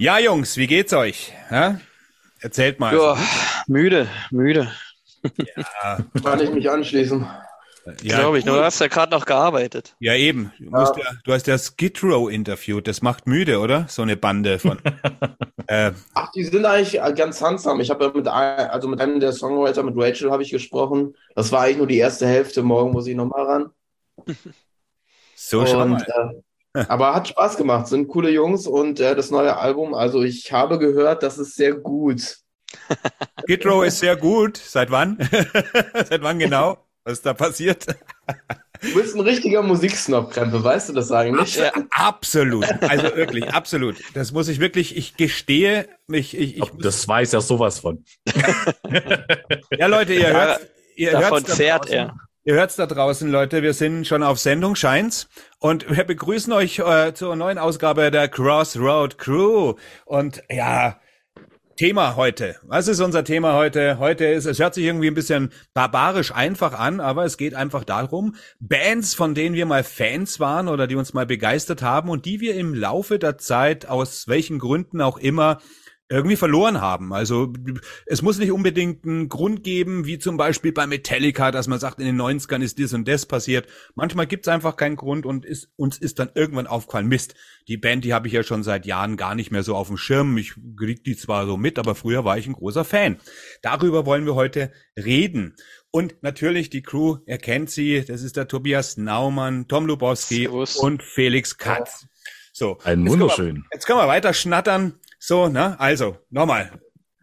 Ja, Jungs, wie geht's euch? Ja? Erzählt mal. Ja, müde, müde. Ja. Kann ich mich anschließen. Ja, Glaube ich. Cool. Du hast ja gerade noch gearbeitet. Ja, eben. Du, ja. Ja, du hast ja Skid Row interviewt. Das macht müde, oder? So eine Bande von. äh, Ach, die sind eigentlich ganz handsam. Ich habe ja mit, also mit einem der Songwriter, mit Rachel, habe ich gesprochen. Das war eigentlich nur die erste Hälfte. Morgen muss ich nochmal ran. so schon. Äh, aber hat Spaß gemacht. Sind coole Jungs und äh, das neue Album. Also ich habe gehört, das ist sehr gut. Row ist sehr gut. Seit wann? Seit wann genau? Was ist da passiert? Du bist ein richtiger Musiksnob-Krempe, weißt du das eigentlich? Ja, absolut. Also wirklich, absolut. Das muss ich wirklich, ich gestehe mich. Ich, ich das weiß ja sowas von. ja, Leute, ihr hört. Ihr Davon zehrt er. Ihr hört's da draußen, Leute. Wir sind schon auf Sendung, scheint's. Und wir begrüßen euch äh, zur neuen Ausgabe der Crossroad Crew. Und ja, Thema heute. Was ist unser Thema heute? Heute ist, es hört sich irgendwie ein bisschen barbarisch einfach an, aber es geht einfach darum, Bands, von denen wir mal Fans waren oder die uns mal begeistert haben und die wir im Laufe der Zeit aus welchen Gründen auch immer irgendwie verloren haben. Also es muss nicht unbedingt einen Grund geben, wie zum Beispiel bei Metallica, dass man sagt, in den 90ern ist dies und das passiert. Manchmal gibt es einfach keinen Grund und ist, uns ist dann irgendwann aufgefallen, Mist, die Band, die habe ich ja schon seit Jahren gar nicht mehr so auf dem Schirm. Ich krieg die zwar so mit, aber früher war ich ein großer Fan. Darüber wollen wir heute reden. Und natürlich die Crew, er kennt sie, das ist der Tobias Naumann, Tom Lubowski Servus. und Felix Katz. So. Ein wunderschön. Jetzt können wir weiter schnattern. So, ne? Also, nochmal.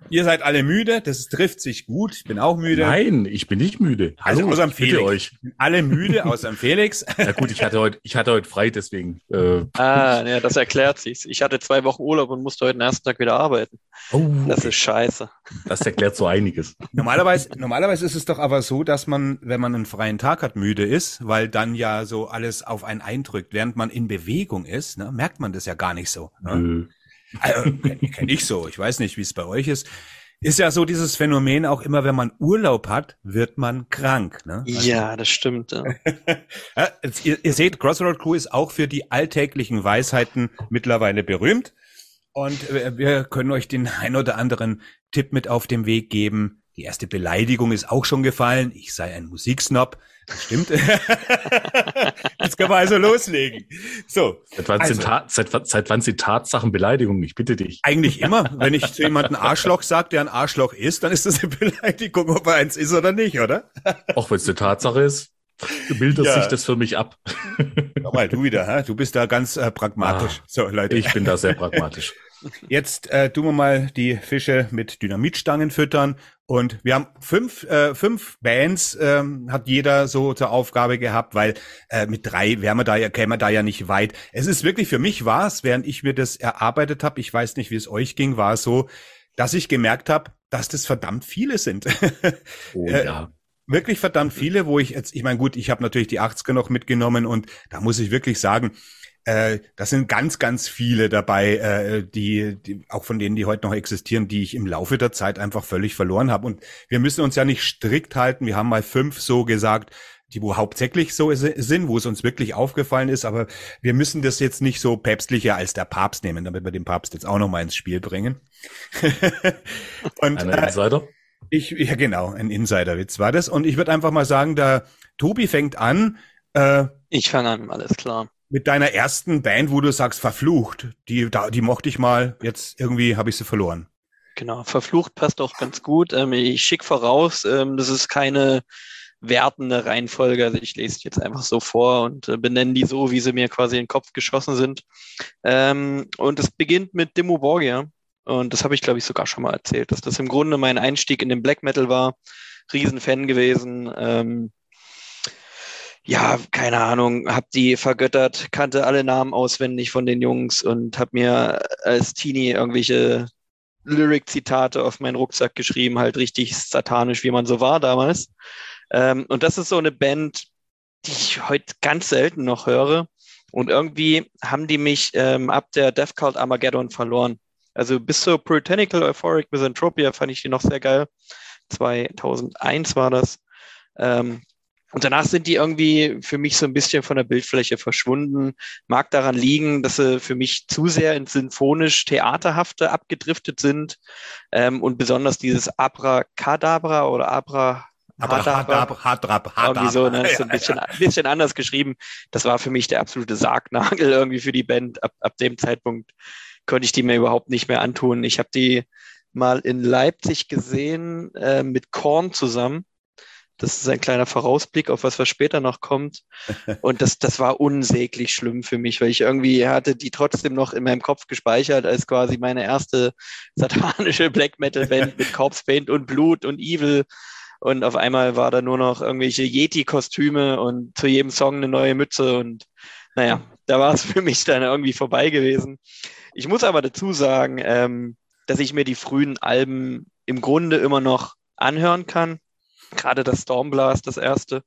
Ihr seid alle müde, das trifft sich gut. Ich bin auch müde. Nein, ich bin nicht müde. Also Hallo, also außer Felix. euch. Alle müde, außer Felix. Ja gut, ich hatte heute, ich hatte heute frei, deswegen. Äh, ah, ja, das erklärt sich. Ich hatte zwei Wochen Urlaub und musste heute den ersten Tag wieder arbeiten. Oh, das ist scheiße. Das erklärt so einiges. Normalerweise, normalerweise ist es doch aber so, dass man, wenn man einen freien Tag hat, müde ist, weil dann ja so alles auf einen eindrückt. Während man in Bewegung ist, ne, merkt man das ja gar nicht so. Ne? Also, Kenne ich so. Ich weiß nicht, wie es bei euch ist. Ist ja so dieses Phänomen, auch immer wenn man Urlaub hat, wird man krank. Ne? Also, ja, das stimmt. Ja. ja, ihr, ihr, seht, Crossroad Crew ist auch für die alltäglichen Weisheiten mittlerweile berühmt. Und wir können euch den ein oder anderen Tipp mit auf den Weg geben. Die erste Beleidigung ist auch schon gefallen. Ich sei ein Musiksnob. Das stimmt. Jetzt können wir also loslegen. So. Seit wann, also, sind, seit, seit wann sind Tatsachen Beleidigungen? Ich bitte dich. Eigentlich immer. Wenn ich zu jemandem Arschloch sage, der ein Arschloch ist, dann ist das eine Beleidigung, ob er eins ist oder nicht, oder? Auch wenn es eine Tatsache ist. Bildet ja. sich das für mich ab. Nochmal, du wieder, hä? du bist da ganz äh, pragmatisch. Ah, so, Leute. Ich bin da sehr pragmatisch. Jetzt äh, tun wir mal die Fische mit Dynamitstangen füttern. Und wir haben fünf, äh, fünf Bands, ähm, hat jeder so zur Aufgabe gehabt, weil äh, mit drei wären wir da ja, kämen wir da ja nicht weit. Es ist wirklich für mich war es, während ich mir das erarbeitet habe, ich weiß nicht, wie es euch ging, war es so, dass ich gemerkt habe, dass das verdammt viele sind. Oh äh, ja. wirklich verdammt viele, wo ich jetzt, ich meine, gut, ich habe natürlich die 80er noch mitgenommen und da muss ich wirklich sagen, äh, das sind ganz, ganz viele dabei, äh, die, die, auch von denen, die heute noch existieren, die ich im Laufe der Zeit einfach völlig verloren habe. Und wir müssen uns ja nicht strikt halten. Wir haben mal fünf so gesagt, die wo hauptsächlich so sind, wo es uns wirklich aufgefallen ist, aber wir müssen das jetzt nicht so päpstlicher als der Papst nehmen, damit wir den Papst jetzt auch noch mal ins Spiel bringen. Und, ein Insider? Äh, ich, ja genau, ein Insiderwitz war das. Und ich würde einfach mal sagen, der Tobi fängt an. Äh, ich fange an, alles klar mit deiner ersten Band, wo du sagst, verflucht, die, da, die mochte ich mal, jetzt irgendwie habe ich sie verloren. Genau, verflucht passt auch ganz gut. Ähm, ich schicke voraus, ähm, das ist keine wertende Reihenfolge. Also ich lese jetzt einfach so vor und äh, benenne die so, wie sie mir quasi in den Kopf geschossen sind. Ähm, und es beginnt mit Demo Borgia. Und das habe ich, glaube ich, sogar schon mal erzählt, dass das im Grunde mein Einstieg in den Black Metal war. Riesenfan gewesen. Ähm, ja, keine Ahnung, hab die vergöttert, kannte alle Namen auswendig von den Jungs und hab mir als Teenie irgendwelche Lyric-Zitate auf meinen Rucksack geschrieben, halt richtig satanisch, wie man so war damals. Ähm, und das ist so eine Band, die ich heute ganz selten noch höre. Und irgendwie haben die mich ähm, ab der Death Cult Armageddon verloren. Also bis zur Puritanical Euphoric Misanthropia fand ich die noch sehr geil. 2001 war das. Ähm, und danach sind die irgendwie für mich so ein bisschen von der Bildfläche verschwunden. Mag daran liegen, dass sie für mich zu sehr ins sinfonisch-theaterhafte abgedriftet sind. Ähm, und besonders dieses Abracadabra oder Abra Hadrab, Hadrab, Hadrab. Irgendwie so, ne, so ein bisschen, ein bisschen anders geschrieben. Das war für mich der absolute Sargnagel irgendwie für die Band. Ab, ab dem Zeitpunkt konnte ich die mir überhaupt nicht mehr antun. Ich habe die mal in Leipzig gesehen äh, mit Korn zusammen. Das ist ein kleiner Vorausblick auf was, was später noch kommt. Und das, das war unsäglich schlimm für mich, weil ich irgendwie hatte die trotzdem noch in meinem Kopf gespeichert als quasi meine erste satanische Black Metal Band mit Corpse Paint und Blut und Evil. Und auf einmal war da nur noch irgendwelche Yeti-Kostüme und zu jedem Song eine neue Mütze. Und naja, da war es für mich dann irgendwie vorbei gewesen. Ich muss aber dazu sagen, ähm, dass ich mir die frühen Alben im Grunde immer noch anhören kann gerade das Stormblast, das erste,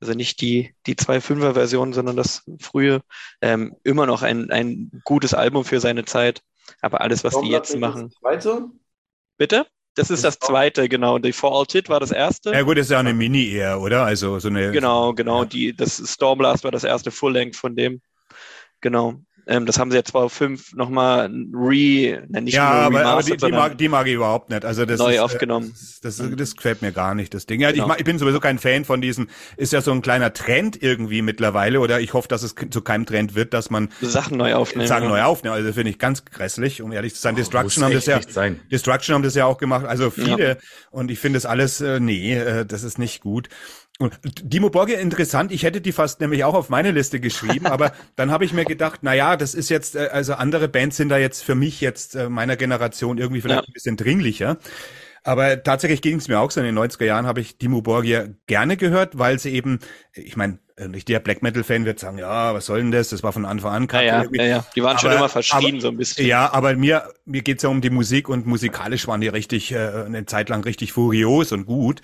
also nicht die, die 2.5er-Version, sondern das frühe, ähm, immer noch ein, ein gutes Album für seine Zeit. Aber alles, was die jetzt machen. Zweite? Bitte? Das ist das, das zweite, genau. Die For All Tit war das erste. Ja gut, das ist ja eine Mini eher, oder? Also so eine. Genau, genau. Die, das Stormblast war das erste Full-Length von dem. Genau. Ähm, das haben sie jetzt zwar auf 5 nochmal re, ne, nicht ja, aber, aber die, die, mag, die mag ich überhaupt nicht. Also das neu ist, äh, aufgenommen. Das, das, das, gefällt mir gar nicht, das Ding. Ja, genau. ich, mag, ich bin sowieso kein Fan von diesem, ist ja so ein kleiner Trend irgendwie mittlerweile, oder ich hoffe, dass es zu keinem Trend wird, dass man Sachen neu aufnehmen. Sachen ja. neu aufnehmen. Also finde ich ganz grässlich, um ehrlich zu sein. Oh, Destruction haben das ja, sein. Destruction haben das ja auch gemacht, also viele. Ja. Und ich finde das alles, äh, nee, äh, das ist nicht gut. Und Dimo Borgia interessant, ich hätte die fast nämlich auch auf meine Liste geschrieben, aber dann habe ich mir gedacht, na ja, das ist jetzt, äh, also andere Bands sind da jetzt für mich jetzt äh, meiner Generation irgendwie vielleicht ja. ein bisschen dringlicher. Aber tatsächlich ging es mir auch so. In den 90er Jahren habe ich Dimo Borgia gerne gehört, weil sie eben, ich meine, nicht der Black Metal Fan wird sagen, ja, was soll denn das? Das war von Anfang an kacke. Ja, ja, ja, Die waren aber, schon immer verschrien aber, so ein bisschen. Ja, aber mir mir geht's ja um die Musik und musikalisch waren die richtig äh, eine Zeit lang richtig furios und gut.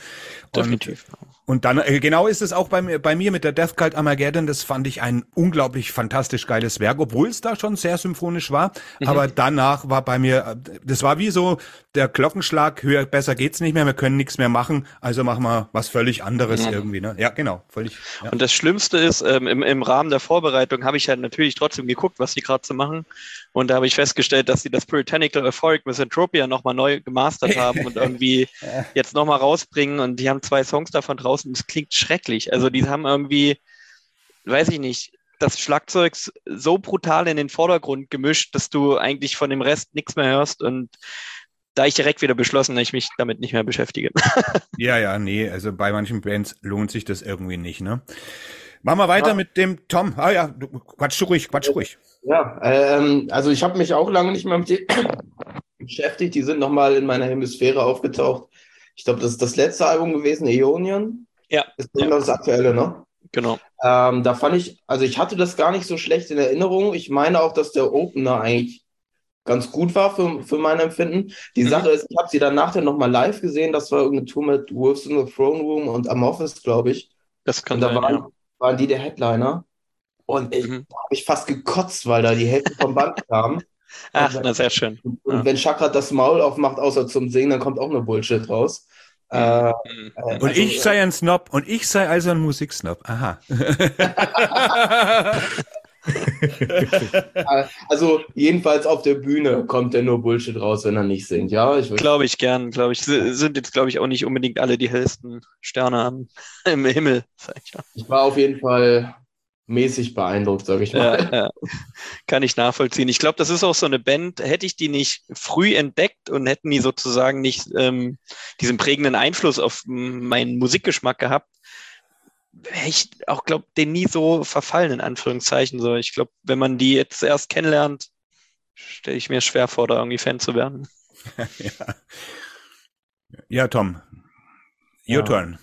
Definitiv. Und, und dann, äh, genau ist es auch bei, mir bei mir mit der Death Cult Armageddon. Das fand ich ein unglaublich fantastisch geiles Werk, obwohl es da schon sehr symphonisch war. Mhm. Aber danach war bei mir, äh, das war wie so der Glockenschlag, höher, besser geht's nicht mehr, wir können nichts mehr machen, also machen wir was völlig anderes mhm. irgendwie. Ne? Ja, genau, völlig. Ja. Und das Schlimmste ist, ähm, im, im Rahmen der Vorbereitung habe ich halt natürlich trotzdem geguckt, was die gerade so machen. Und da habe ich festgestellt, dass sie das Puritanical Euphoric Misanthropia nochmal neu gemastert haben und irgendwie jetzt nochmal rausbringen. Und die haben zwei Songs davon draußen. Das klingt schrecklich. Also die haben irgendwie, weiß ich nicht, das Schlagzeug so brutal in den Vordergrund gemischt, dass du eigentlich von dem Rest nichts mehr hörst. Und da ich direkt wieder beschlossen, dass ich mich damit nicht mehr beschäftige. ja, ja, nee, also bei manchen Bands lohnt sich das irgendwie nicht, ne? Machen wir weiter ja. mit dem Tom. Ah ja, du, quatsch ruhig, quatsch ruhig. Ja, ähm, also ich habe mich auch lange nicht mehr mit denen beschäftigt. Die sind nochmal in meiner Hemisphäre aufgetaucht. Ich glaube, das ist das letzte Album gewesen, Aeonian. Ja. Das ist ja. das aktuelle, ne? Genau. Ähm, da fand ich, also ich hatte das gar nicht so schlecht in Erinnerung. Ich meine auch, dass der Opener eigentlich ganz gut war für, für mein Empfinden. Die mhm. Sache ist, ich habe sie dann nachher nochmal live gesehen. Das war irgendeine Tour mit Wolves in the Throne Room und Amorphis, glaube ich. Das kann und da sein, waren, ja. waren die der Headliner. Und ich mhm. habe ich fast gekotzt, weil da die Hälfte vom Band kam. Ach, na sehr schön. Und ja. wenn Chakra das Maul aufmacht, außer zum Singen, dann kommt auch eine Bullshit raus. Äh, mhm. äh, und also, ich sei ein Snob und ich sei also ein Musiksnob. Aha. also jedenfalls auf der Bühne kommt er nur Bullshit raus, wenn er nicht singt. Ja, ich glaube ich gern, glaube ich. Sind jetzt glaube ich auch nicht unbedingt alle die hellsten Sterne am, im Himmel. Ich, ich war auf jeden Fall mäßig beeindruckt, sage ich mal. Ja, ja. Kann ich nachvollziehen. Ich glaube, das ist auch so eine Band, hätte ich die nicht früh entdeckt und hätten die sozusagen nicht ähm, diesen prägenden Einfluss auf meinen Musikgeschmack gehabt, wäre ich auch, glaube den nie so verfallen, in Anführungszeichen. So, ich glaube, wenn man die jetzt erst kennenlernt, stelle ich mir schwer vor, da irgendwie Fan zu werden. ja. ja, Tom, your ja. turn.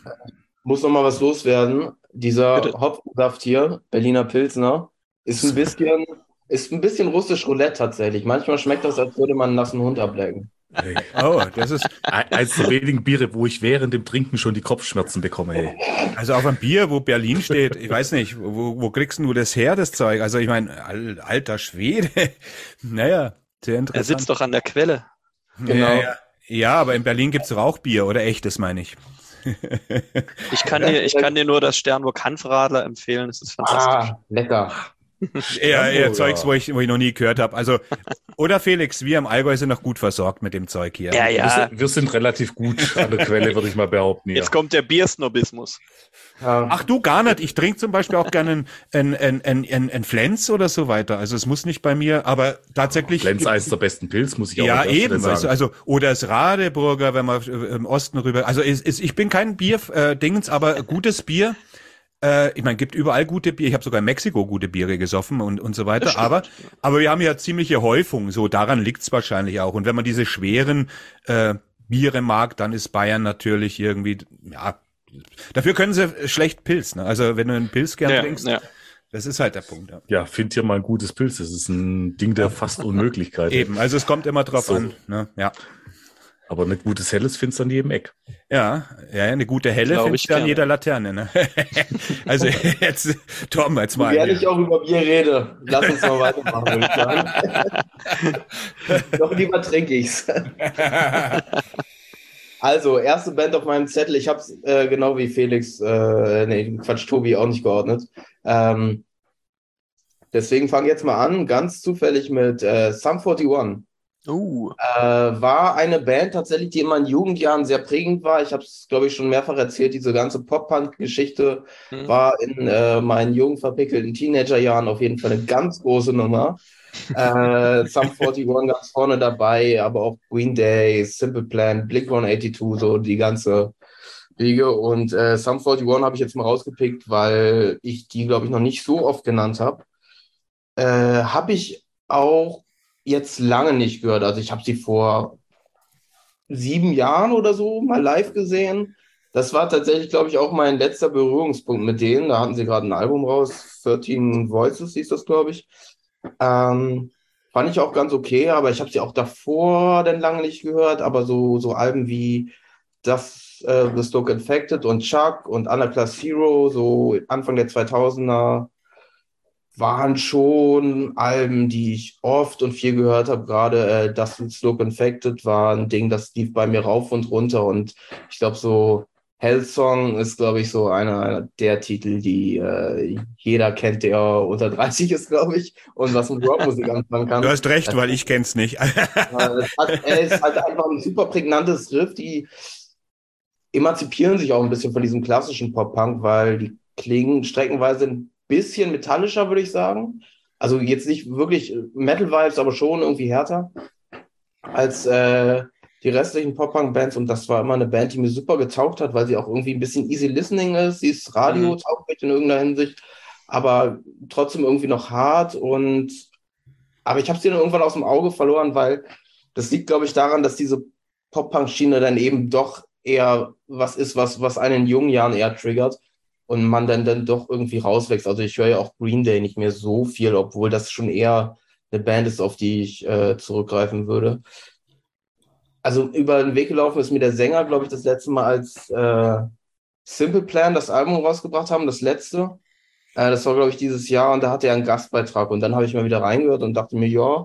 Muss noch mal was loswerden. Dieser Bitte. Hopfensaft hier, Berliner Pilsner, ist ein bisschen, ist ein bisschen russisch Roulette tatsächlich. Manchmal schmeckt das, als würde man einen nassen Hund ablecken. Oh, das ist eins der wenigen Biere, wo ich während dem Trinken schon die Kopfschmerzen bekomme. Ey. Also auf einem Bier, wo Berlin steht, ich weiß nicht, wo, wo kriegst du das her, das Zeug? Also ich meine, alter Schwede. Naja, sehr interessant. Er sitzt doch an der Quelle. Genau. Ja, ja. ja aber in Berlin gibt's Rauchbier oder echtes, meine ich. Ich kann dir, ich kann dir nur das Sternburg Hanfradler empfehlen. Das ist fantastisch. Ah, lecker. eher, eher. Zeugs, wo ich, wo ich noch nie gehört habe. Also, oder Felix, wir im Allgäu sind noch gut versorgt mit dem Zeug hier. Ja, Wir, ja. sind, wir sind relativ gut an der Quelle, würde ich mal behaupten. Ja. Jetzt kommt der Biersnobismus. Ja. Ach du gar nicht. Ich trinke zum Beispiel auch gerne ein, ein, ein, ein, ein Flens oder so weiter. Also es muss nicht bei mir, aber tatsächlich. Lenz eins der besten Pilz, muss ich auch Ja, eben. sagen. Weißt du, also, oder das Radeburger, wenn man äh, im Osten rüber. Also es, es, ich bin kein Bier-Dingens, aber gutes Bier. Äh, ich meine, gibt überall gute Bier. Ich habe sogar in Mexiko gute Biere gesoffen und, und so weiter. Aber, aber wir haben ja ziemliche Häufung. So daran liegt's wahrscheinlich auch. Und wenn man diese schweren äh, Biere mag, dann ist Bayern natürlich irgendwie, ja, dafür können sie schlecht Pilz. Ne? Also wenn du einen Pilz gern Ja, trinkst, ja. das ist halt der Punkt. Ja. ja, find hier mal ein gutes Pilz. Das ist ein Ding der fast Unmöglichkeit. Eben, also es kommt immer drauf So. an. Ne? Ja. Aber ein gutes Helles findest du an jedem Eck. Ja, ja, eine gute helle findest ich du an jeder Laterne. Ne? also jetzt, Tom, jetzt mal. Während ich auch über Bier rede, lass uns mal weitermachen, würde ich sagen. Doch lieber trinke ich's. Also, erste Band auf meinem Zettel. Ich habe es äh, genau wie Felix, äh, nee, Quatsch, Tobi auch nicht geordnet. Ähm, deswegen fange ich jetzt mal an, ganz zufällig mit äh, Sum 41. Uh, Äh, war eine Band tatsächlich, die in meinen Jugendjahren sehr prägend war. Ich habe es, glaube ich, schon mehrfach erzählt. Diese ganze Pop-Punk-Geschichte hm. war in äh, meinen jungen, verpickelten Teenagerjahren auf jeden Fall eine ganz große Nummer. Äh, Sum 41 ganz vorne dabei, aber auch Green Day, Simple Plan, Blink 182, so die ganze Riege. Und äh, Sum 41 habe ich jetzt mal rausgepickt, weil ich die, glaube ich, noch nicht so oft genannt habe. Äh, habe ich auch jetzt lange nicht gehört. Also ich habe sie vor sieben Jahren oder so mal live gesehen. Das war tatsächlich, glaube ich, auch mein letzter Berührungspunkt mit denen. Da hatten sie gerade ein Album raus, 13 Voices hieß das, glaube ich. Ähm, fand ich auch ganz okay, aber ich habe sie auch davor dann lange nicht gehört. Aber so, so Alben wie das äh, The Stoke Infected und Chuck und Underclass Hero, so Anfang der 2000er, waren schon Alben, die ich oft und viel gehört habe. Gerade äh, das Slope Infected war ein Ding, das lief bei mir rauf und runter. Und ich glaube, so Hellsong ist, glaube ich, so einer, der Titel, die äh, jeder kennt, der unter 30 ist, glaube ich, und was mit Rockmusik anfangen kann. Du hast recht, weil ich kenn's nicht. Es hat, er ist halt einfach ein super prägnantes Riff, die emanzipieren sich auch ein bisschen von diesem klassischen Pop-Punk, weil die klingen streckenweise ein bisschen metallischer, würde ich sagen. Also jetzt nicht wirklich Metal-Vibes, aber schon irgendwie härter als äh, die restlichen Pop-Punk-Bands. Und das war immer eine Band, die mir super getaugt hat, weil sie auch irgendwie ein bisschen easy listening ist. Sie ist radiotauglich in irgendeiner Hinsicht, aber trotzdem irgendwie noch hart. Und aber ich habe sie dann irgendwann aus dem Auge verloren, weil das liegt, glaube ich, daran, dass diese Pop-Punk-Schiene dann eben doch eher was ist, was, was einen in jungen Jahren eher triggert und man dann, dann doch irgendwie rauswächst. Also ich höre ja auch Green Day nicht mehr so viel, obwohl das schon eher eine Band ist, auf die ich äh, zurückgreifen würde. Also über den Weg gelaufen ist mir der Sänger, glaube ich, das letzte Mal als äh, Simple Plan das Album rausgebracht haben, das letzte. Äh, das war, glaube ich, dieses Jahr und da hatte er einen Gastbeitrag und dann habe ich mal wieder reingehört und dachte mir, ja,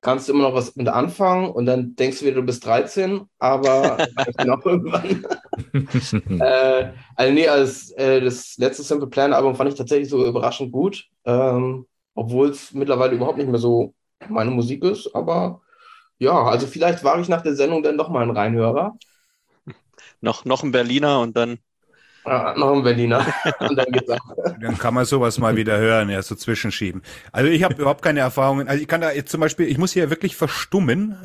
kannst du immer noch was mit anfangen und dann denkst du wieder, du bist 13, aber noch irgendwann. äh, also nee, als, äh, das letzte Simple Plan Album fand ich tatsächlich so überraschend gut, ähm, obwohl es mittlerweile überhaupt nicht mehr so meine Musik ist, aber ja, also vielleicht wage ich nach der Sendung dann doch mal einen Reinhörer. noch, noch ein Berliner und dann Äh, noch ein Berliner. und dann. Dann kann man sowas mal wieder hören, ja, so zwischenschieben. Also ich habe überhaupt keine Erfahrungen. Also ich kann da jetzt zum Beispiel, ich muss hier wirklich verstummen,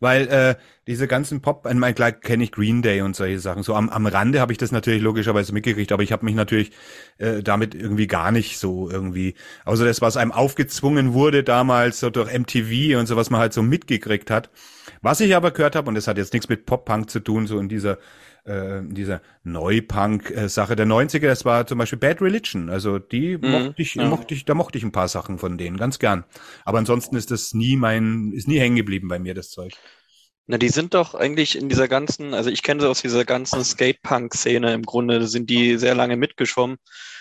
weil äh, diese ganzen Pop, ich meine, klar kenne ich Green Day und solche Sachen. So am, am Rande habe ich das natürlich logischerweise mitgekriegt, aber ich habe mich natürlich äh, damit irgendwie gar nicht so irgendwie, außer das, was einem aufgezwungen wurde damals, so durch MTV und so, was man halt so mitgekriegt hat. Was ich aber gehört habe, und das hat jetzt nichts mit Pop-Punk zu tun, so in dieser äh, dieser Neupunk-Sache der 90er, das war zum Beispiel Bad Religion. Also die Mhm, mochte ich, ja. mochte ich, da mochte ich ein paar Sachen von denen, ganz gern. Aber ansonsten ist das nie mein, ist nie hängen geblieben bei mir, das Zeug. Na, die sind doch eigentlich in dieser ganzen, also ich kenne sie aus dieser ganzen Skate-Punk-Szene im Grunde, sind die sehr lange mitgeschwommen.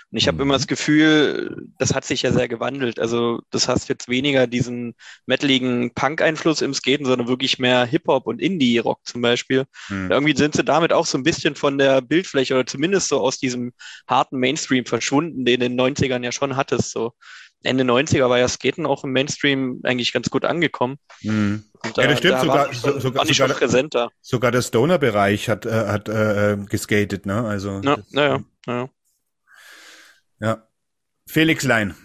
Und ich habe immer das Gefühl, das hat sich ja sehr gewandelt. Also das hast jetzt weniger diesen metaligen Punk-Einfluss im Skaten, sondern wirklich mehr Hip-Hop und Indie-Rock zum Beispiel. Mhm. Irgendwie sind sie damit auch so ein bisschen von der Bildfläche oder zumindest so aus diesem harten Mainstream verschwunden, den in den 90ern ja schon hattest. So. Ende 90er war ja Skaten auch im Mainstream eigentlich ganz gut angekommen. Mhm. Da, ja, das stimmt, sogar, schon, sogar, sogar, präsenter. sogar der Stoner-Bereich hat, äh, hat äh, geskatet, ne? Also, ja, das, ja, ja. Felix Lein.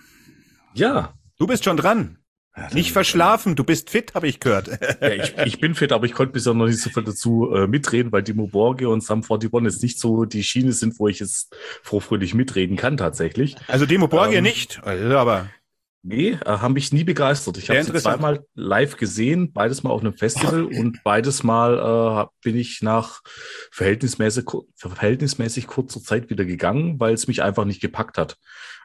Ja. Du bist schon dran. Ja, nicht verschlafen, du bist fit, habe ich gehört. Ja, ich, ich, bin fit, aber ich konnte bisher noch nicht so viel dazu äh, mitreden, weil Dimo Borge und Sam 41 jetzt nicht so die Schiene sind, wo ich jetzt frohfröhlich mitreden kann tatsächlich. Also Dimo Borge ähm, nicht, also aber Nee, äh, haben mich nie begeistert. Ich habe sie zweimal live gesehen, beides mal auf einem Festival und beides Mal äh, bin ich nach verhältnismäßig, verhältnismäßig kurzer Zeit wieder gegangen, weil es mich einfach nicht gepackt hat.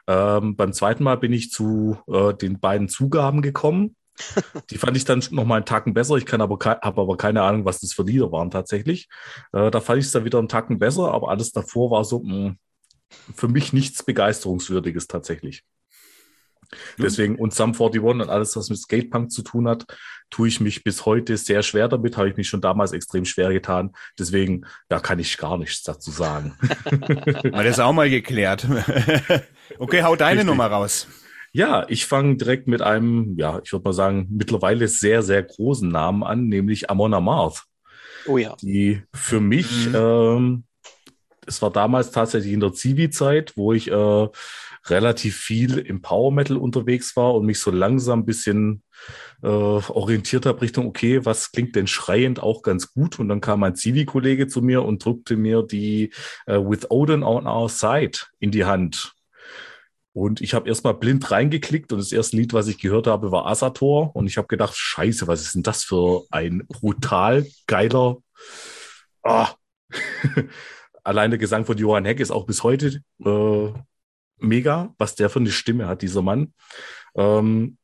Ähm, beim zweiten Mal bin ich zu äh, den beiden Zugaben gekommen. Die fand ich dann noch mal einen Tacken besser. Ich kann aber habe aber keine Ahnung, was das für Lieder waren tatsächlich. Äh, da fand ich es dann wieder einen Tacken besser, aber alles davor war so mh, mm, für mich nichts begeisterungswürdiges tatsächlich. Deswegen, und Sum 41 und alles, was mit Skatepunk zu tun hat, tue ich mich bis heute sehr schwer damit, habe ich mich schon damals extrem schwer getan. Deswegen, da kann ich gar nichts dazu sagen. das ist auch mal geklärt. okay, hau deine Richtig. Nummer raus. Ja, ich fange direkt mit einem, ja, ich würde mal sagen, mittlerweile sehr, sehr großen Namen an, nämlich Amon Amarth. Oh ja. Die für mich, mhm. ähm, es war damals tatsächlich in der Zivi-Zeit, wo ich äh, relativ viel im Power Metal unterwegs war und mich so langsam ein bisschen äh, orientiert habe Richtung, okay, was klingt denn schreiend auch ganz gut? Und dann kam ein Zivi-Kollege zu mir und drückte mir die äh, With Odin on Our Side in die Hand. Und ich habe erstmal blind reingeklickt und das erste Lied, was ich gehört habe, war Asator. Und ich habe gedacht, scheiße, was ist denn das für ein brutal geiler... Ah. Allein der Gesang von Johann Heck ist auch bis heute äh, mega, was der für eine Stimme hat, dieser Mann. Ähm,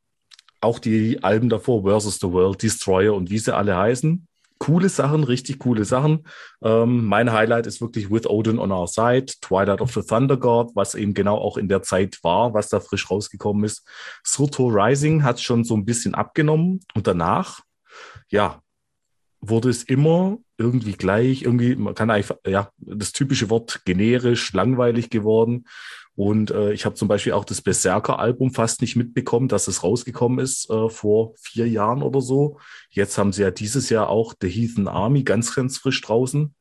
auch die Alben davor, Versus the World, Destroyer und wie sie alle heißen. Coole Sachen, richtig coole Sachen. Ähm, mein Highlight ist wirklich With Odin on Our Side, Twilight of the Thunder God, was eben genau auch in der Zeit war, was da frisch rausgekommen ist. Surto Rising hat schon so ein bisschen abgenommen und danach, ja, wurde es immer irgendwie gleich, irgendwie, man kann einfach, ja, das typische Wort generisch, langweilig geworden. Und äh, ich habe zum Beispiel auch das Berserker-Album fast nicht mitbekommen, dass es rausgekommen ist äh, vor vier Jahren oder so. Jetzt haben sie ja dieses Jahr auch The Heathen Army ganz, ganz frisch draußen.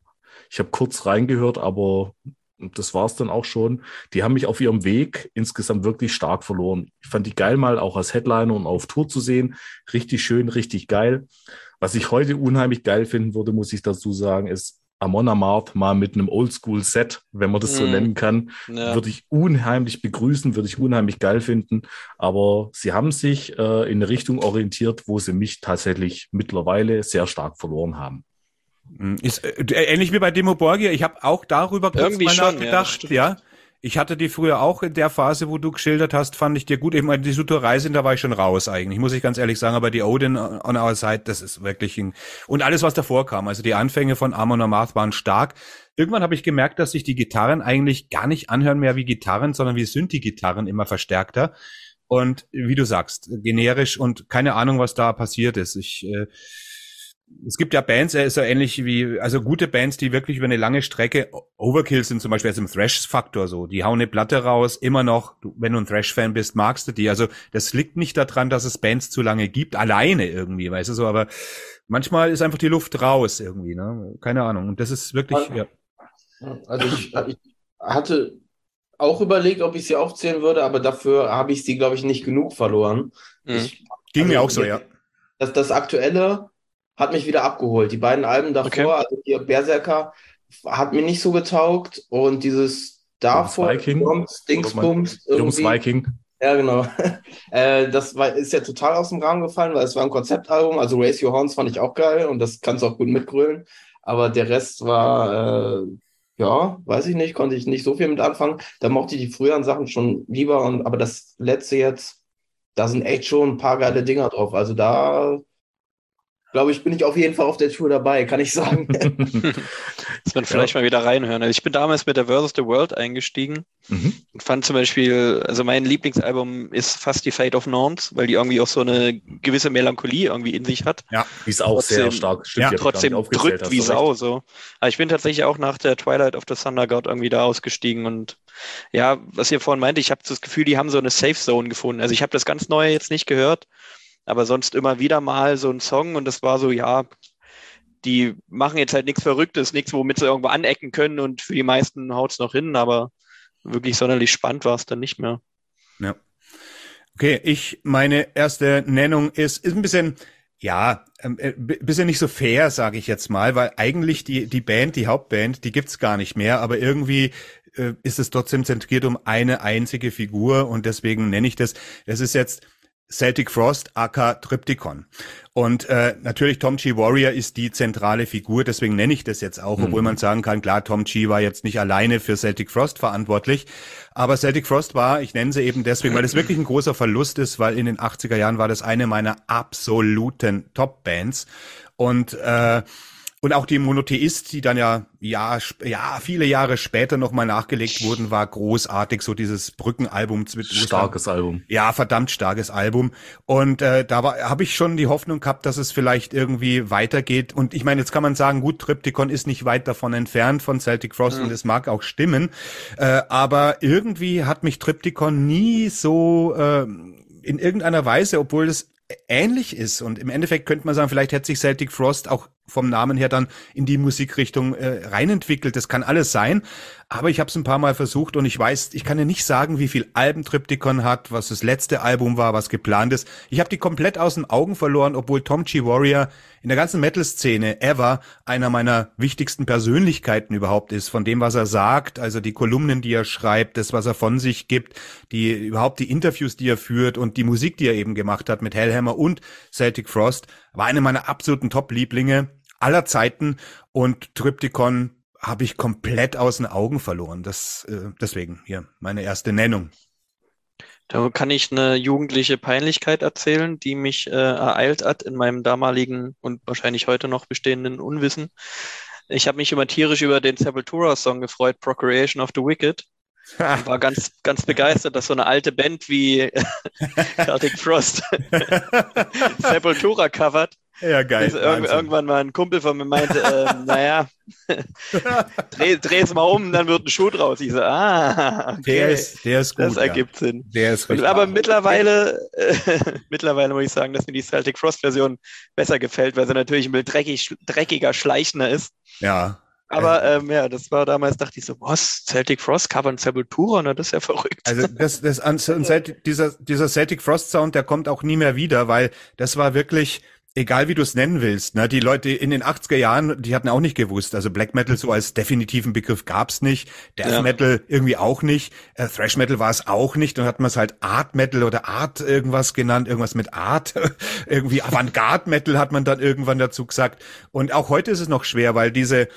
Ich habe kurz reingehört, aber das war's dann auch schon. Die haben mich auf ihrem Weg insgesamt wirklich stark verloren. Ich fand die geil mal auch als Headliner und auf Tour zu sehen. Richtig schön, richtig geil. Was ich heute unheimlich geil finden würde, muss ich dazu sagen, ist Amon Amarth mal mit einem Oldschool-Set, wenn man das so mm. nennen kann, ja. würde ich unheimlich begrüßen, würde ich unheimlich geil finden. Aber sie haben sich äh, in eine Richtung orientiert, wo sie mich tatsächlich mittlerweile sehr stark verloren haben. Hm, ist äh, ähnlich wie bei Demo Borgia. Ich habe auch darüber kurz Irgendwie mal schon, nachgedacht. Ja, ja, ich hatte die früher auch in der Phase, wo du geschildert hast, fand ich dir gut. Ich meine, die Suto Reisen, da war ich schon raus eigentlich, muss ich ganz ehrlich sagen. Aber die Odin on our side, das ist wirklich ein, und alles, was davor kam. Also die Anfänge von Amon Amarth waren stark. Irgendwann habe ich gemerkt, dass sich die Gitarren eigentlich gar nicht anhören mehr wie Gitarren, sondern wie Synthi-Gitarren immer verstärkter. Und wie du sagst, generisch und keine Ahnung, was da passiert ist. Ich, äh, es gibt ja Bands, er ist ja ähnlich wie, also gute Bands, die wirklich über eine lange Strecke, Overkill sind zum Beispiel also im Thrash-Faktor so, die hauen eine Platte raus, immer noch, du, wenn du ein Thrash-Fan bist, magst du die. Also das liegt nicht daran, dass es Bands zu lange gibt, alleine irgendwie, weißt du so, aber manchmal ist einfach die Luft raus irgendwie, ne? Keine Ahnung. Und das ist wirklich, ja. Also ich, ich hatte auch überlegt, ob ich sie aufzählen würde, aber dafür habe ich sie, glaube ich, nicht genug verloren. Mhm. Ich, Ging also, mir auch so, ja. Das, das aktuelle hat mich wieder abgeholt. Die beiden Alben davor, okay. also hier Berserker, hat mir nicht so getaugt und dieses davor, Jungs Dingsbums, Jungs Viking. Ja, genau. äh, das war, ist ja total aus dem Rahmen gefallen, weil es war ein Konzeptalbum. Also Race Your Horns fand ich auch geil und das kannst du auch gut mitgrölen. Aber der Rest war, äh, ja, weiß ich nicht, konnte ich nicht so viel mit anfangen. Da mochte ich die früheren Sachen schon lieber. Und, aber das letzte jetzt, da sind echt schon ein paar geile Dinger drauf. Also da glaube ich, bin ich auf jeden Fall auf der Tour dabei, kann ich sagen. Muss man vielleicht ja. mal wieder reinhören. Also ich bin damals mit der Versus the World eingestiegen mhm. und fand zum Beispiel, also mein Lieblingsalbum ist fast die Fate of Norms, weil die irgendwie auch so eine gewisse Melancholie irgendwie in sich hat. Ja, die ist auch trotzdem, sehr stark. Stimmt, ja, trotzdem drückt wie Sau. So. Aber ich bin tatsächlich auch nach der Twilight of the Thunder God irgendwie da ausgestiegen und ja, was ihr vorhin meinte, ich habe das Gefühl, die haben so eine Safe Zone gefunden. Also ich habe das ganz Neue jetzt nicht gehört, aber sonst immer wieder mal so ein Song und das war so, ja, die machen jetzt halt nichts Verrücktes, nichts, womit sie irgendwo anecken können und für die meisten haut es noch hin, aber wirklich sonderlich spannend war es dann nicht mehr. Ja. Okay, ich, meine erste Nennung ist, ist ein bisschen, ja, ein ähm, äh, bisschen nicht so fair, sage ich jetzt mal, weil eigentlich die, die Band, die Hauptband, die gibt's gar nicht mehr, aber irgendwie äh, ist es trotzdem zentriert um eine einzige Figur und deswegen nenne ich das, das ist jetzt Celtic Frost aka Triptychon. Und äh, natürlich Tom G. Warrior ist die zentrale Figur, deswegen nenne ich das jetzt auch, mhm. obwohl man sagen kann, klar, Tom G. war jetzt nicht alleine für Celtic Frost verantwortlich, aber Celtic Frost war, ich nenne sie eben deswegen, weil das wirklich ein großer Verlust ist, weil in den 80er Jahren war das eine meiner absoluten Top-Bands und äh, und auch die Monotheist, die dann ja, ja, ja, viele Jahre später nochmal nachgelegt wurden, war großartig, so dieses Brückenalbum. Starkes Album. Ja, verdammt starkes Album. Und äh, da war habe ich schon die Hoffnung gehabt, dass es vielleicht irgendwie weitergeht. Und ich meine, jetzt kann man sagen, gut, Triptychon ist nicht weit davon entfernt von Celtic Frost mhm. und es mag auch stimmen. Äh, aber irgendwie hat mich Triptychon nie so äh, in irgendeiner Weise, obwohl es ähnlich ist. Und im Endeffekt könnte man sagen, vielleicht hätte sich Celtic Frost auch vom Namen her dann in die Musikrichtung äh, reinentwickelt. Das kann alles sein. Aber ich habe es ein paar Mal versucht und ich weiß, ich kann ja nicht sagen, wie viel Alben Triptychon hat, was das letzte Album war, was geplant ist. Ich habe die komplett aus den Augen verloren, obwohl Tom G. Warrior in der ganzen Metal-Szene ever einer meiner wichtigsten Persönlichkeiten überhaupt ist, von dem, was er sagt, also die Kolumnen, die er schreibt, das, was er von sich gibt, die überhaupt die Interviews, die er führt und die Musik, die er eben gemacht hat mit Hellhammer und Celtic Frost, war eine meiner absoluten Top-Lieblinge aller Zeiten und Triptychon habe ich komplett aus den Augen verloren. Das äh, deswegen hier meine erste Nennung. Da kann ich eine jugendliche Peinlichkeit erzählen, die mich äh, ereilt hat in meinem damaligen und wahrscheinlich heute noch bestehenden Unwissen. Ich habe mich immer tierisch über den Sepultura-Song gefreut, Procreation of the Wicked. War ganz, ganz begeistert, dass so eine alte Band wie Celtic Frost Sepultura covert. Ja, geil. Also irg irgendwann mal ein Kumpel von mir meinte, äh, naja, dreh, dreh es mal um, dann wird ein Schuh draus. Ich so, ah, okay. Der ist, der ist gut. Das ergibt ja. Sinn. Der ist richtig. Aber mittlerweile, äh, mittlerweile muss ich sagen, dass mir die Celtic Frost Version besser gefällt, weil sie natürlich ein bisschen dreckig, dreckiger, schleichender ist. Ja. Aber ähm, ja, das war damals, dachte ich so, was, Celtic Frost covern Sepultura, na, das ist ja verrückt. Also das, das an, dieser, dieser Celtic Frost Sound, der kommt auch nie mehr wieder, weil das war wirklich, egal wie du es nennen willst, ne, die Leute in den 80er Jahren, die hatten auch nicht gewusst, also Black Metal so als definitiven Begriff gab's nicht, Death ja. Metal irgendwie auch nicht, äh, Thrash Metal war es auch nicht, dann hat man es halt Art Metal oder Art irgendwas genannt, irgendwas mit Art, irgendwie Avantgarde Metal hat man dann irgendwann dazu gesagt und auch heute ist es noch schwer, weil diese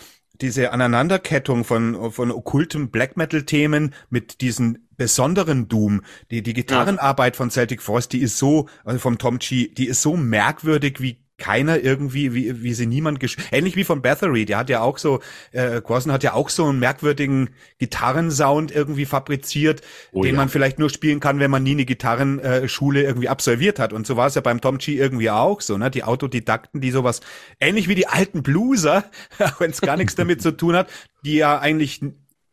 diese Aneinanderkettung von, von okkultem Black Metal Themen mit diesen besonderen Doom, die, die Gitarrenarbeit von Celtic Frost, die ist so, also vom Tom G, die ist so merkwürdig wie keiner irgendwie, wie, wie sie niemand gesch ähnlich wie von Bathory, der hat ja auch so, äh, Corson hat ja auch so einen merkwürdigen Gitarrensound irgendwie fabriziert, oh, den ja. man vielleicht nur spielen kann, wenn man nie eine Gitarrenschule irgendwie absolviert hat. Und so war es ja beim Tom G irgendwie auch so, ne? Die Autodidakten, die sowas, ähnlich wie die alten Blueser, wenn es gar nichts damit zu tun hat, die ja eigentlich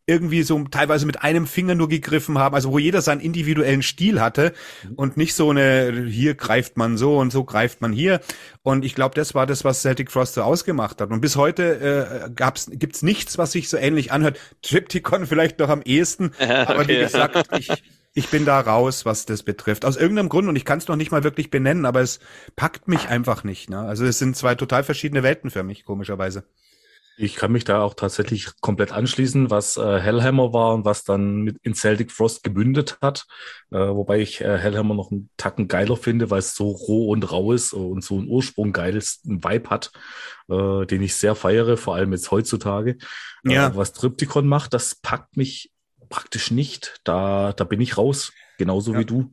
irgendwie so teilweise mit einem Finger nur gegriffen haben, also wo jeder seinen individuellen Stil hatte und nicht so eine, hier greift man so und so greift man hier. Und ich glaube, das war das, was Celtic Frost so ausgemacht hat. Und bis heute äh, gab's, gibt's nichts, was sich so ähnlich anhört. Triptychon vielleicht noch am ehesten, okay. aber wie gesagt, ich, ich bin da raus, was das betrifft. Aus irgendeinem Grund, und ich kann es noch nicht mal wirklich benennen, aber es packt mich einfach nicht. Ne? Also es sind zwei total verschiedene Welten für mich, komischerweise. Ich kann mich da auch tatsächlich komplett anschließen, was äh, Hellhammer war und was dann mit in Celtic Frost gebündet hat. Äh, wobei ich äh, Hellhammer noch einen Tacken geiler finde, weil es so roh und rau ist und so einen Ursprung geiles Vibe hat, äh, den ich sehr feiere, vor allem jetzt heutzutage. Äh, ja. was Triptychon macht, das packt mich praktisch nicht. Da, da bin ich raus, genauso ja. wie du.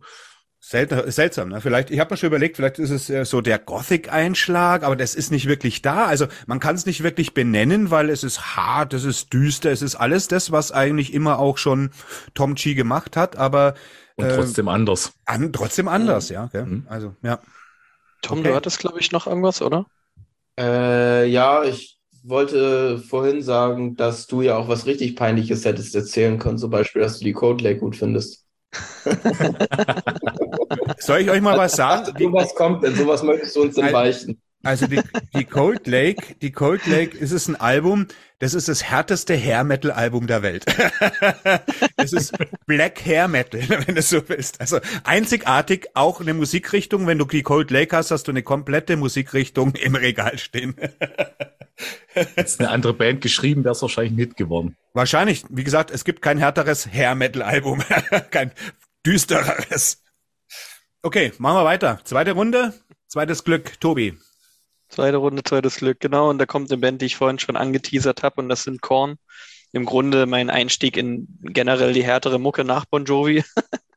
Selten, seltsam, ne? Vielleicht, ich habe mir schon überlegt, vielleicht ist es äh, so der Gothic-Einschlag, aber das ist nicht wirklich da. Also man kann es nicht wirklich benennen, weil es ist hart, es ist düster, es ist alles das, was eigentlich immer auch schon Tom Chi gemacht hat, aber Und trotzdem anders. an, trotzdem anders, ja. Gell? Mhm. Also ja. Tom, Okay. du hattest, glaube ich, noch irgendwas, oder? Äh, ja, ich wollte vorhin sagen, dass du ja auch was richtig Peinliches hättest erzählen können, zum Beispiel, dass du die Code Lake gut findest. Soll ich euch mal was sagen? Die, Sowas kommt denn, sowas möchtest du uns denn beichten? Also die, die Cold Lake, die Cold Lake ist es ein Album, das ist das härteste Hair Metal Album der Welt. das ist Black Hair Metal, wenn du so willst. Also einzigartig auch eine Musikrichtung. Wenn du die Cold Lake hast, hast du eine komplette Musikrichtung im Regal stehen. Jetzt eine andere Band geschrieben, wäre es wahrscheinlich nicht geworden. Wahrscheinlich, wie gesagt, es gibt kein härteres Hair Metal Album, kein düstereres. Okay, machen wir weiter. Zweite Runde, zweites Glück, Tobi. Zweite Runde, zweites Glück, genau. Und da kommt eine Band, die ich vorhin schon angeteasert habe, und das sind Korn. Im Grunde mein Einstieg in generell die härtere Mucke nach Bon Jovi.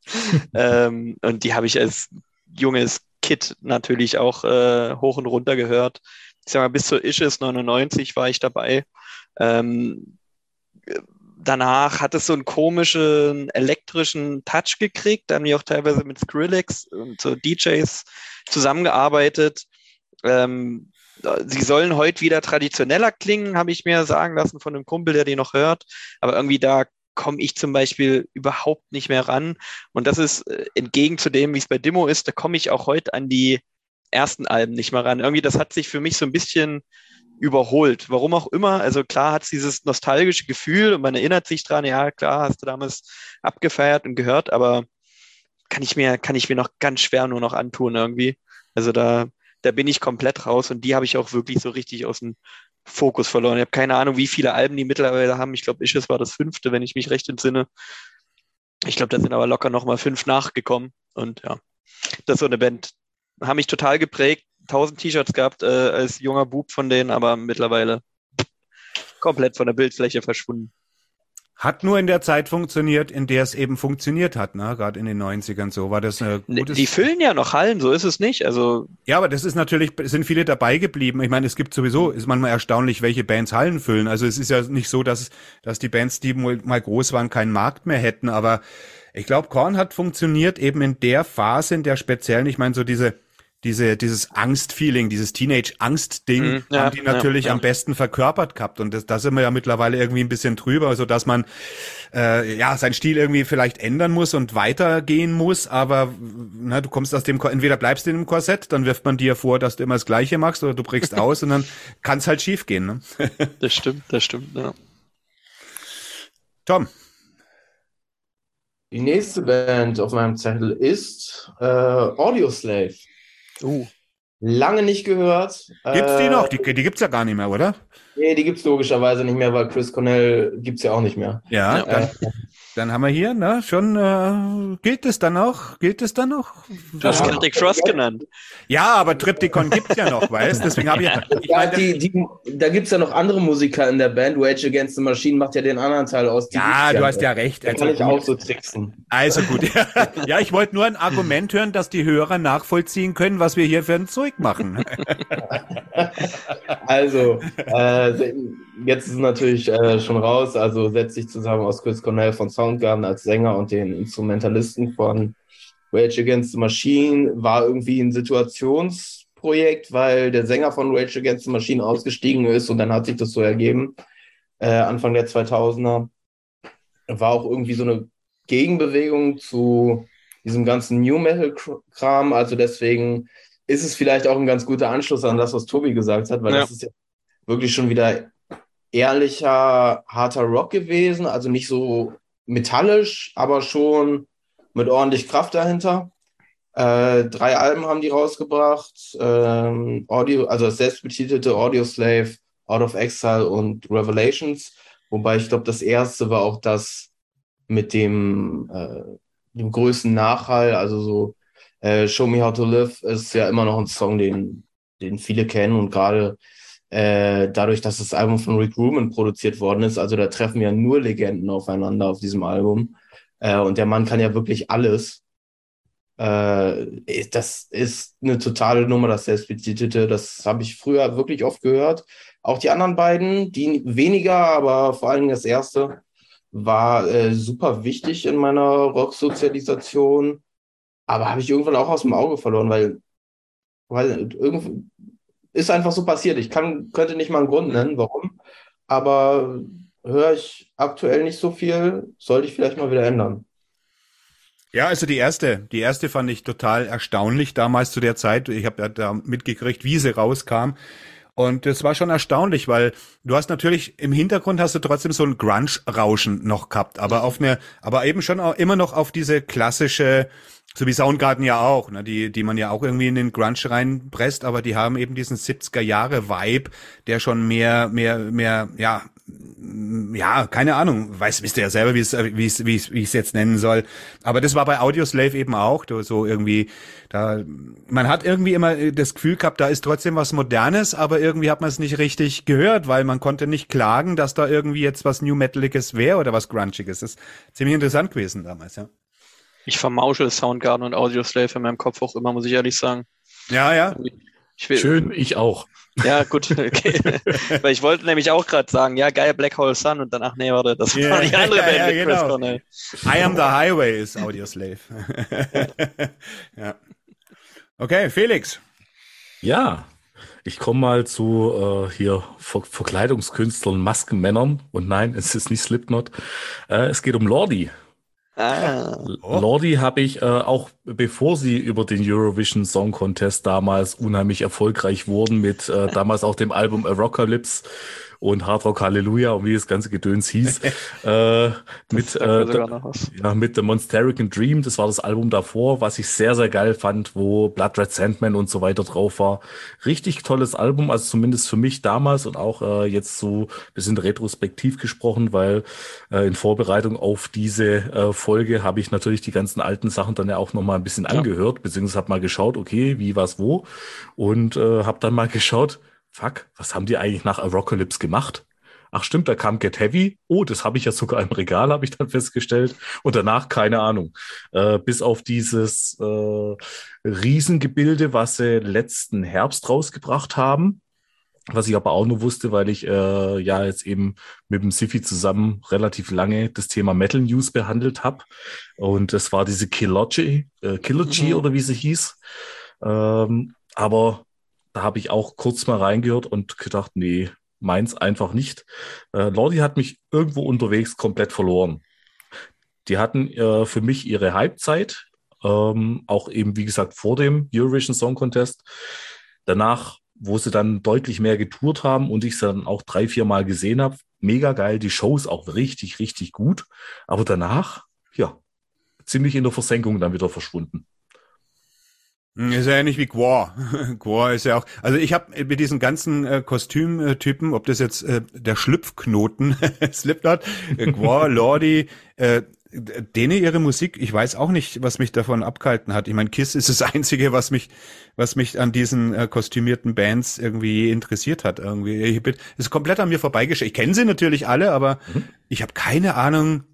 ähm, und die habe ich als junges Kid natürlich auch äh, hoch und runter gehört. Ich sag mal, bis zur Ishes 99 war ich dabei. Ähm, danach hat es so einen komischen elektrischen Touch gekriegt. Da haben die auch teilweise mit Skrillex und so DJs zusammengearbeitet. Ähm, sie sollen heute wieder traditioneller klingen, habe ich mir sagen lassen von einem Kumpel, der die noch hört. Aber irgendwie da komme ich zum Beispiel überhaupt nicht mehr ran. Und das ist äh, entgegen zu dem, wie es bei Demo ist, da komme ich auch heute an die ersten Alben nicht mehr ran. Irgendwie, das hat sich für mich so ein bisschen überholt. Warum auch immer. Also klar hat es dieses nostalgische Gefühl und man erinnert sich dran, ja klar, hast du damals abgefeiert und gehört, aber kann ich mir, kann ich mir noch ganz schwer nur noch antun irgendwie. Also da, da bin ich komplett raus und die habe ich auch wirklich so richtig aus dem Fokus verloren. Ich habe keine Ahnung, wie viele Alben die mittlerweile haben. Ich glaube, Ishes war das fünfte, wenn ich mich recht entsinne. Ich glaube, da sind aber locker nochmal fünf nachgekommen. Und ja, das ist so eine Band. Haben mich total geprägt. Tausend T-Shirts gehabt äh, als junger Bub von denen, aber mittlerweile komplett von der Bildfläche verschwunden. Hat nur in der Zeit funktioniert, in der es eben funktioniert hat, ne? Gerade in den 90ern so war das ein gutes. Die füllen ja noch Hallen, so ist es nicht. Also Ja, aber das ist natürlich, es sind viele dabei geblieben. Ich meine, es gibt sowieso, ist manchmal erstaunlich, welche Bands Hallen füllen. Also es ist ja nicht so, dass, dass die Bands, die mal mal groß waren, keinen Markt mehr hätten. Aber ich glaube, Korn hat funktioniert eben in der Phase, in der speziellen, ich meine, so diese, diese, dieses Angstfeeling, dieses Teenage-Angst-Ding Mhm, ja, haben die natürlich ja, ja. am besten verkörpert gehabt. Und das, da sind wir ja mittlerweile irgendwie ein bisschen drüber, so dass man äh, ja seinen Stil irgendwie vielleicht ändern muss und weitergehen muss. Aber na, du kommst aus dem, entweder bleibst du in dem Korsett, dann wirft man dir vor, dass du immer das Gleiche machst, oder du brichst aus und dann kann es halt schief gehen. Ne? das stimmt, das stimmt. Ja. Tom, Die nächste Band auf meinem Zettel ist äh, Audioslave. Uh. Lange nicht gehört. gibt's die Äh, noch? Die, die gibt's ja gar nicht mehr, oder? Nee, die gibt's logischerweise nicht mehr, weil Chris Cornell gibt's ja auch nicht mehr. Ja, Ja. dann, Äh, dann haben wir hier, ne, schon, äh, gilt es dann noch? Gilt es dann noch? Du hast Ja. Celtic Frost genannt. Ja, aber Triptychon gibt's ja noch, weißt? Deswegen habe ich, ich ja, meine, die, die, da gibt's ja noch andere Musiker in der Band. Rage Against the Machine macht ja den anderen Teil aus. Die ja, du hast ja recht. Also, kann ich auch so tricksen. also gut. Ja, ich wollte nur ein Argument hören, dass die Hörer nachvollziehen können, was wir hier für ein Zeug machen. Also, äh, jetzt ist es natürlich äh, schon raus. Also setzt sich zusammen aus Chris Cornell von Soundgarden als Sänger und den Instrumentalisten von Rage Against the Machine. War irgendwie ein Situationsprojekt, weil der Sänger von Rage Against the Machine ausgestiegen ist und dann hat sich das so ergeben. Äh, Anfang der 2000er war auch irgendwie so eine Gegenbewegung zu diesem ganzen New Metal Kram. Also deswegen ist es vielleicht auch ein ganz guter Anschluss an das, was Tobi gesagt hat, weil Ja. das ist ja wirklich schon wieder ehrlicher, harter Rock gewesen. Also nicht so metallisch, aber schon mit ordentlich Kraft dahinter. Äh, drei Alben haben die rausgebracht. Ähm, Audio, also das selbstbetitelte Audio Slave, Out of Exile und Revelations. Wobei ich glaube, das erste war auch das mit dem, äh, dem größten Nachhall. Also so äh, Show Me How to Live ist ja immer noch ein Song, den, den viele kennen und gerade äh, dadurch, dass das Album von Rick Rubin produziert worden ist, also da treffen ja nur Legenden aufeinander auf diesem Album. Äh, und der Mann kann ja wirklich alles. Äh, das ist eine totale Nummer, das Selbstbetitelte. Das habe ich früher wirklich oft gehört. Auch die anderen beiden, die weniger, aber vor allem das erste, war äh, super wichtig in meiner Rocksozialisation. Aber habe ich irgendwann auch aus dem Auge verloren, weil, weil irgendwie ist einfach so passiert. Ich kann, könnte nicht mal einen Grund nennen, warum. Aber höre ich aktuell nicht so viel, sollte ich vielleicht mal wieder ändern. Ja, also die erste, die erste fand ich total erstaunlich damals zu der Zeit. Ich habe ja da mitgekriegt, wie sie rauskam. Und das war schon erstaunlich, weil du hast natürlich im Hintergrund hast du trotzdem so ein Grunge-Rauschen noch gehabt, aber auf eine, aber eben schon auch immer noch auf diese klassische, so wie Soundgarden ja auch, ne, die, die man ja auch irgendwie in den Grunge reinpresst, aber die haben eben diesen 70er Jahre Vibe, der schon mehr, mehr, mehr, ja, ja, keine Ahnung, weiß, wisst ihr ja selber, wie es, wie es, wie ich es jetzt nennen soll. Aber das war bei Audioslave eben auch, so irgendwie, da, man hat irgendwie immer das Gefühl gehabt, da ist trotzdem was Modernes, aber irgendwie hat man es nicht richtig gehört, weil man konnte nicht klagen, dass da irgendwie jetzt was New Metaliges wäre oder was Grunchiges. Das ist ziemlich interessant gewesen damals, ja. Ich vermausche Soundgarden und Audioslave in meinem Kopf auch immer, muss ich ehrlich sagen. Ja, ja. Ich will, Schön, ich auch. Ja, gut, okay. Weil ich wollte nämlich auch gerade sagen, ja, geil, Black Hole Sun und danach, nee, warte, das yeah, war die andere ja, Band ja, mit genau. Chris Cornell. I Am the Highway ist Audioslave. ja. Okay, Felix. Ja, ich komme mal zu äh, hier Ver Verkleidungskünstlern, Maskenmännern. Und nein, es ist nicht Slipknot. Äh, es geht um Lordi. Ah. Lordi habe ich äh, auch, bevor sie über den Eurovision Song Contest damals unheimlich erfolgreich wurden, mit äh, damals auch dem Album Apocalypse und Hard Rock Hallelujah und wie das ganze Gedöns hieß. äh, mit, äh, ja, mit The Monsterican Dream, das war das Album davor, was ich sehr, sehr geil fand, wo Blood Red Sandman und so weiter drauf war. Richtig tolles Album, also zumindest für mich damals und auch äh, jetzt so bisschen retrospektiv gesprochen, weil äh, in Vorbereitung auf diese äh, Folge habe ich natürlich die ganzen alten Sachen dann ja auch nochmal ein bisschen ja. angehört, beziehungsweise habe mal geschaut, okay, wie, was, wo und äh, habe dann mal geschaut, fuck, was haben die eigentlich nach Apocalypse gemacht? Ach stimmt, da kam Get Heavy. Oh, das habe ich ja sogar im Regal, habe ich dann festgestellt. Und danach keine Ahnung. Äh, bis auf dieses äh, Riesengebilde, was sie letzten Herbst rausgebracht haben. Was ich aber auch nur wusste, weil ich äh, ja jetzt eben mit dem Sifi zusammen relativ lange das Thema Metal News behandelt habe. Und das war diese Kilogy, äh, Kilogy mhm. oder wie sie hieß. Ähm, aber da habe ich auch kurz mal reingehört und gedacht, nee, meins einfach nicht. Äh, Lordi hat mich irgendwo unterwegs komplett verloren. Die hatten äh, für mich ihre Halbzeit, ähm, auch eben, wie gesagt, vor dem Eurovision Song Contest. Danach, wo sie dann deutlich mehr getourt haben und ich sie dann auch drei, vier Mal gesehen habe, mega geil, die Shows auch richtig, richtig gut. Aber danach, ja, ziemlich in der Versenkung dann wieder verschwunden. Hm, ist ja ähnlich wie Gwar. Gwar ist ja auch, also ich habe mit diesen ganzen äh, Kostümtypen, ob das jetzt äh, der Schlüpfknoten, Slipknot, äh, Gwar, Lordi, äh, denen ihre Musik, ich weiß auch nicht, was mich davon abgehalten hat. Ich meine, Kiss ist das einzige, was mich, was mich an diesen äh, kostümierten Bands irgendwie interessiert hat. Irgendwie, ich bin, ist komplett an mir vorbeigeschickt. Ich kenne sie natürlich alle, aber mhm. ich habe keine Ahnung,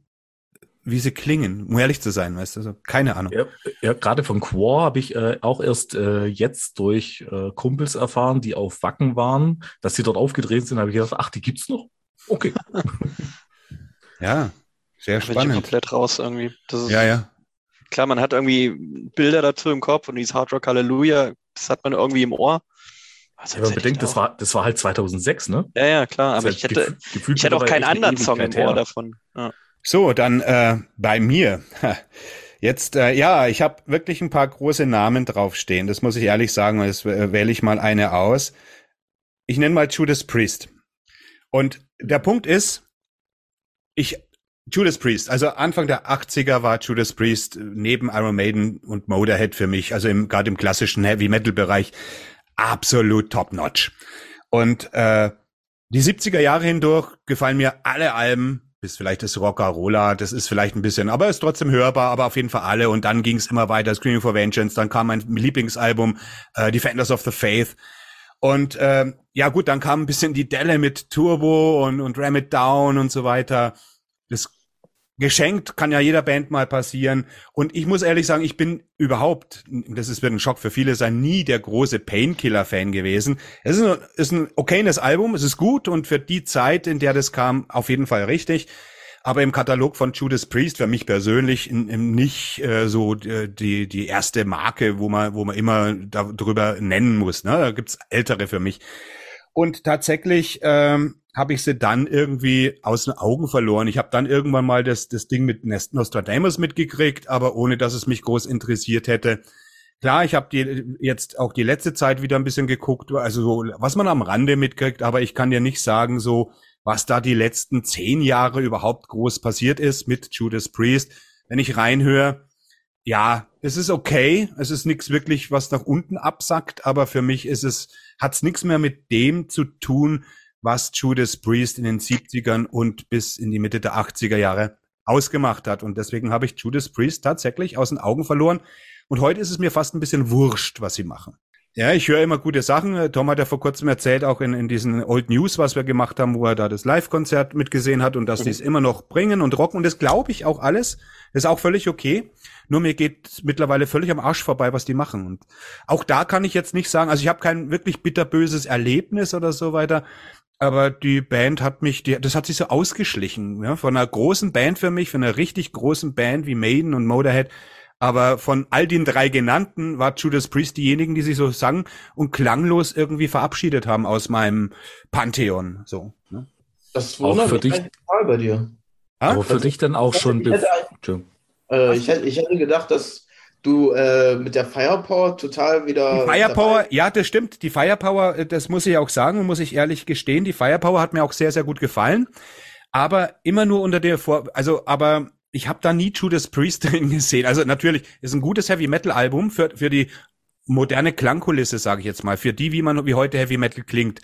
wie sie klingen, um ehrlich zu sein, weißt du, also keine Ahnung. Ja, ja gerade von Quor habe ich äh, auch erst äh, jetzt durch äh, Kumpels erfahren, die auf Wacken waren, dass sie dort aufgedreht sind, habe ich gedacht, ach, die gibt's noch? Okay. ja, sehr da spannend. Bin ich komplett raus irgendwie. Ist, ja, ja. Klar, man hat irgendwie Bilder dazu im Kopf und dieses Hard Rock Hallelujah, das hat man irgendwie im Ohr. Also, ja, aber bedenkt, das war, das war halt 2006, ne? Ja, ja, klar, aber ich hätte, ich hätte auch keinen anderen Song im Ohr davon. Ja. So, dann äh, bei mir. Jetzt, äh, ja, ich habe wirklich ein paar große Namen draufstehen. Das muss ich ehrlich sagen. Jetzt äh, wähle ich mal eine aus. Ich nenne mal Judas Priest. Und der Punkt ist, ich Judas Priest, also Anfang der 80er war Judas Priest neben Iron Maiden und Motorhead für mich, also im, gerade im klassischen Heavy Metal Bereich, absolut top notch. Und äh, die 70er Jahre hindurch gefallen mir alle Alben bis vielleicht das Rockarola, das ist vielleicht ein bisschen, aber ist trotzdem hörbar, aber auf jeden Fall alle. Und dann ging es immer weiter, Screaming for Vengeance, dann kam mein Lieblingsalbum, äh, Defenders of the Faith. Und äh, ja gut, dann kam ein bisschen die Delle mit Turbo und, und Ram It Down und so weiter. Das geschenkt, kann ja jeder Band mal passieren. Und ich muss ehrlich sagen, ich bin überhaupt, das ist, wird ein Schock für viele sein, nie der große Painkiller-Fan gewesen. Es ist ein, ist ein okayes Album, es ist gut und für die Zeit, in der das kam, auf jeden Fall richtig. Aber im Katalog von Judas Priest für mich persönlich nicht äh, so die, die erste Marke, wo man, wo man immer darüber nennen muss. Ne? Da gibt's ältere für mich. Und tatsächlich ähm, habe ich sie dann irgendwie aus den Augen verloren. Ich habe dann irgendwann mal das, das Ding mit Nostradamus mitgekriegt, aber ohne dass es mich groß interessiert hätte. Klar, ich habe jetzt auch die letzte Zeit wieder ein bisschen geguckt, also so, was man am Rande mitkriegt, aber ich kann dir nicht sagen, so was da die letzten zehn Jahre überhaupt groß passiert ist mit Judas Priest. Wenn ich reinhöre, ja, es ist okay, es ist nichts wirklich, was nach unten absackt, aber für mich ist es, hat's nichts mehr mit dem zu tun, was Judas Priest in den 70ern und bis in die Mitte der 80er Jahre ausgemacht hat. Und deswegen habe ich Judas Priest tatsächlich aus den Augen verloren. Und heute ist es mir fast ein bisschen wurscht, was sie machen. Ja, ich höre immer gute Sachen. Tom hat ja vor kurzem erzählt, auch in, in diesen Old News, was wir gemacht haben, wo er da das Live-Konzert mitgesehen hat und dass mhm. die es immer noch bringen und rocken. Und das glaube ich auch alles. Das ist auch völlig okay. Nur mir geht mittlerweile völlig am Arsch vorbei, was die machen. Und auch da kann ich jetzt nicht sagen, also ich habe kein wirklich bitterböses Erlebnis oder so weiter. Aber die Band hat mich, die, das hat sich so ausgeschlichen, ja, von einer großen Band für mich, von einer richtig großen Band wie Maiden und Motorhead. Aber von all den drei genannten war Judas Priest diejenigen, die sich so sang und klanglos irgendwie verabschiedet haben aus meinem Pantheon. So. Ne? Das wundert für dich bei dir. Aber für dich dann auch schon. Ich hätte, äh, ich, hätte, ich hätte gedacht, dass du äh, mit der Firepower total wieder. Die Firepower, dabei. ja, das stimmt. Die Firepower, äh, das muss ich auch sagen, muss ich ehrlich gestehen. Die Firepower hat mir auch sehr, sehr gut gefallen. Aber immer nur unter der Vor, also, aber ich habe da nie Judas Priest drin gesehen. Also natürlich ist ein gutes Heavy Metal Album für für die moderne Klangkulisse, sage ich jetzt mal, für die, wie man wie heute Heavy Metal klingt.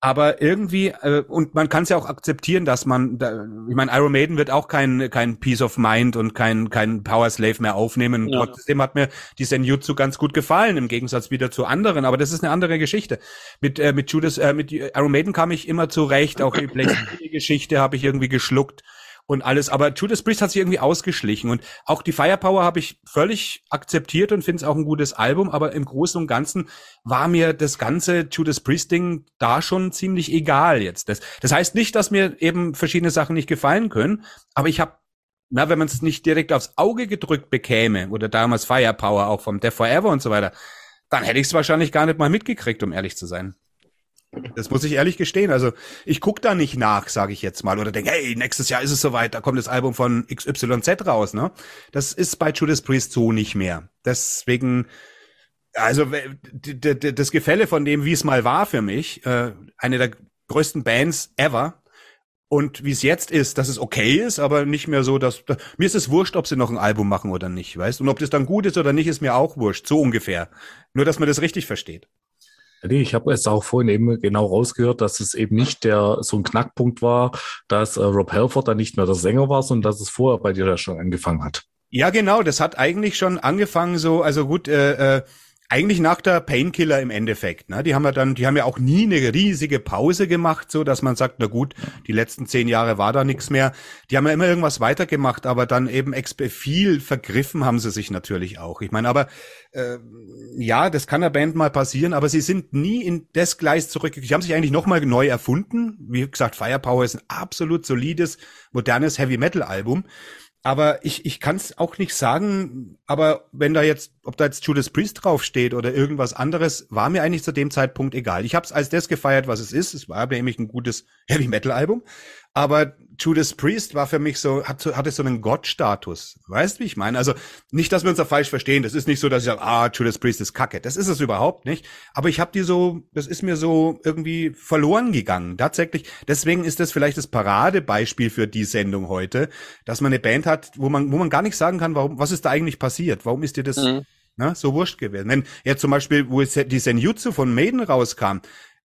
Aber irgendwie, äh, und man kann es ja auch akzeptieren, dass man, da, ich meine, Iron Maiden wird auch kein, kein Peace of Mind und kein, kein Power Slave mehr aufnehmen. Ja. Trotzdem hat mir die Senjutsu ganz gut gefallen, im Gegensatz wieder zu anderen. Aber das ist eine andere Geschichte. Mit, äh, mit Judas, äh, mit Iron Maiden kam ich immer zurecht. Auch die Geschichte habe ich irgendwie geschluckt und alles. Aber Judas Priest hat sich irgendwie ausgeschlichen und auch die Firepower habe ich völlig akzeptiert und finde es auch ein gutes Album. Aber im Großen und Ganzen war mir das ganze Judas Priest Ding da schon ziemlich egal jetzt. Das, das heißt nicht, dass mir eben verschiedene Sachen nicht gefallen können, aber ich habe na, wenn man es nicht direkt aufs Auge gedrückt bekäme, oder damals Firepower auch vom Death Forever und so weiter, dann hätte ich es wahrscheinlich gar nicht mal mitgekriegt, um ehrlich zu sein. Das muss ich ehrlich gestehen. Also ich guck da nicht nach, sage ich jetzt mal, oder denke, hey, nächstes Jahr ist es soweit, da kommt das Album von XYZ raus. Ne? Das ist bei Judas Priest so nicht mehr. Deswegen, also das Gefälle von dem, wie es mal war für mich, äh, eine der größten Bands ever. Und wie es jetzt ist, dass es okay ist, aber nicht mehr so, dass, dass mir ist es wurscht, ob sie noch ein Album machen oder nicht, weißt? Und ob das dann gut ist oder nicht, ist mir auch wurscht, so ungefähr. Nur, dass man das richtig versteht. Ich habe jetzt auch vorhin eben genau rausgehört, dass es eben nicht der so ein Knackpunkt war, dass äh, Rob Halford dann nicht mehr der Sänger war, sondern dass es vorher bei dir da schon angefangen hat. Ja, genau, das hat eigentlich schon angefangen so, also gut, äh, äh, eigentlich nach der Painkiller im Endeffekt. Ne? Die haben ja dann, die haben ja auch nie eine riesige Pause gemacht, so dass man sagt, na gut, die letzten zehn Jahre war da nichts mehr. Die haben ja immer irgendwas weitergemacht, aber dann eben viel vergriffen haben sie sich natürlich auch. Ich meine, aber äh, ja, das kann der Band mal passieren, aber sie sind nie in das Gleis zurückgekommen. Sie haben sich eigentlich nochmal neu erfunden. Wie gesagt, Firepower ist ein absolut solides, modernes Heavy Metal Album. Aber ich, ich kann es auch nicht sagen, aber wenn da jetzt, ob da jetzt Judas Priest draufsteht oder irgendwas anderes, war mir eigentlich zu dem Zeitpunkt egal. Ich habe es als das gefeiert, was es ist. Es war nämlich ein gutes Heavy Metal Album. Aber Judas Priest war für mich so, hat, hatte so einen Gottstatus. Weißt du, wie ich meine? Also nicht, dass wir uns da falsch verstehen. Das ist nicht so, dass ich sage, ah, Judas Priest ist Kacke. Das ist es überhaupt nicht. Aber ich habe die so, das ist mir so irgendwie verloren gegangen. Tatsächlich. Deswegen ist das vielleicht das Paradebeispiel für die Sendung heute, dass man eine Band hat, wo man, wo man gar nicht sagen kann, warum, was ist da eigentlich passiert? Warum ist dir das mhm. na, so wurscht gewesen? Wenn ja zum Beispiel, wo die Senjutsu von Maiden rauskam,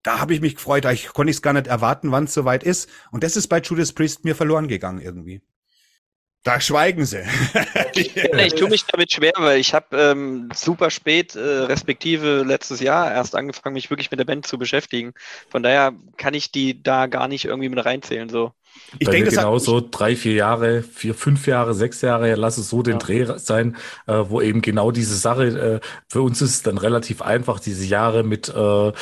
da habe ich mich gefreut, ich konnte es gar nicht erwarten, wann es soweit ist. Und das ist bei Judas Priest mir verloren gegangen irgendwie. Da schweigen sie. nee, ich tue mich damit schwer, weil ich habe ähm, super spät, äh, respektive letztes Jahr, erst angefangen, mich wirklich mit der Band zu beschäftigen. Von daher kann ich die da gar nicht irgendwie mit reinzählen. So. Ich denke, genau so drei, vier Jahre, vier, fünf Jahre, sechs Jahre, lass es so den ja. Dreh sein, äh, wo eben genau diese Sache, äh, für uns ist es dann relativ einfach, diese Jahre mit äh,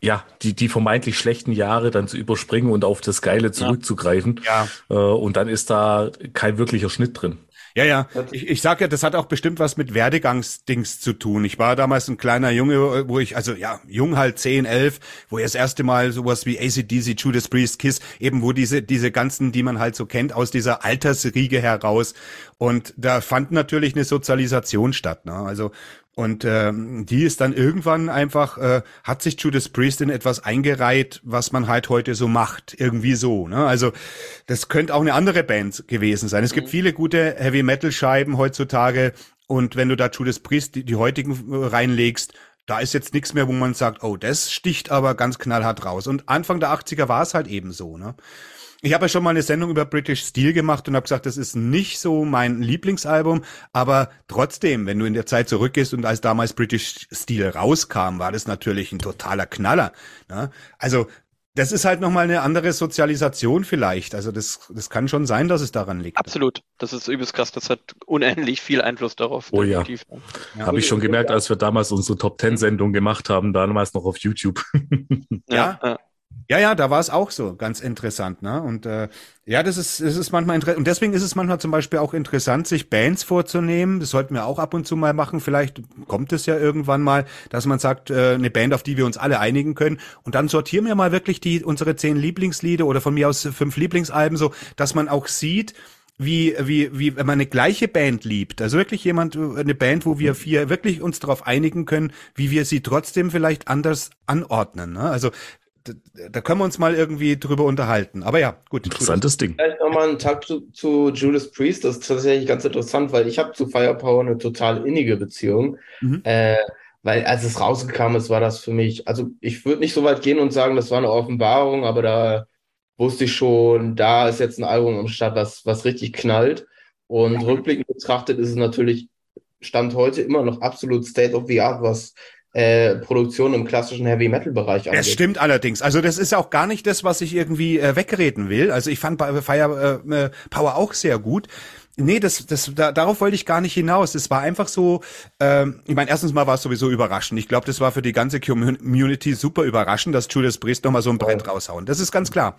ja, die, die vermeintlich schlechten Jahre dann zu überspringen und auf das Geile zurückzugreifen. Ja. Äh, und dann ist da kein wirklicher Schnitt drin. Ja, ja. Ich, ich sage ja, das hat auch bestimmt was mit Werdegangsdings zu tun. Ich war damals ein kleiner Junge, wo ich, also ja, jung halt 10, 11, wo ich das erste Mal sowas wie ACDC, Judas Priest, Kiss, eben wo diese, diese ganzen, die man halt so kennt, aus dieser Altersriege heraus. Und da fand natürlich eine Sozialisation statt. Ne? Also und ähm, die ist dann irgendwann einfach, äh, hat sich Judas Priest in etwas eingereiht, was man halt heute so macht. Irgendwie so. Ne? Also das könnte auch eine andere Band gewesen sein. Es gibt mhm. viele gute Heavy-Metal-Scheiben heutzutage. Und wenn du da Judas Priest, die, die heutigen äh, reinlegst, da ist jetzt nichts mehr, wo man sagt, oh, das sticht aber ganz knallhart raus. Und Anfang der 80er war es halt eben so. Ne? Ich habe ja schon mal eine Sendung über British Steel gemacht und habe gesagt, das ist nicht so mein Lieblingsalbum, aber trotzdem, wenn du in der Zeit zurückgehst und als damals British Steel rauskam, war das natürlich ein totaler Knaller. Ne? Also das ist halt nochmal eine andere Sozialisation vielleicht. Also das, das kann schon sein, dass es daran liegt. Absolut. Das ist übelst krass. Das hat unendlich viel Einfluss darauf. Oh ja. ja. Habe ich schon gemerkt, als wir damals unsere Top Ten Sendung gemacht haben, damals noch auf YouTube. ja. ja. Ja, ja, da war es auch so, ganz interessant, ne? Und äh, ja, das ist, das ist manchmal interessant. Und deswegen ist es manchmal zum Beispiel auch interessant, sich Bands vorzunehmen. Das sollten wir auch ab und zu mal machen. Vielleicht kommt es ja irgendwann mal, dass man sagt, äh, eine Band, auf die wir uns alle einigen können. Und dann sortieren wir mal wirklich die unsere zehn Lieblingslieder oder von mir aus fünf Lieblingsalben, so, dass man auch sieht, wie, wie, wie, wenn man eine gleiche Band liebt, also wirklich jemand, eine Band, wo wir vier wirklich uns darauf einigen können, wie wir sie trotzdem vielleicht anders anordnen. Ne? Also da können wir uns mal irgendwie drüber unterhalten. Aber ja, gut. Interessantes Ding. Vielleicht nochmal einen Tag zu, zu, Judas Priest. Das ist tatsächlich ganz interessant, weil ich habe zu Firepower eine total innige Beziehung. Mhm. Äh, weil als es rausgekommen ist, war das für mich, also ich würde nicht so weit gehen und sagen, das war eine Offenbarung, aber da wusste ich schon, da ist jetzt ein Album am Start, was, was richtig knallt. Und mhm. rückblickend betrachtet ist es natürlich, Stand heute immer noch absolut State of the Art, was äh, Produktion im klassischen Heavy Metal Bereich angeht. Das stimmt allerdings. Also das ist auch gar nicht das, was ich irgendwie äh, wegreden will. Also ich fand Fire äh, äh, Power auch sehr gut. Nee, das, das, da, darauf wollte ich gar nicht hinaus. Es war einfach so, ähm, ich meine, erstens mal war es sowieso überraschend. Ich glaube, das war für die ganze Community super überraschend, dass Judas Priest nochmal so ein Brett raushauen. Das ist ganz klar.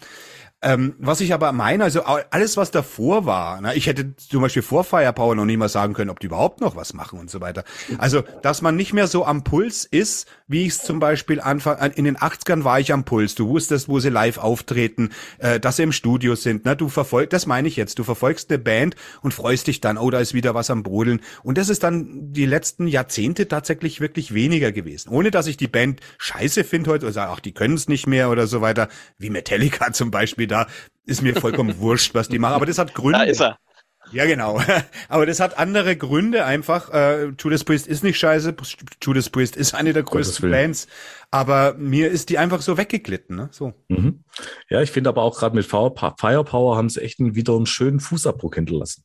Ähm, was ich aber meine, also alles, was davor war, ne, ich hätte zum Beispiel vor Firepower noch nie mal sagen können, ob die überhaupt noch was machen und so weiter. Also, dass man nicht mehr so am Puls ist, wie ich es zum Beispiel Anfang, in den 80ern war ich am Puls. Du wusstest, wo sie live auftreten, äh, dass sie im Studio sind. Ne? Du verfolgst, das meine ich jetzt, du verfolgst eine Band und freust dich dann, oh, da ist wieder was am Brodeln. Und das ist dann die letzten Jahrzehnte tatsächlich wirklich weniger gewesen. Ohne dass ich die Band scheiße finde heute oder sage, ach, die können es nicht mehr oder so weiter, wie Metallica zum Beispiel da ist mir vollkommen wurscht, was die machen. Aber das hat Gründe. Da ist er. Ja, genau. Aber das hat andere Gründe einfach. Äh, Judas Priest ist nicht scheiße. Judas Priest ist eine der größten Bands. Aber mir ist die einfach so weggeglitten. Ne? So. Mhm. Ja, ich finde aber auch gerade mit Firepower haben sie echt wieder einen schönen Fußabdruck hinterlassen.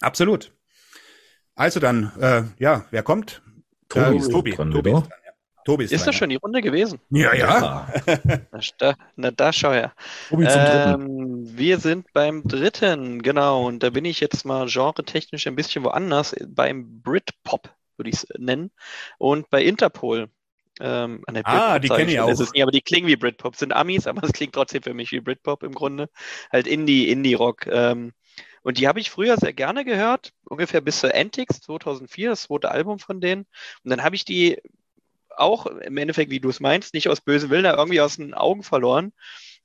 Absolut. Also dann, äh, ja, wer kommt? Tobi, äh, ist Tobi. Dran, Tobi ist dran. Tobi ist, ist das schon die Runde gewesen? Ja, ja. na, da, na, da schau her. Tobi zum ähm, wir sind beim dritten, genau. Und da bin ich jetzt mal genre-technisch ein bisschen woanders. Beim Britpop würde ich es nennen. Und bei Interpol. Ähm, ah, die kenne ich auch. Nicht, aber die klingen wie Britpop. Sind Amis, aber es klingt trotzdem für mich wie Britpop im Grunde. Halt Indie, Indie-Rock. Ähm, und die habe ich früher sehr gerne gehört, ungefähr bis zu Antics 2004, das zweite Album von denen. Und dann habe ich die auch im Endeffekt, wie du es meinst, nicht aus bösem Willen, irgendwie aus den Augen verloren.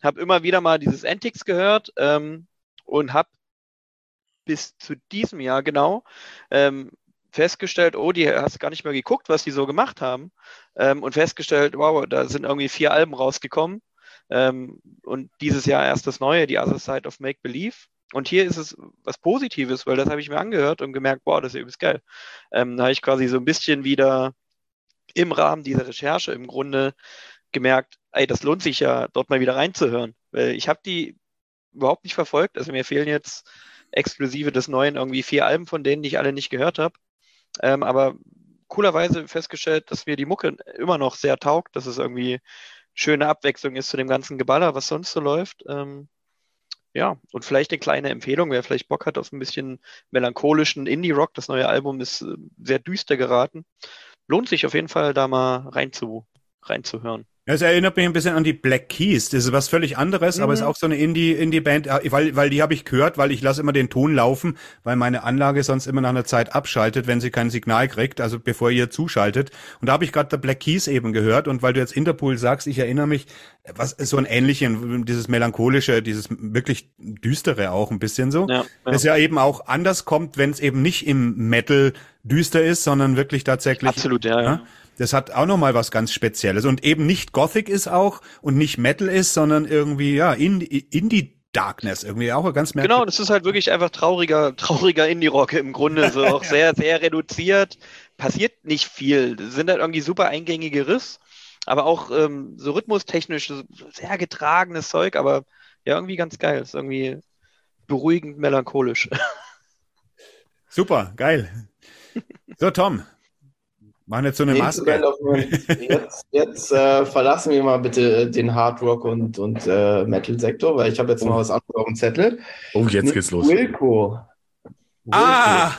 Habe immer wieder mal dieses Antics gehört ähm, und habe bis zu diesem Jahr genau ähm, festgestellt, oh, die hast gar nicht mehr geguckt, was die so gemacht haben. Ähm, und festgestellt, wow, da sind irgendwie vier Alben rausgekommen. Ähm, und dieses Jahr erst das neue, die Other Side of Make Believe. Und hier ist es was Positives, weil das habe ich mir angehört und gemerkt, boah, das ist übelst geil. Ähm, da habe ich quasi so ein bisschen wieder im Rahmen dieser Recherche im Grunde gemerkt, ey, das lohnt sich ja, dort mal wieder reinzuhören. Weil ich habe die überhaupt nicht verfolgt. Also mir fehlen jetzt exklusive des Neuen irgendwie vier Alben von denen, die ich alle nicht gehört habe. Ähm, aber coolerweise festgestellt, dass mir die Mucke immer noch sehr taugt, dass es irgendwie schöne Abwechslung ist zu dem ganzen Geballer, was sonst so läuft. Ähm, ja, und vielleicht eine kleine Empfehlung, wer vielleicht Bock hat auf ein bisschen melancholischen Indie-Rock. Das neue Album ist äh, sehr düster geraten. Lohnt sich auf jeden Fall, da mal rein zu, reinzuhören. Ja, es erinnert mich ein bisschen an die Black Keys. Das ist was völlig anderes, mhm. aber ist auch so eine Indie Indie Band, äh, weil weil die habe ich gehört, weil ich lasse immer den Ton laufen, weil meine Anlage sonst immer nach einer Zeit abschaltet, wenn sie kein Signal kriegt, also bevor ihr zuschaltet. Und da habe ich gerade der Black Keys eben gehört und weil du jetzt Interpol sagst, ich erinnere mich, was so ein ähnlichen dieses melancholische, dieses wirklich düstere auch ein bisschen so. Ja, ja. Das ja eben auch anders kommt, wenn es eben nicht im Metal düster ist, sondern wirklich tatsächlich Absolut, ja. ja. Das hat auch noch mal was ganz Spezielles und eben nicht Gothic ist auch und nicht Metal ist, sondern irgendwie ja Indie, Indie Darkness irgendwie auch ganz merkwürdig. Genau, das ist halt wirklich einfach trauriger, trauriger Indie-Rock im Grunde, so auch sehr, sehr reduziert. Passiert nicht viel. Das sind halt irgendwie super eingängige Riss, aber auch ähm, so rhythmustechnisch sehr getragenes Zeug, aber ja, irgendwie ganz geil. Ist irgendwie beruhigend melancholisch. Super, geil. So, Tom, Machen jetzt so eine Maske. Jetzt, jetzt äh, verlassen wir mal bitte äh, den Hard Rock und, und äh, Metal-Sektor, weil ich habe jetzt oh. mal was anderes auf dem Zettel. Oh, jetzt Mit geht's los. Wilco. Wilco. Ah,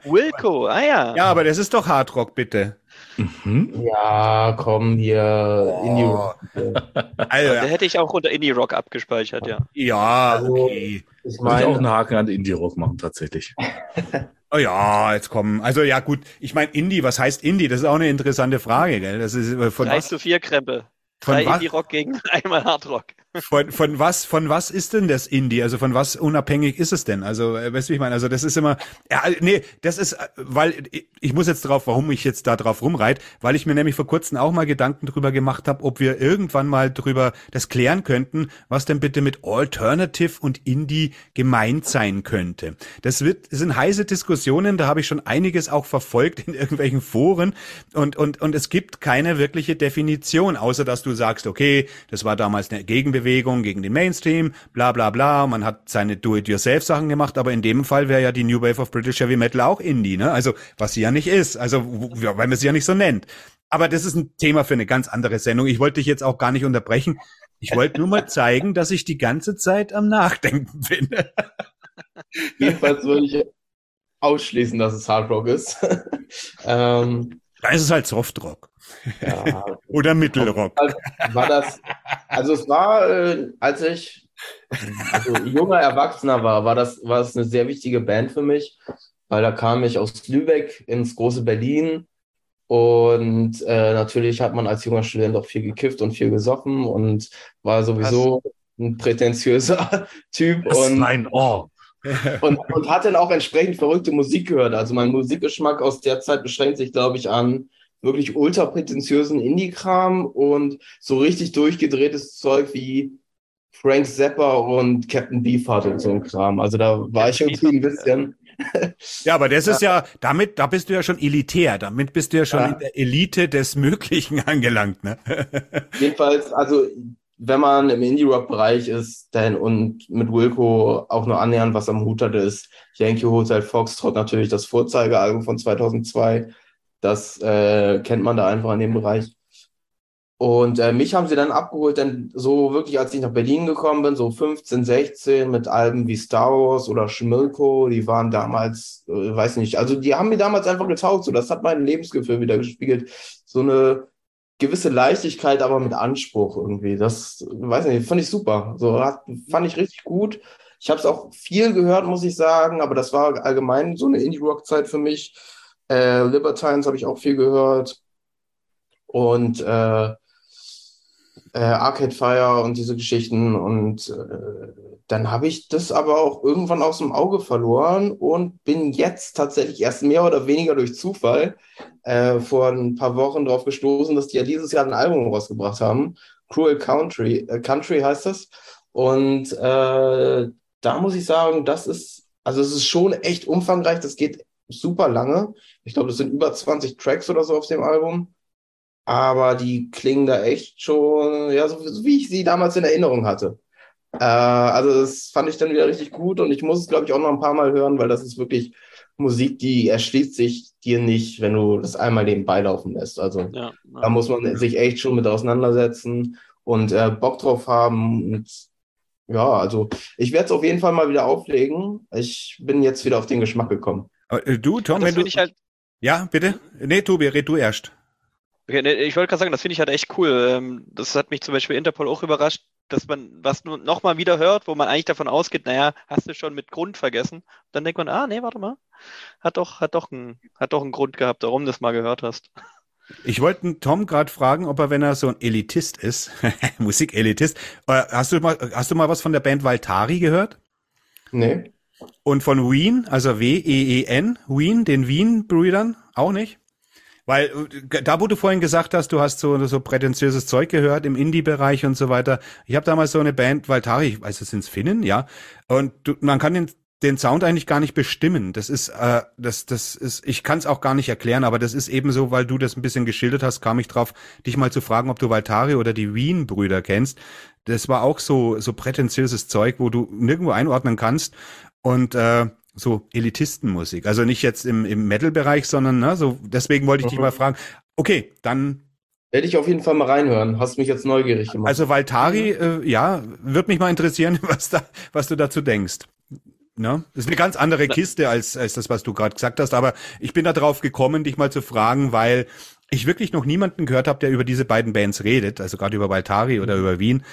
Wilco, ah ja. Ja, aber das ist doch Hard Rock, bitte. Mhm. Ja, komm hier, oh. Indie Rock. Also, da hätte ich auch unter Indie Rock abgespeichert, ja. Ja, also, okay. Ich meine auch einen Haken an Indie Rock machen, tatsächlich. Oh ja, jetzt kommen. Also ja gut, ich meine Indie, was heißt Indie? Das ist auch eine interessante Frage, gell? Das ist äh, von 3 zu 4 Krempe. Drei Indie-Rock gegen einmal Hardrock. Von, von was, von was ist denn das Indie? Also von was unabhängig ist es denn? Also, äh, weißt du, wie ich meine? Also das ist immer, ja, nee, das ist, äh, weil ich muss jetzt drauf, warum ich jetzt da drauf rumreit, weil ich mir nämlich vor kurzem auch mal Gedanken drüber gemacht habe, ob wir irgendwann mal drüber das klären könnten, was denn bitte mit Alternative und Indie gemeint sein könnte. Das wird, das sind heiße Diskussionen, da habe ich schon einiges auch verfolgt in irgendwelchen Foren und, und, und es gibt keine wirkliche Definition, außer dass du sagst, okay, das war damals eine Gegenbewegung Gegenbewegung gegen den Mainstream, bla bla bla. Man hat seine Do-it-yourself-Sachen gemacht, aber in dem Fall wäre ja die New Wave of British Heavy Metal auch Indie, ne? Also was sie ja nicht ist, also weil man sie ja nicht so nennt. Aber das ist ein Thema für eine ganz andere Sendung. Ich wollte dich jetzt auch gar nicht unterbrechen. Ich wollte nur mal zeigen, dass ich die ganze Zeit am Nachdenken bin. Jedenfalls würde ich ausschließen, dass es Hard Rock ist. ähm, da ist es halt Softrock. Ja, Oder Mittelrock. War das, also es war, äh, als ich also junger Erwachsener war, war das, war das eine sehr wichtige Band für mich, weil da kam ich aus Lübeck ins große Berlin und äh, natürlich hat man als junger Student auch viel gekifft und viel gesoffen und war sowieso Was? ein prätentiöser Typ. Das und, mein Ohr. Und, und hat dann auch entsprechend verrückte Musik gehört. Also mein Musikgeschmack aus der Zeit beschränkt sich, glaube ich, an wirklich ultra prätentiösen Indie-Kram und so richtig durchgedrehtes Zeug wie Frank Zappa und Captain Beefheart und so ein Kram. Also da war ich irgendwie ein bisschen. Ja, aber das ist ja, damit, da bist du ja schon elitär, damit bist du ja schon ja. in der Elite des Möglichen angelangt, ne? Jedenfalls, also wenn man im Indie-Rock-Bereich ist dann und mit Wilco auch nur annähernd was am Hut hat, ist Yankee Hotel Foxtrot natürlich das Vorzeigealbum von 2002 das äh, kennt man da einfach in dem Bereich. Und äh, mich haben sie dann abgeholt, denn so wirklich, als ich nach Berlin gekommen bin, so 15, 16 mit Alben wie Star Wars oder Schmilko, die waren damals, äh, weiß nicht, also die haben mir damals einfach getaugt, so das hat mein Lebensgefühl wieder gespiegelt. So eine gewisse Leichtigkeit, aber mit Anspruch irgendwie. Das, weiß nicht, fand ich super. So hat, fand ich richtig gut. Ich habe es auch viel gehört, muss ich sagen, aber das war allgemein so eine Indie-Rock-Zeit für mich. Äh, Libertines habe ich auch viel gehört. Und äh, äh, Arcade Fire und diese Geschichten. Und äh, dann habe ich das aber auch irgendwann aus dem Auge verloren und bin jetzt tatsächlich erst mehr oder weniger durch Zufall äh, vor ein paar Wochen darauf gestoßen, dass die ja dieses Jahr ein Album rausgebracht haben. Cruel Country, äh, Country heißt das. Und äh, da muss ich sagen, das ist, also es ist schon echt umfangreich. Das geht super lange. Ich glaube, das sind über 20 Tracks oder so auf dem Album. Aber die klingen da echt schon, ja, so, wie ich sie damals in Erinnerung hatte. Äh, also das fand ich dann wieder richtig gut und ich muss es, glaube ich, auch noch ein paar Mal hören, weil das ist wirklich Musik, die erschließt sich dir nicht, wenn du das einmal nebenbei laufen lässt. Also Ja, da ja. muss man sich echt schon mit auseinandersetzen und äh, Bock drauf haben. Und ja, also ich werde es auf jeden Fall mal wieder auflegen. Ich bin jetzt wieder auf den Geschmack gekommen. Äh, Du, Tom, Das wenn du. halt, Ja, bitte? Nee, Tobi, red du erst. Okay, nee, ich wollte gerade sagen, das finde ich halt echt cool. Ähm, Das hat mich zum Beispiel Interpol auch überrascht, dass man was nur noch mal wieder hört, wo man eigentlich davon ausgeht, naja, hast du schon mit Grund vergessen. Dann denkt man, ah, nee, warte mal. Hat doch, hat doch einen, hat doch einen Grund gehabt, warum du das mal gehört hast. Ich wollte Tom gerade fragen, ob er, wenn er so ein Elitist ist, Musikelitist, äh, hast du mal, hast du mal was von der Band Valtari gehört? Nee? Und von Wien, also W-E-E-N, Wien, den Wien-Brüdern, auch nicht? Weil äh, da, wo du vorhin gesagt hast, du hast so, so prätentiöses Zeug gehört im Indie-Bereich und so weiter. Ich habe damals so eine Band, Valtari, ich weiß, es sind Finnen, ja. Und du, man kann den, den Sound eigentlich gar nicht bestimmen. Das ist, äh, das, das ist, ich kann es auch gar nicht erklären, aber das ist eben so, weil du das ein bisschen geschildert hast, kam ich drauf, dich mal zu fragen, ob du Valtari oder die Wien-Brüder kennst. Das war auch so, so prätentiöses Zeug, wo du nirgendwo einordnen kannst und äh, so Elitistenmusik. Also nicht jetzt im, im Metal-Bereich, sondern ne, so deswegen wollte ich dich Mhm. mal fragen. Okay, dann Werde ich auf jeden Fall mal reinhören. Hast mich jetzt neugierig gemacht. also Valtari, äh, ja, wird mich mal interessieren, was da, was du dazu denkst. Ne? Das ist eine ganz andere Kiste als, als das, was du gerade gesagt hast, aber ich bin da drauf gekommen, dich mal zu fragen, weil ich wirklich noch niemanden gehört habe, der über diese beiden Bands redet, also gerade über Valtari oder über Wien.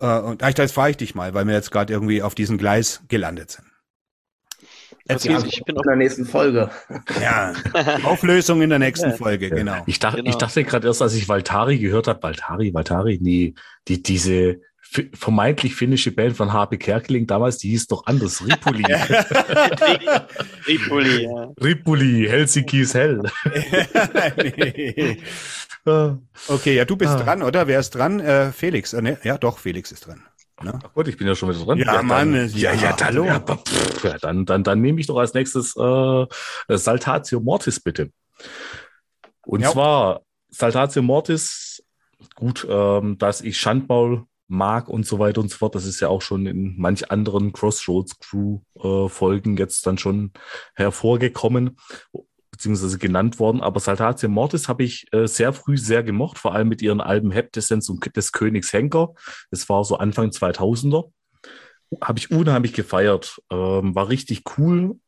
Äh, und jetzt frage ich dich mal, weil wir jetzt gerade irgendwie auf diesem Gleis gelandet sind. Also, Ja, ich bin in der nächsten Folge. Ja, Auflösung in der nächsten Ja. Folge, genau. Ich dachte, Genau. ich dachte gerade erst, als ich Valtari gehört habe, Valtari, Valtari, nee, die, diese vermeintlich finnische Band von Harpe Kerkeling damals, die hieß doch anders, Ripuli. Tripoli, ja. Ripuli, Helsinki ist hell. Nee. Äh, Okay, ja, du bist Ah. dran, oder? Wer ist dran? Äh, Felix. Äh, ne? Ja, doch, Felix ist dran. Ne? Ach Gott, ich bin ja schon wieder dran. Ja, Mann, dann, ja, ja, dann, hallo. Ja, pff, ja, dann, dann, dann nehme ich doch als nächstes äh, Saltatio Mortis, bitte. Und Ja. zwar Saltatio Mortis, gut, ähm, dass ich Schandmaul mag und so weiter und so fort. Das ist ja auch schon in manch anderen Crossroads Crew äh, Folgen jetzt dann schon hervorgekommen beziehungsweise genannt worden. Aber Saltatio Mortis habe ich äh, sehr früh sehr gemocht, vor allem mit ihren Alben Heptescence und des Königs Henker. Das war so Anfang 2000er. Habe ich unheimlich gefeiert. Ähm, war richtig cool.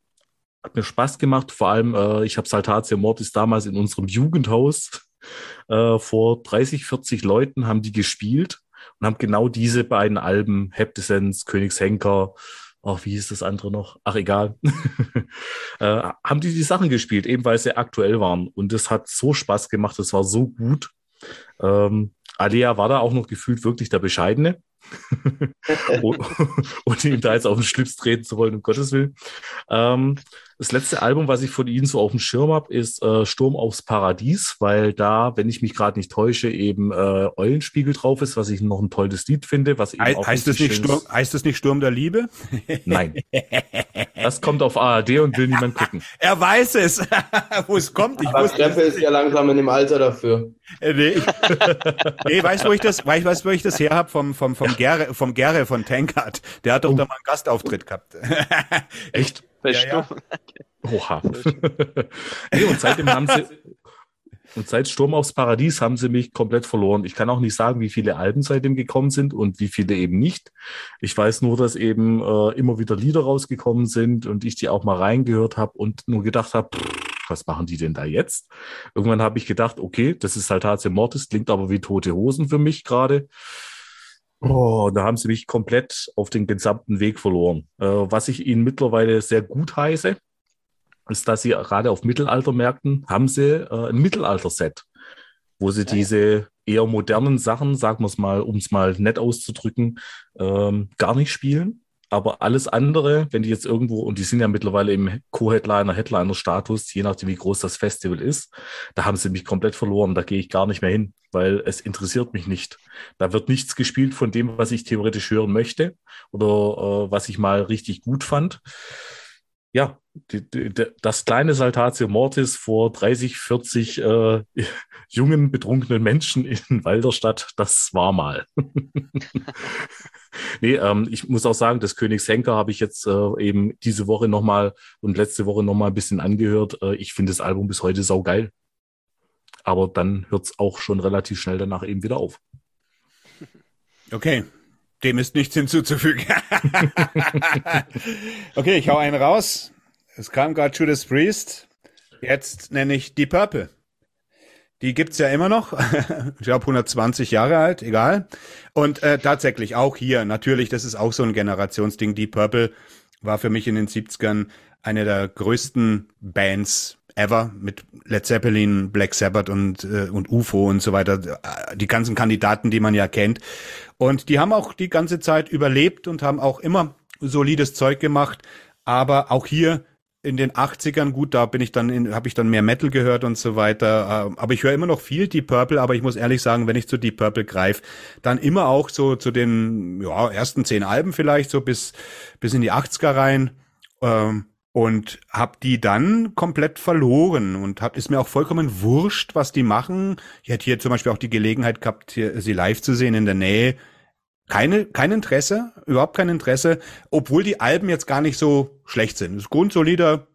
Hat mir Spaß gemacht. Vor allem, äh, ich habe Saltatio Mortis damals in unserem Jugendhaus äh, vor 30, 40 Leuten haben die gespielt und haben genau diese beiden Alben, Heptescence, Königs Henker, ach, wie hieß das andere noch? Ach, egal. äh, haben die die Sachen gespielt, eben weil sie aktuell waren. Und das hat so Spaß gemacht, das war so gut. Ähm, Alea war da auch noch gefühlt wirklich der Bescheidene. und, und ihm da jetzt auf den Schlips treten zu wollen, um Gottes Willen. Ähm, das letzte Album, was ich von ihnen so auf dem Schirm habe, ist äh, Sturm aufs Paradies, weil da, wenn ich mich gerade nicht täusche, eben äh, Eulenspiegel drauf ist, was ich noch ein tolles Lied finde. Was eben He auch heißt, es richtig nicht schön Sturm, heißt es nicht Sturm der Liebe? Nein. Das kommt auf ARD und will niemand gucken. Er weiß es. wo es kommt. Ich Aber wusste Treppe ist ja langsam in dem Alter dafür. Äh, nee, ich, nee, weißt du, wo ich das, weißt, wo ich das her hab? Vom, vom, vom Gere, vom Gere von Tankard. Der hat doch Oh. da mal einen Gastauftritt gehabt. Echt? Bei Ja, ja. Oha. nee, und seitdem haben sie, und seit Sturm aufs Paradies haben sie mich komplett verloren. Ich kann auch nicht sagen, wie viele Alben seitdem gekommen sind und wie viele eben nicht. Ich weiß nur, dass eben äh, immer wieder Lieder rausgekommen sind und ich die auch mal reingehört habe und nur gedacht habe, was machen die denn da jetzt? Irgendwann habe ich gedacht, okay, das ist halt Saltatio Mortis, klingt aber wie tote Hosen für mich gerade. Oh, da haben sie mich komplett auf den gesamten Weg verloren. Äh, was ich ihnen mittlerweile sehr gut heiße, ist, dass sie gerade auf Mittelaltermärkten haben sie äh, ein Mittelalter-Set, wo sie diese eher modernen Sachen, sagen wir es mal, um es mal nett auszudrücken, ähm, gar nicht spielen. Aber alles andere, wenn die jetzt irgendwo, und die sind ja mittlerweile im Co-Headliner, Headliner-Status, je nachdem, wie groß das Festival ist, da haben sie mich komplett verloren. Da gehe ich gar nicht mehr hin, weil es interessiert mich nicht. Da wird nichts gespielt von dem, was ich theoretisch hören möchte oder äh, was ich mal richtig gut fand. Ja, die, die, das kleine Saltatio Mortis vor 30, 40 äh, jungen, betrunkenen Menschen in Walderstadt, das war mal. nee, ähm, ich muss auch sagen, das Königs Henker habe ich jetzt äh, eben diese Woche nochmal und letzte Woche nochmal ein bisschen angehört. Äh, ich finde das Album bis heute saugeil. Aber dann hört es auch schon relativ schnell danach eben wieder auf. Okay, dem ist nichts hinzuzufügen. okay, ich hau einen raus. Es kam gerade Judas Priest. Jetzt nenne ich die Purple. Die gibt's ja immer noch. ich glaube 120 Jahre alt, egal. Und äh, tatsächlich auch hier, natürlich, das ist auch so ein Generationsding. Die Purple war für mich in den 70ern eine der größten Bands ever mit Led Zeppelin, Black Sabbath und, äh, und UFO und so weiter. Die ganzen Kandidaten, die man ja kennt. Und die haben auch die ganze Zeit überlebt und haben auch immer solides Zeug gemacht. Aber auch hier in den 80ern, gut, da bin ich dann, in, habe ich dann mehr Metal gehört und so weiter. Ähm, aber ich höre immer noch viel Deep Purple, aber ich muss ehrlich sagen, wenn ich zu Deep Purple greife, dann immer auch so zu den ja, ersten zehn Alben vielleicht, so bis, bis in die 80er rein. Ähm, und hab die dann komplett verloren und hab, ist mir auch vollkommen wurscht, was die machen. Ich hätte hier zum Beispiel auch die Gelegenheit gehabt, hier, sie live zu sehen in der Nähe. Keine, kein Interesse, überhaupt kein Interesse, obwohl die Alben jetzt gar nicht so schlecht sind. Es ist grundsolider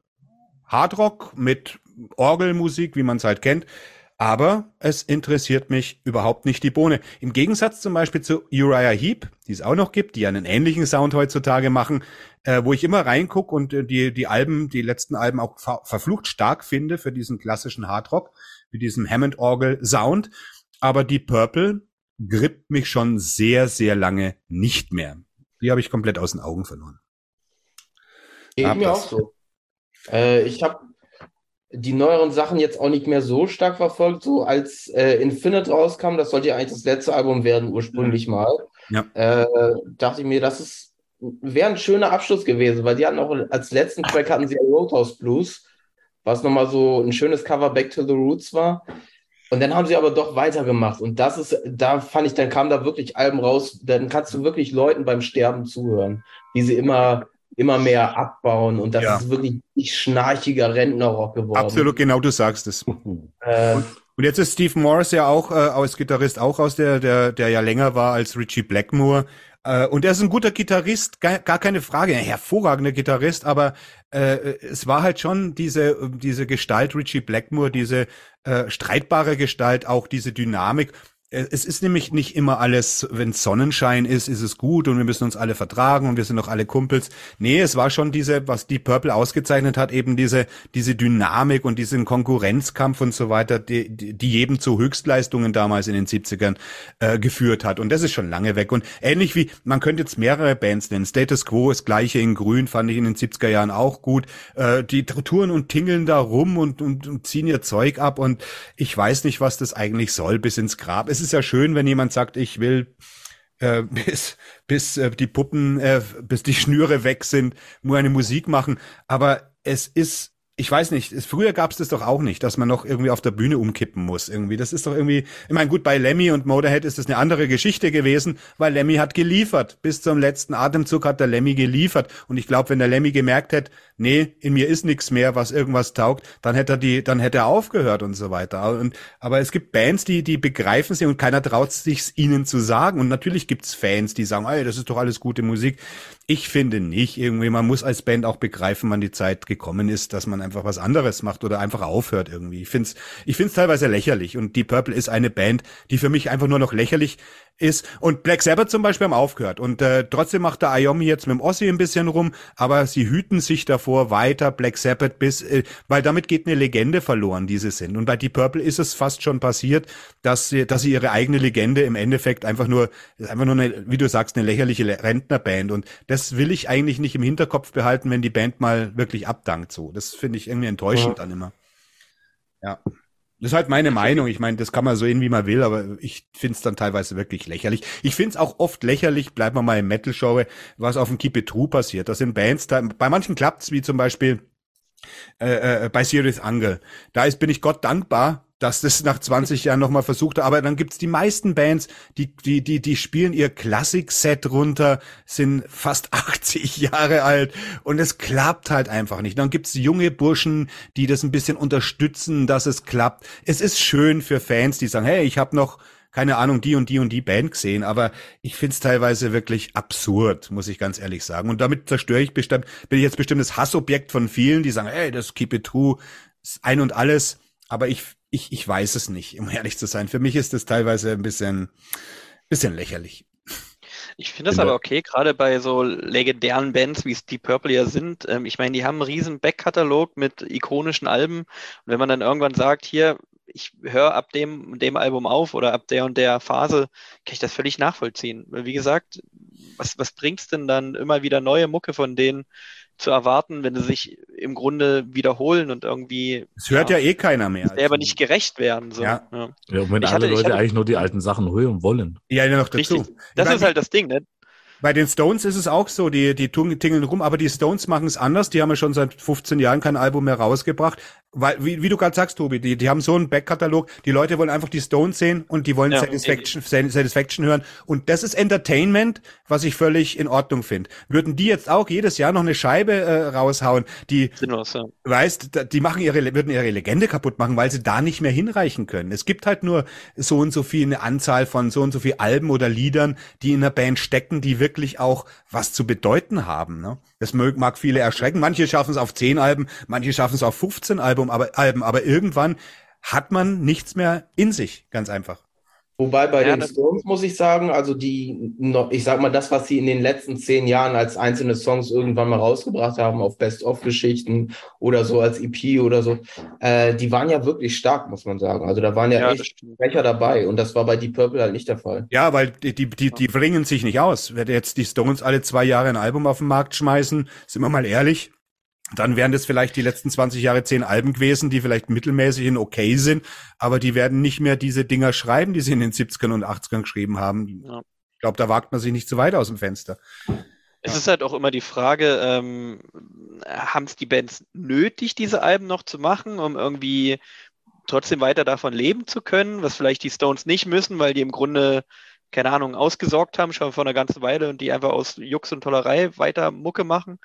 Hardrock mit Orgelmusik, wie man es halt kennt. Aber es interessiert mich überhaupt nicht die Bohne. Im Gegensatz zum Beispiel zu Uriah Heep, die es auch noch gibt, die einen ähnlichen Sound heutzutage machen, äh, wo ich immer reinguck und äh, die, die Alben, die letzten Alben auch ver verflucht stark finde für diesen klassischen Hardrock, mit diesem Hammond-Orgel-Sound. Aber die Purple grippt mich schon sehr, sehr lange nicht mehr. Die habe ich komplett aus den Augen verloren. Geht mir auch so. Äh, ich habe die neueren Sachen jetzt auch nicht mehr so stark verfolgt. So als äh, Infinite rauskam, das sollte ja eigentlich das letzte Album werden, ursprünglich mal. Ja. Äh, dachte ich mir, das ist wäre ein schöner Abschluss gewesen, weil die hatten auch als letzten Track hatten sie Roadhouse Blues, was nochmal so ein schönes Cover Back to the Roots war. Und dann haben sie aber doch weitergemacht. Und das ist, da fand ich, dann kamen da wirklich Alben raus, dann kannst du wirklich Leuten beim Sterben zuhören, wie sie immer immer mehr abbauen und das ja. ist wirklich schnarchiger Rentnerrock geworden. Absolut, genau, du sagst es. Äh, und, jetzt ist Steve Morris ja auch äh, als Gitarrist auch aus der, der, der ja länger war als Richie Blackmore. Äh, und er ist ein guter Gitarrist, gar, gar keine Frage, ein hervorragender Gitarrist, aber äh, es war halt schon diese, diese Gestalt Richie Blackmore, diese äh, streitbare Gestalt, auch diese Dynamik. Es ist nämlich nicht immer alles, wenn Sonnenschein ist, ist es gut und wir müssen uns alle vertragen und wir sind doch alle Kumpels. Nee, es war schon diese, was die Purple ausgezeichnet hat, eben diese, diese Dynamik und diesen Konkurrenzkampf und so weiter, die, die jedem zu Höchstleistungen damals in den 70ern äh, geführt hat. Und das ist schon lange weg. Und ähnlich wie, man könnte jetzt mehrere Bands nennen. Status Quo, das gleiche in Grün, fand ich in den 70er Jahren auch gut. Äh, die touren und tingeln da rum und, und, und ziehen ihr Zeug ab und ich weiß nicht, was das eigentlich soll bis ins Grab. Es ist ja schön, wenn jemand sagt, ich will äh, bis bis äh, die Puppen, äh, bis die Schnüre weg sind, nur eine Musik machen. Aber es ist ich weiß nicht, früher gab es das doch auch nicht, dass man noch irgendwie auf der Bühne umkippen muss irgendwie. Das ist doch irgendwie, ich meine, gut, bei Lemmy und Motorhead ist das eine andere Geschichte gewesen, weil Lemmy hat geliefert. Bis zum letzten Atemzug hat der Lemmy geliefert. Und ich glaube, wenn der Lemmy gemerkt hätte, nee, in mir ist nichts mehr, was irgendwas taugt, dann hätte er die, dann hätte er aufgehört und so weiter. Und, aber es gibt Bands, die, die begreifen sie und keiner traut sich ihnen zu sagen. Und natürlich gibt's Fans, die sagen, ey, das ist doch alles gute Musik. Ich finde nicht irgendwie, man muss als Band auch begreifen, wann die Zeit gekommen ist, dass man einfach was anderes macht oder einfach aufhört irgendwie. Ich finde es ich find's teilweise lächerlich und Deep Purple ist eine Band, die für mich einfach nur noch lächerlich ist. Und Black Sabbath zum Beispiel haben aufgehört. Und äh, trotzdem macht der Iomi jetzt mit dem Ossi ein bisschen rum, aber sie hüten sich davor weiter Black Sabbath bis, äh, weil damit geht eine Legende verloren, die sie sind. Und bei Deep Purple ist es fast schon passiert, dass sie, dass sie ihre eigene Legende im Endeffekt einfach nur, einfach nur eine, wie du sagst, eine lächerliche Rentnerband. Und das will ich eigentlich nicht im Hinterkopf behalten, wenn die Band mal wirklich abdankt. So, das finde ich irgendwie enttäuschend ja. dann immer. Ja. Das ist halt meine Meinung. Ich meine, das kann man so sehen, wie man will, aber ich finde es dann teilweise wirklich lächerlich. Ich finde es auch oft lächerlich, bleiben wir mal im Metal-Show, was auf dem Keep It True passiert. Das sind Bands, da, bei manchen klappt's, wie zum Beispiel äh, äh, bei Sirius Angel. Da ist, bin ich Gott dankbar, dass das nach 20 Jahren nochmal versucht, aber dann gibt's die meisten Bands, die, die, die, die spielen ihr Klassik-Set runter, sind fast 80 Jahre alt und es klappt halt einfach nicht. Dann gibt's junge Burschen, die das ein bisschen unterstützen, dass es klappt. Es ist schön für Fans, die sagen, hey, ich habe noch keine Ahnung, die und die und die Band gesehen, aber ich find's teilweise wirklich absurd, muss ich ganz ehrlich sagen. Und damit zerstöre ich bestimmt, bin ich jetzt bestimmt das Hassobjekt von vielen, die sagen, hey, das Keep It True, ist ein und alles. Aber ich, ich, ich weiß es nicht, um ehrlich zu sein. Für mich ist das teilweise ein bisschen, bisschen lächerlich. Ich finde das aber okay, gerade bei so legendären Bands, wie es Deep Purple ja sind. Ähm, ich meine, die haben einen riesen Backkatalog mit ikonischen Alben. Und wenn man dann irgendwann sagt, hier, ich höre ab dem dem Album auf oder ab der und der Phase, kann ich das völlig nachvollziehen. Wie gesagt, was, was bringt's denn dann immer wieder neue Mucke von denen zu erwarten, wenn sie sich im Grunde wiederholen und irgendwie. Es hört ja, ja eh keiner mehr. Selber nicht gerecht werden. So. Ja. ja. ja und wenn ich alle hatte, Leute hatte, eigentlich nur die alten Sachen hören wollen. Ja, noch dazu. Richtig. Das ist halt das Ding, ne? Bei den Stones ist es auch so, die, die tingeln rum, aber die Stones machen es anders. Die haben ja schon seit 15 Jahren kein Album mehr rausgebracht. Weil, wie, wie du gerade sagst, Tobi, die, die haben so einen Backkatalog. Die Leute wollen einfach die Stones sehen und die wollen ja, Satisfaction, Satisfaction hören. Und das ist Entertainment, was ich völlig in Ordnung finde. Würden die jetzt auch jedes Jahr noch eine Scheibe äh, raushauen, die, Sinnlos, ja. weißt, die machen ihre, würden ihre Legende kaputt machen, weil sie da nicht mehr hinreichen können. Es gibt halt nur so und so viel, eine Anzahl von so und so viel Alben oder Liedern, die in der Band stecken, die wirklich auch was zu bedeuten haben. Ne? Das mag, mag viele erschrecken. Manche schaffen es auf 10 Alben, manche schaffen es auf 15 Alben. Album, aber, Alben, aber irgendwann hat man nichts mehr in sich, ganz einfach. Wobei bei ja, den Stones muss ich sagen, also die, ich sag mal, das, was sie in den letzten zehn Jahren als einzelne Songs irgendwann mal rausgebracht haben, auf Best-of-Geschichten oder so als EP oder so, äh, die waren ja wirklich stark, muss man sagen. Also da waren ja, ja echt Sprecher dabei und das war bei Deep Purple halt nicht der Fall. Ja, weil die, die, die, die bringen sich nicht aus. Wenn jetzt die Stones alle zwei Jahre ein Album auf den Markt schmeißen, sind wir mal ehrlich, dann wären das vielleicht die letzten 20 Jahre zehn Alben gewesen, die vielleicht mittelmäßig in okay sind, aber die werden nicht mehr diese Dinger schreiben, die sie in den 70ern und 80ern geschrieben haben. Ja. Ich glaube, da wagt man sich nicht zu weit aus dem Fenster. Es ja. ist halt auch immer die Frage, ähm, haben es die Bands nötig, diese Alben noch zu machen, um irgendwie trotzdem weiter davon leben zu können, was vielleicht die Stones nicht müssen, weil die im Grunde, keine Ahnung, ausgesorgt haben, schon vor einer ganzen Weile und die einfach aus Jux und Tollerei weiter Mucke machen.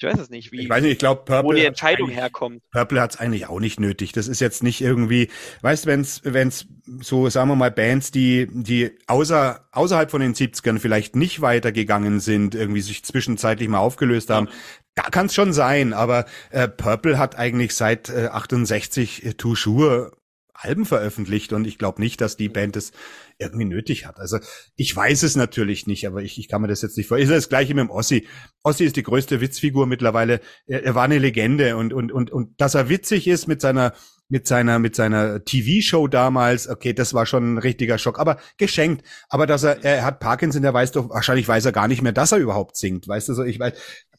Ich weiß es nicht, wie, ich weiß nicht, ich glaub, Purple wo die Entscheidung herkommt. Purple hat es eigentlich auch nicht nötig. Das ist jetzt nicht irgendwie, weißt du, wenn's, wenn's so, sagen wir mal, Bands, die, die außer, außerhalb von den 70ern vielleicht nicht weitergegangen sind, irgendwie sich zwischenzeitlich mal aufgelöst haben, ja. da kann es schon sein, aber äh, Purple hat eigentlich seit äh, 68 äh, Toujours Alben veröffentlicht und ich glaube nicht, dass die Band es irgendwie nötig hat. Also ich weiß es natürlich nicht, aber ich, ich kann mir das jetzt nicht vorstellen. Ist das gleiche mit dem Ossi. Ossi ist die größte Witzfigur mittlerweile. Er, er war eine Legende und, und, und, und dass er witzig ist mit seiner mit seiner mit seiner TV-Show damals, okay, das war schon ein richtiger Schock, aber geschenkt. Aber dass er er hat Parkinson, der weiß doch wahrscheinlich weiß er gar nicht mehr, dass er überhaupt singt, weißt du so. Ich weiß,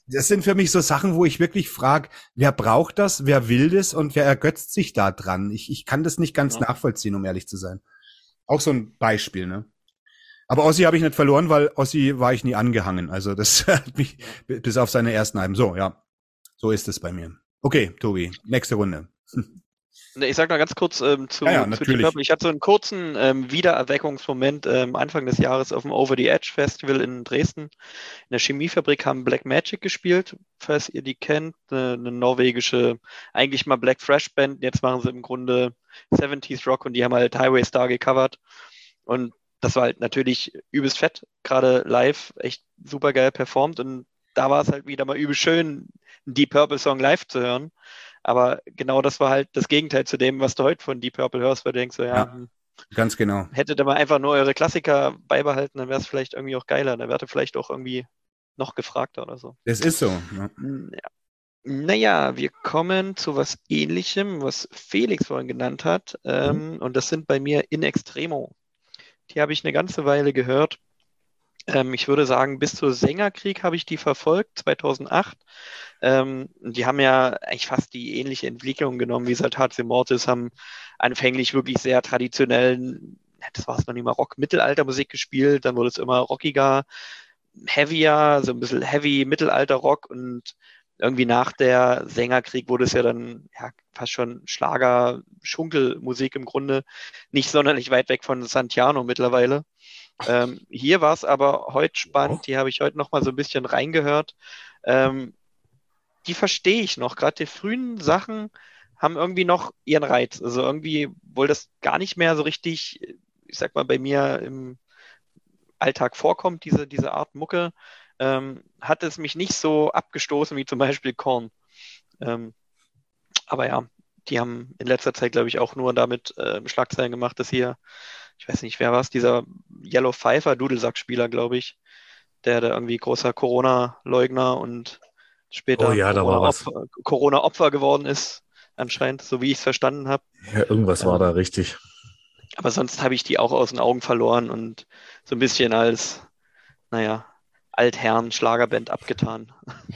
das sind für mich so Sachen, wo ich wirklich frage, wer braucht das, wer will das und wer ergötzt sich da dran? Ich, ich kann das nicht ganz ja. nachvollziehen, um ehrlich zu sein. Auch so ein Beispiel, ne? Aber Ossi habe ich nicht verloren, weil Ossi war ich nie angehangen. Also das hat mich bis auf seine ersten Alben. So, ja. So ist es bei mir. Okay, Tobi, nächste Runde. Ich sag noch ganz kurz ähm, zu, ja, ja, zu Purple. Ich hatte so einen kurzen ähm, Wiedererweckungsmoment ähm, Anfang des Jahres auf dem Over the Edge Festival in Dresden. In der Chemiefabrik haben Black Magic gespielt, falls ihr die kennt. Eine, eine norwegische, eigentlich mal Black Fresh Band. Jetzt machen sie im Grunde 70s Rock und die haben halt Highway Star gecovert. Und das war halt natürlich übelst fett, gerade live, echt super geil performt. Und da war es halt wieder mal übel schön, einen Deep Purple Song live zu hören. Aber genau das war halt das Gegenteil zu dem, was du heute von Deep Purple hörst, weil du denkst so, ja, ja ganz genau. Hättet ihr mal einfach nur eure Klassiker beibehalten, dann wäre es vielleicht irgendwie auch geiler. Dann wäre vielleicht auch irgendwie noch gefragter oder so. Das ist so. Ja. Ja. Naja, wir kommen zu was ähnlichem, was Felix vorhin genannt hat. Ähm, mhm. Und das sind bei mir In Extremo. Die habe ich eine ganze Weile gehört. Ähm, ich würde sagen, bis zur Sängerkrieg habe ich die verfolgt, 2008. Ähm, die haben ja eigentlich fast die ähnliche Entwicklung genommen wie Saltatio Mortis, haben anfänglich wirklich sehr traditionellen, das war es noch nicht mal Rock-Mittelaltermusik gespielt, dann wurde es immer rockiger, heavier, so ein bisschen heavy Mittelalter-Rock und irgendwie nach der Sängerkrieg wurde es ja dann ja, fast schon Schlager, Schunkelmusik im Grunde, nicht sonderlich weit weg von Santiano mittlerweile. Ähm, hier war es aber heute spannend, die habe ich heute noch mal so ein bisschen reingehört. Ähm, die verstehe ich noch. Gerade die frühen Sachen haben irgendwie noch ihren Reiz. Also irgendwie, wohl das gar nicht mehr so richtig, ich sag mal, bei mir im Alltag vorkommt, diese, diese Art Mucke, ähm, hat es mich nicht so abgestoßen wie zum Beispiel Korn. Ähm, aber ja, die haben in letzter Zeit, glaube ich, auch nur damit äh, Schlagzeilen gemacht, dass hier, ich weiß nicht, wer war es, dieser Yellow Pfeiffer, Dudelsackspieler, glaube ich, der da irgendwie großer Corona-Leugner und später Oh ja. Corona-Opfer Corona-Opfer geworden ist, anscheinend, so wie ich es verstanden habe. Ja, irgendwas war da richtig. Aber sonst habe ich die auch aus den Augen verloren und so ein bisschen als, naja, Altherren-Schlagerband abgetan.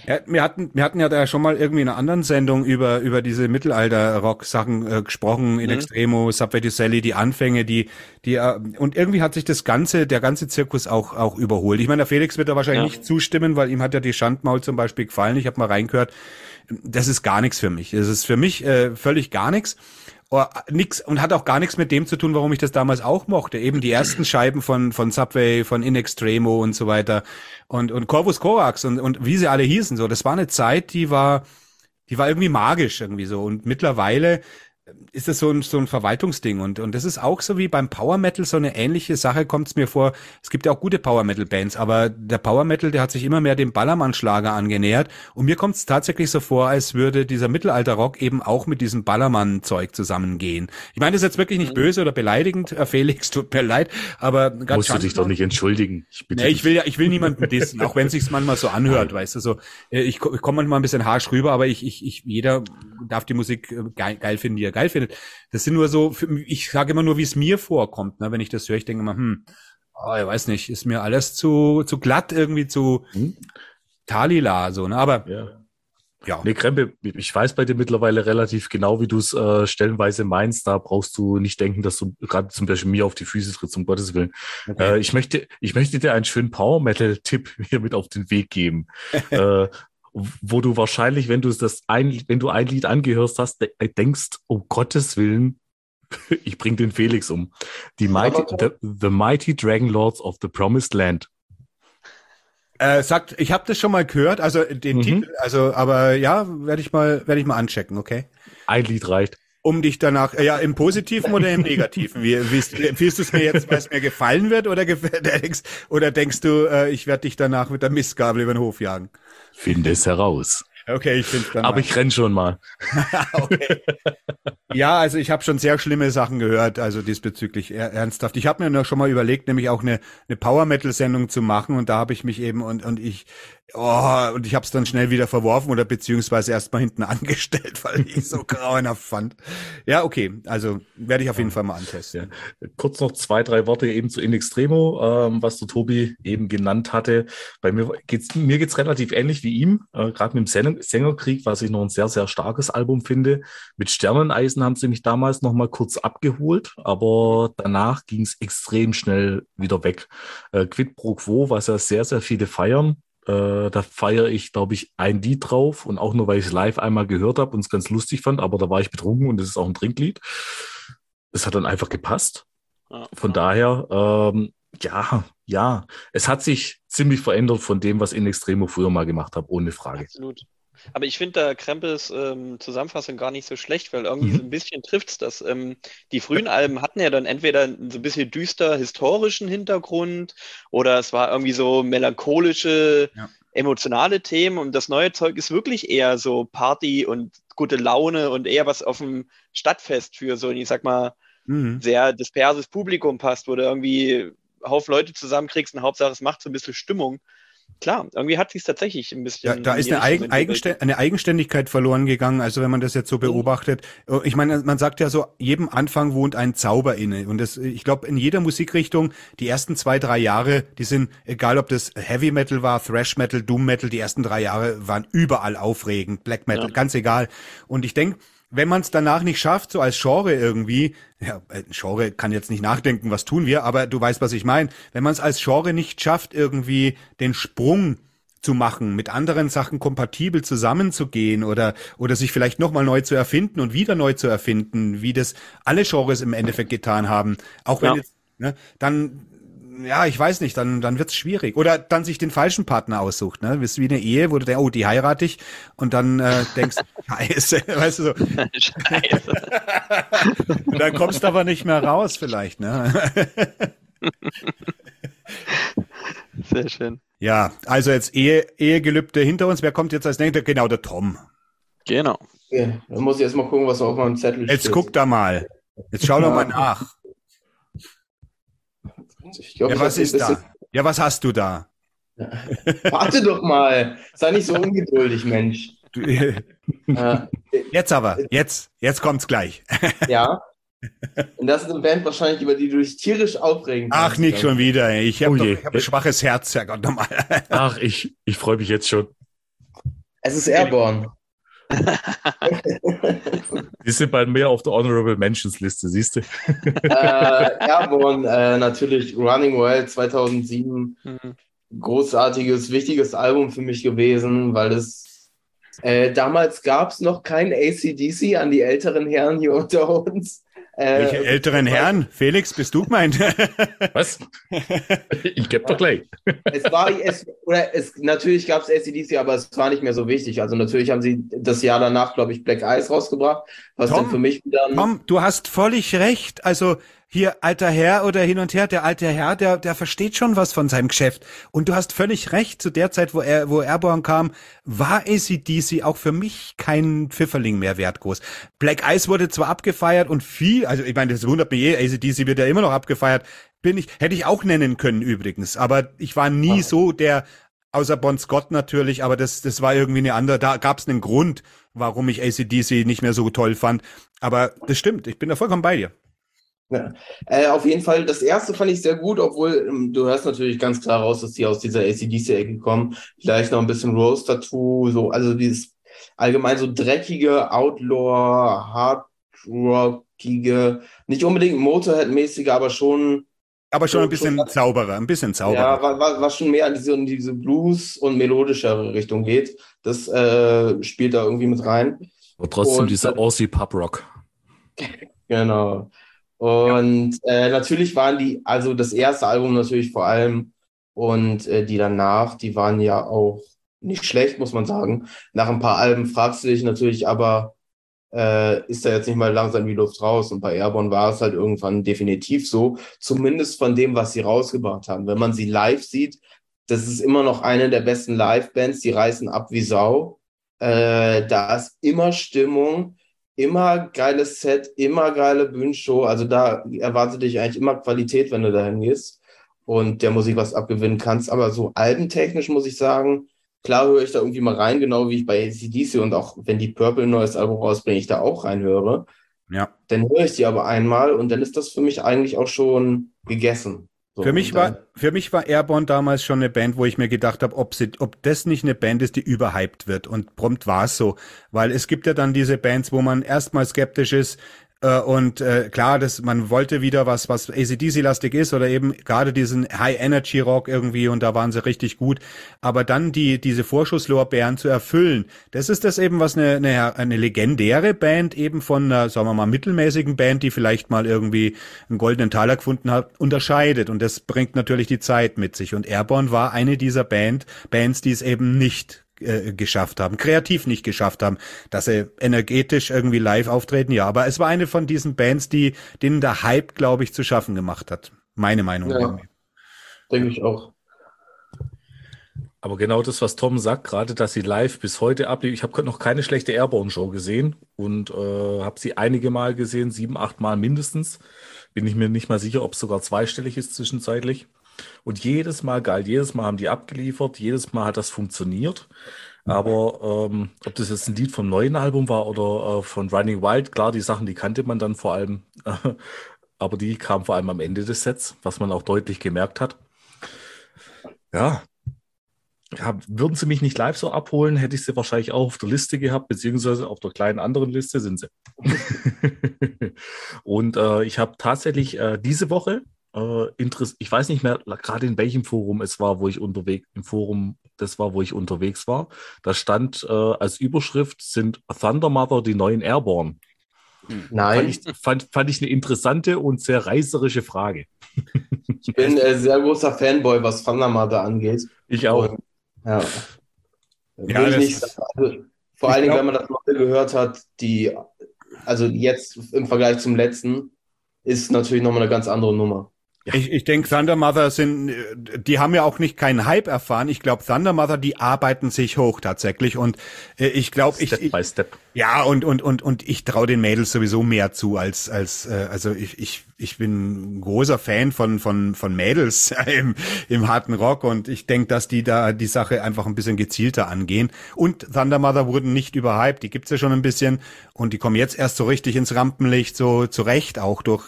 Ja, wir hatten, wir hatten ja da schon mal irgendwie in einer anderen Sendung über, über diese Mittelalter-Rock-Sachen äh, gesprochen, in Mhm. Extremo, Subway to Sally, die Anfänge, die, die, äh, und irgendwie hat sich das ganze, der ganze Zirkus auch, auch überholt. Ich meine, der Felix wird da wahrscheinlich Ja. nicht zustimmen, weil ihm hat ja die Schandmaul zum Beispiel gefallen. Ich habe mal reingehört. Das ist gar nichts für mich. Das ist für mich äh, völlig gar nichts. Oh, nix und hat auch gar nichts mit dem zu tun, warum ich das damals auch mochte. Eben die ersten Scheiben von von Subway, von In Extremo und so weiter und und Corvus Corax und und wie sie alle hießen so. Das war eine Zeit, die war die war irgendwie magisch irgendwie so und mittlerweile ist das so ein, so ein Verwaltungsding und, und das ist auch so wie beim Power Metal so eine ähnliche Sache kommt es mir vor. Es gibt ja auch gute Power Metal Bands, aber der Power Metal, der hat sich immer mehr dem Ballermann-Schlager angenähert und mir kommt es tatsächlich so vor, als würde dieser Mittelalter-Rock eben auch mit diesem Ballermann-Zeug zusammengehen. Ich meine das ist jetzt wirklich nicht böse oder beleidigend, Felix, tut mir leid, aber ganz Musst du dich doch nicht entschuldigen. Ich bitte Nee, ich will ja, ich will niemanden dissen, auch wenn es sich manchmal so anhört, weißt du, so. äh, Ich, ich komme manchmal ein bisschen harsch rüber, aber ich, ich, ich, jeder darf die Musik äh, geil, geil finden, die er geil findet. Das sind nur so, ich sage immer nur, wie es mir vorkommt, ne, wenn ich das höre, ich denke immer, hm, oh, ich weiß nicht, ist mir alles zu, zu glatt irgendwie, zu Hm? talila, so, ne, aber, Ja. ja. Nee, Krempe, ich weiß bei dir mittlerweile relativ genau, wie du es äh, stellenweise meinst. Da brauchst du nicht denken, dass du gerade zum Beispiel mir auf die Füße trittst, um Gottes Willen. Okay. Äh, ich, möchte, ich möchte dir einen schönen Power-Metal-Tipp hier mit auf den Weg geben. äh, wo du wahrscheinlich, wenn du das ein, wenn du ein Lied angehört hast, de denkst, um Gottes Willen, ich bring den Felix um. Die Mighty, the, the Mighty Dragon Lords of the Promised Land. Äh, sagt, ich habe das schon mal gehört, also den Mhm. Titel, also, aber ja, werde ich mal, werde ich mal anchecken, okay? Ein Lied reicht. um dich danach, äh, ja, im Positiven oder im Negativen? Wie, wie empfiehlst du es mir jetzt, weil es mir gefallen wird, oder, gef- denkst, oder denkst du, äh, ich werde dich danach mit der Mistgabel über den Hof jagen? Finde es heraus. Okay, ich finde dann. Aber ich renn schon mal. okay. Ja, also ich habe schon sehr schlimme Sachen gehört, also diesbezüglich er, ernsthaft. Ich habe mir noch schon mal überlegt, nämlich auch eine, eine Power Metal Sendung zu machen und da habe ich mich eben und und ich oh, und ich habe es dann schnell wieder verworfen oder beziehungsweise erst mal hinten angestellt, weil ich es so grauenhaft fand. Ja, okay, also werde ich auf jeden Fall mal antesten. Kurz noch zwei, drei Worte eben zu In Extremo, ähm, was der Tobi eben genannt hatte. Bei mir geht's, mir geht's relativ ähnlich wie ihm, äh, gerade mit dem Sänger Sängerkrieg, was ich noch ein sehr, sehr starkes Album finde. Mit Sterneneisen haben sie mich damals noch mal kurz abgeholt, aber danach ging's extrem schnell wieder weg. Äh, Quid pro quo, was ja sehr, sehr viele feiern. Äh, da feiere ich, glaube ich, ein Lied drauf und auch nur, weil ich es live einmal gehört habe und es ganz lustig fand, aber da war ich betrunken und es ist auch ein Trinklied. Es hat dann einfach gepasst. Ja. Von daher, ähm, ja, ja, es hat sich ziemlich verändert von dem, was In Extremo früher mal gemacht habe, ohne Frage. Absolut. Aber ich finde da Krempels ähm, Zusammenfassung gar nicht so schlecht, weil irgendwie Mhm. so ein bisschen trifft's das. Ähm, die frühen Alben hatten ja dann entweder so ein bisschen düster historischen Hintergrund oder es war irgendwie so melancholische, Ja. emotionale Themen und das neue Zeug ist wirklich eher so Party und gute Laune und eher was auf dem Stadtfest für so, ich sag mal, Mhm. sehr disperses Publikum passt, wo du irgendwie Haufen Leute zusammenkriegst und Hauptsache es macht so ein bisschen Stimmung. Klar, irgendwie hat sie es tatsächlich ein bisschen. Ja, da ist eine, Eigen, entwickelt. Eigenstä eine Eigenständigkeit verloren gegangen, also wenn man das jetzt so beobachtet. Oh, Ich meine, man sagt ja so, jedem Anfang wohnt ein Zauber inne. Und das, ich glaube, in jeder Musikrichtung, die ersten zwei, drei Jahre, die sind, egal ob das Heavy Metal war, Thrash Metal, Doom Metal, die ersten drei Jahre waren überall aufregend, Black Metal, Ja. ganz egal. Und ich denke, wenn man es danach nicht schafft, so als Genre irgendwie, ja, äh, Genre kann jetzt nicht nachdenken, was tun wir, aber du weißt, was ich meine. Wenn man es als Genre nicht schafft, irgendwie den Sprung zu machen, mit anderen Sachen kompatibel zusammenzugehen oder, oder sich vielleicht nochmal neu zu erfinden und wieder neu zu erfinden, wie das alle Genres im Endeffekt getan haben. Auch wenn Ja. jetzt, ne, dann, ja, ich weiß nicht, dann, dann wird's schwierig. Oder dann sich den falschen Partner aussucht, ne? Das ist wie eine Ehe, wo du denkst, oh, die heirate ich und dann äh, denkst, scheiße, weißt du so. Scheiße. Und dann kommst du aber nicht mehr raus vielleicht, ne? Sehr schön. Ja, also jetzt Ehe, Ehegelübde hinter uns. Wer kommt jetzt als nächster? Genau, der Tom. Genau. Ja, dann muss ich erst mal gucken, was auf meinem Zettel Jetzt steht. guck da mal. Jetzt schau doch mal nach. Ich glaub, Ja, ich was ist da? Ja, was hast du da? bisschen- Warte doch mal. Sei nicht so ungeduldig, Mensch. Du, Äh, Jetzt aber, jetzt, jetzt kommt's gleich. ja. Und das ist eine Band wahrscheinlich, über die du dich tierisch aufregen Ach, kannst. nicht schon wieder. Ich habe Oh hab ein schwaches Herz, Herrgott nochmal. Ach, ich, ich freue mich jetzt schon. Es ist Airborne. Die sind bei mir auf der Honorable Mentions Liste, siehst du? äh, Airborne, äh, natürlich Running Wild 2007. Mhm. Großartiges, wichtiges Album für mich gewesen, weil es äh, damals gab es noch kein ACDC an die älteren Herren hier unter uns. Äh, Welche älteren Herren? Felix, bist du gemeint? Was? ich geb doch gleich. Es war, es, oder es, natürlich gab es ACDC, aber es war nicht mehr so wichtig. Also natürlich haben sie das Jahr danach, glaube ich, Black Ice rausgebracht, was Tom, dann für mich wieder Tom, du hast völlig recht. Also hier alter Herr oder hin und her, der alte Herr, der, der versteht schon was von seinem Geschäft. Und du hast völlig recht. Zu der Zeit, wo er, wo Airborne kam, war ACDC auch für mich kein Pfifferling mehr wert groß. Black Ice wurde zwar abgefeiert und viel, also ich meine, das wundert mich eh, ACDC wird ja immer noch abgefeiert. Bin ich, hätte ich auch nennen können übrigens. Aber ich war nie Ah. so der, außer Bon Scott natürlich, aber das, das war irgendwie eine andere, da gab es einen Grund, warum ich ACDC nicht mehr so toll fand. Aber das stimmt, ich bin da vollkommen bei dir. Ja. Äh, auf jeden Fall, das erste fand ich sehr gut, obwohl ähm, du hörst natürlich ganz klar raus, dass die aus dieser ACDC-Ecke kommen. Vielleicht noch ein bisschen Rose-Tattoo, so, also dieses allgemein so dreckige Outlaw, Hard-Rockige, nicht unbedingt Motorhead-mäßige, aber schon, Aber schon ein bisschen schon- sauberer, ein bisschen ja, sauberer. was, was was schon mehr in diese, in diese Blues- und melodischere Richtung geht. Das äh, spielt da irgendwie mit rein. Aber trotzdem Und- dieser Aussie Pub Rock. Genau. Und äh, natürlich waren die, also das erste Album natürlich vor allem und äh, die danach, die waren ja auch nicht schlecht, muss man sagen. Nach ein paar Alben fragst du dich natürlich, aber äh, ist da jetzt nicht mal langsam die Luft raus? Und bei Airborne war es halt irgendwann definitiv so, zumindest von dem, was sie rausgebracht haben. Wenn man sie live sieht, das ist immer noch eine der besten Live-Bands, die reißen ab wie Sau. Äh, da ist immer Stimmung immer geiles Set, immer geile Bühnenshow. Also da erwartet dich eigentlich immer Qualität, wenn du dahin gehst und der Musik was abgewinnen kannst. Aber so albentechnisch muss ich sagen, klar höre ich da irgendwie mal rein, genau wie ich bei ACDC und auch wenn die Purple ein neues Album rausbringen, ich da auch reinhöre. Ja. Dann höre ich die aber einmal und dann ist das für mich eigentlich auch schon gegessen. So, Für mich war, für mich war Airborne damals schon eine Band, wo ich mir gedacht habe, ob sie, ob das nicht eine Band ist, die überhyped wird. Und prompt war es so. Weil es gibt ja dann diese Bands, wo man erstmal skeptisch ist, äh, und äh, klar, dass man wollte wieder was, was ACDC-lastig ist oder eben gerade diesen High-Energy-Rock irgendwie und da waren sie richtig gut. Aber dann die diese Vorschusslorbeeren zu erfüllen, das ist das eben, was eine, eine, eine legendäre Band eben von einer, sagen wir mal, mittelmäßigen Band, die vielleicht mal irgendwie einen goldenen Taler gefunden hat, unterscheidet. Und das bringt natürlich die Zeit mit sich. Und Airborne war eine dieser Band, Bands, die es eben nicht äh, geschafft haben, kreativ nicht geschafft haben, dass sie energetisch irgendwie live auftreten, ja, aber es war eine von diesen Bands, die denen der Hype, glaube ich, zu schaffen gemacht hat. Meine Meinung. Ja. denke ich auch. Aber genau das, was Tom sagt, gerade dass sie live bis heute ablief. Ich habe noch keine schlechte Airborne-Show gesehen und äh, habe sie einige Mal gesehen, sieben, acht Mal mindestens. Bin ich mir nicht mal sicher, ob es sogar zweistellig ist zwischenzeitlich. Und jedes Mal geil, jedes Mal haben die abgeliefert, jedes Mal hat das funktioniert. Aber ähm, ob das jetzt ein Lied vom neuen Album war oder äh, von Running Wild, klar, die Sachen, die kannte man dann vor allem, aber die kamen vor allem am Ende des Sets, was man auch deutlich gemerkt hat. Ja, ja, würden sie mich nicht live so abholen, hätte ich sie wahrscheinlich auch auf der Liste gehabt, beziehungsweise auf der kleinen anderen Liste sind sie. Und äh, ich habe tatsächlich äh, diese Woche, äh, Interess ich weiß nicht mehr gerade in welchem Forum es war, wo ich unterwegs im Forum das war, wo ich unterwegs war. Da stand äh, als Überschrift sind Thunder Mother die neuen Airborne. Nein, Fand ich, fand, fand ich eine interessante und sehr reißerische Frage. ich bin äh, sehr großer Fanboy, was Thunder Mother angeht. Ich auch. Und, ja. Ja, ich nicht also, vor allen Dingen, wenn man das mal gehört hat, die, also jetzt im Vergleich zum letzten, ist natürlich nochmal eine ganz andere Nummer. Ich, ich denke, Thunder Mother sind, äh, die haben ja auch nicht keinen Hype erfahren. Ich glaube, Thunder Mother, die arbeiten sich hoch tatsächlich. Und äh, ich glaube, ich, Step ich by Step. ja und und und und ich traue den Mädels sowieso mehr zu als als äh, also ich ich ich bin ein großer Fan von von von Mädels im im harten Rock und ich denke, dass die da die Sache einfach ein bisschen gezielter angehen. Und Thunder Mother wurden nicht überhyped, die gibt's ja schon ein bisschen und die kommen jetzt erst so richtig ins Rampenlicht so zurecht auch durch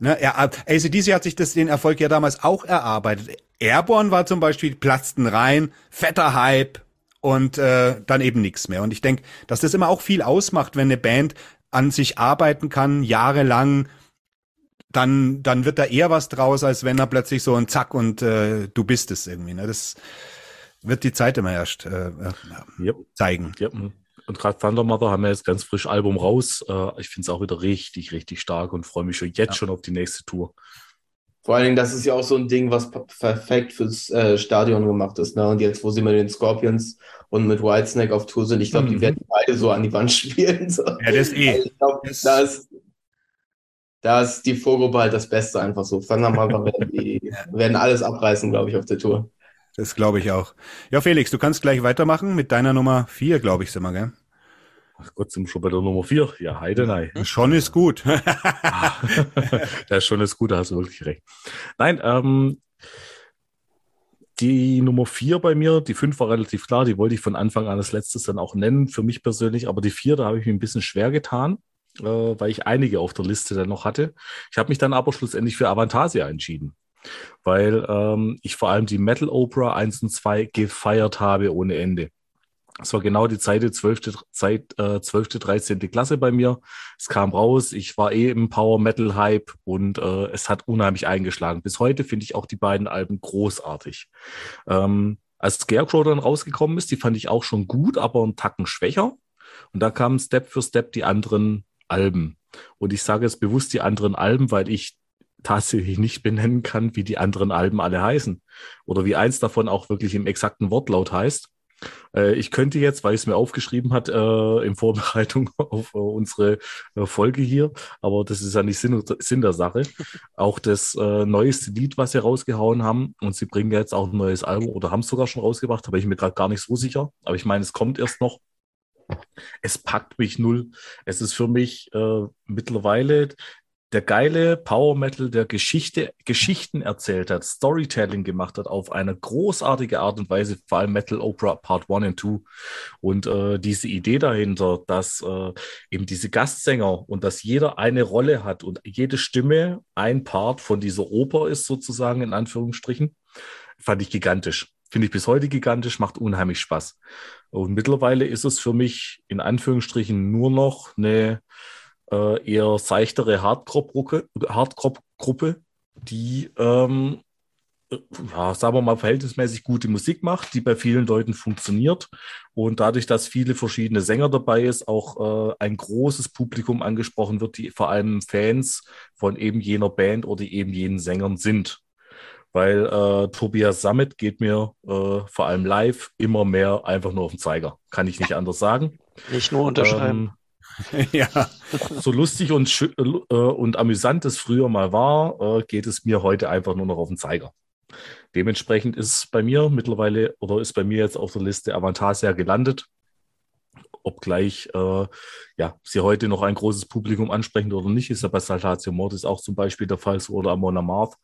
Ne, er, ACDC hat sich das, den Erfolg ja damals auch erarbeitet. Airborne war zum Beispiel, platzten rein, fetter Hype und äh, dann eben nichts mehr. Und ich denke, dass das immer auch viel ausmacht, wenn eine Band an sich arbeiten kann, jahrelang, dann, dann wird da eher was draus, als wenn er plötzlich so ein Zack und äh, du bist es irgendwie. Ne? Das wird die Zeit immer erst äh, äh, Yep. zeigen. Ja, und gerade Thunder Mother haben wir jetzt ganz frisch Album raus. Äh, ich finde es auch wieder richtig, richtig stark und freue mich schon jetzt Ja. schon auf die nächste Tour. Vor allen Dingen, das ist ja auch so ein Ding, was per- perfekt fürs äh, Stadion gemacht ist. Ne? Und jetzt, wo sie mit den Scorpions und mit Whitesnake auf Tour sind, ich glaube, Mhm. die werden beide so an die Wand spielen. So. Ja, das eh. Also ich glaube, Das- da ist, da ist die Vorgruppe halt das Beste einfach so. Thunder Mother werden, die, werden alles abreißen, glaube ich, auf der Tour. Das glaube ich auch. Ja, Felix, du kannst gleich weitermachen mit deiner Nummer vier, glaube ich, sind wir, gell? Ach Gott, sind wir schon bei der Nummer vier. Ja, Heidenei. Schon ist gut. das ist schon das Gute, hast du wirklich recht. Nein, ähm, die Nummer vier bei mir, die fünf war relativ klar, die wollte ich von Anfang an als letztes dann auch nennen, für mich persönlich, aber die vier, da habe ich mir ein bisschen schwer getan, äh, weil ich einige auf der Liste dann noch hatte. Ich habe mich dann aber schlussendlich für Avantasia entschieden, weil ähm, ich vor allem die Metal Opera 1 und 2 gefeiert habe ohne Ende. Es war genau die Zeit, die 12. Zeit, äh, 12. 13. Klasse bei mir. Es kam raus, ich war eh im Power Metal Hype und äh, es hat unheimlich eingeschlagen. Bis heute finde ich auch die beiden Alben großartig. Ähm, als Scarecrow dann rausgekommen ist, die fand ich auch schon gut, aber einen Tacken schwächer. Und da kamen Step für Step die anderen Alben. Und ich sage jetzt bewusst die anderen Alben, weil ich tatsächlich nicht benennen kann, wie die anderen Alben alle heißen. Oder wie eins davon auch wirklich im exakten Wortlaut heißt. Äh, Ich könnte jetzt, weil ich es mir aufgeschrieben hat, äh, in Vorbereitung auf äh, unsere äh, Folge hier, aber das ist ja nicht Sinn, Sinn der Sache, auch das äh, neueste Lied, was sie rausgehauen haben, und sie bringen jetzt auch ein neues Album oder haben es sogar schon rausgebracht, da bin ich mir gerade gar nicht so sicher, aber ich meine, es kommt erst noch. Es packt mich null. Es ist für mich mittlerweile der geile Power Metal, der Geschichte, Geschichten erzählt hat, Storytelling gemacht hat auf eine großartige Art und Weise, vor allem Metal Opera Part 1 und 2. Und äh, diese Idee dahinter, dass äh, eben diese Gastsänger und dass jeder eine Rolle hat und jede Stimme ein Part von dieser Oper ist, sozusagen in Anführungsstrichen, fand ich gigantisch. Finde ich bis heute gigantisch, macht unheimlich Spaß. Und mittlerweile ist es für mich in Anführungsstrichen nur noch eine äh, eher seichtere Hardcore-Gruppe, die, ähm, äh, ja, sagen wir mal, verhältnismäßig gute Musik macht, die bei vielen Leuten funktioniert und dadurch, dass viele verschiedene Sänger dabei ist, auch äh, ein großes Publikum angesprochen wird, die vor allem Fans von eben jener Band oder eben jenen Sängern sind. Weil äh, Tobias Sammet geht mir äh, vor allem live immer mehr einfach nur auf den Zeiger. Kann ich nicht anders sagen. Nicht nur unterschreiben. Ähm, ja. so lustig und, äh, und amüsant es früher mal war, äh, geht es mir heute einfach nur noch auf den Zeiger. Dementsprechend ist bei mir mittlerweile oder ist bei mir jetzt auf der Liste Avantasia gelandet. Obgleich äh, ja, sie heute noch ein großes Publikum ansprechen oder nicht, ist ja bei Saltatio Mortis auch zum Beispiel der Fall so oder Amon Amarth.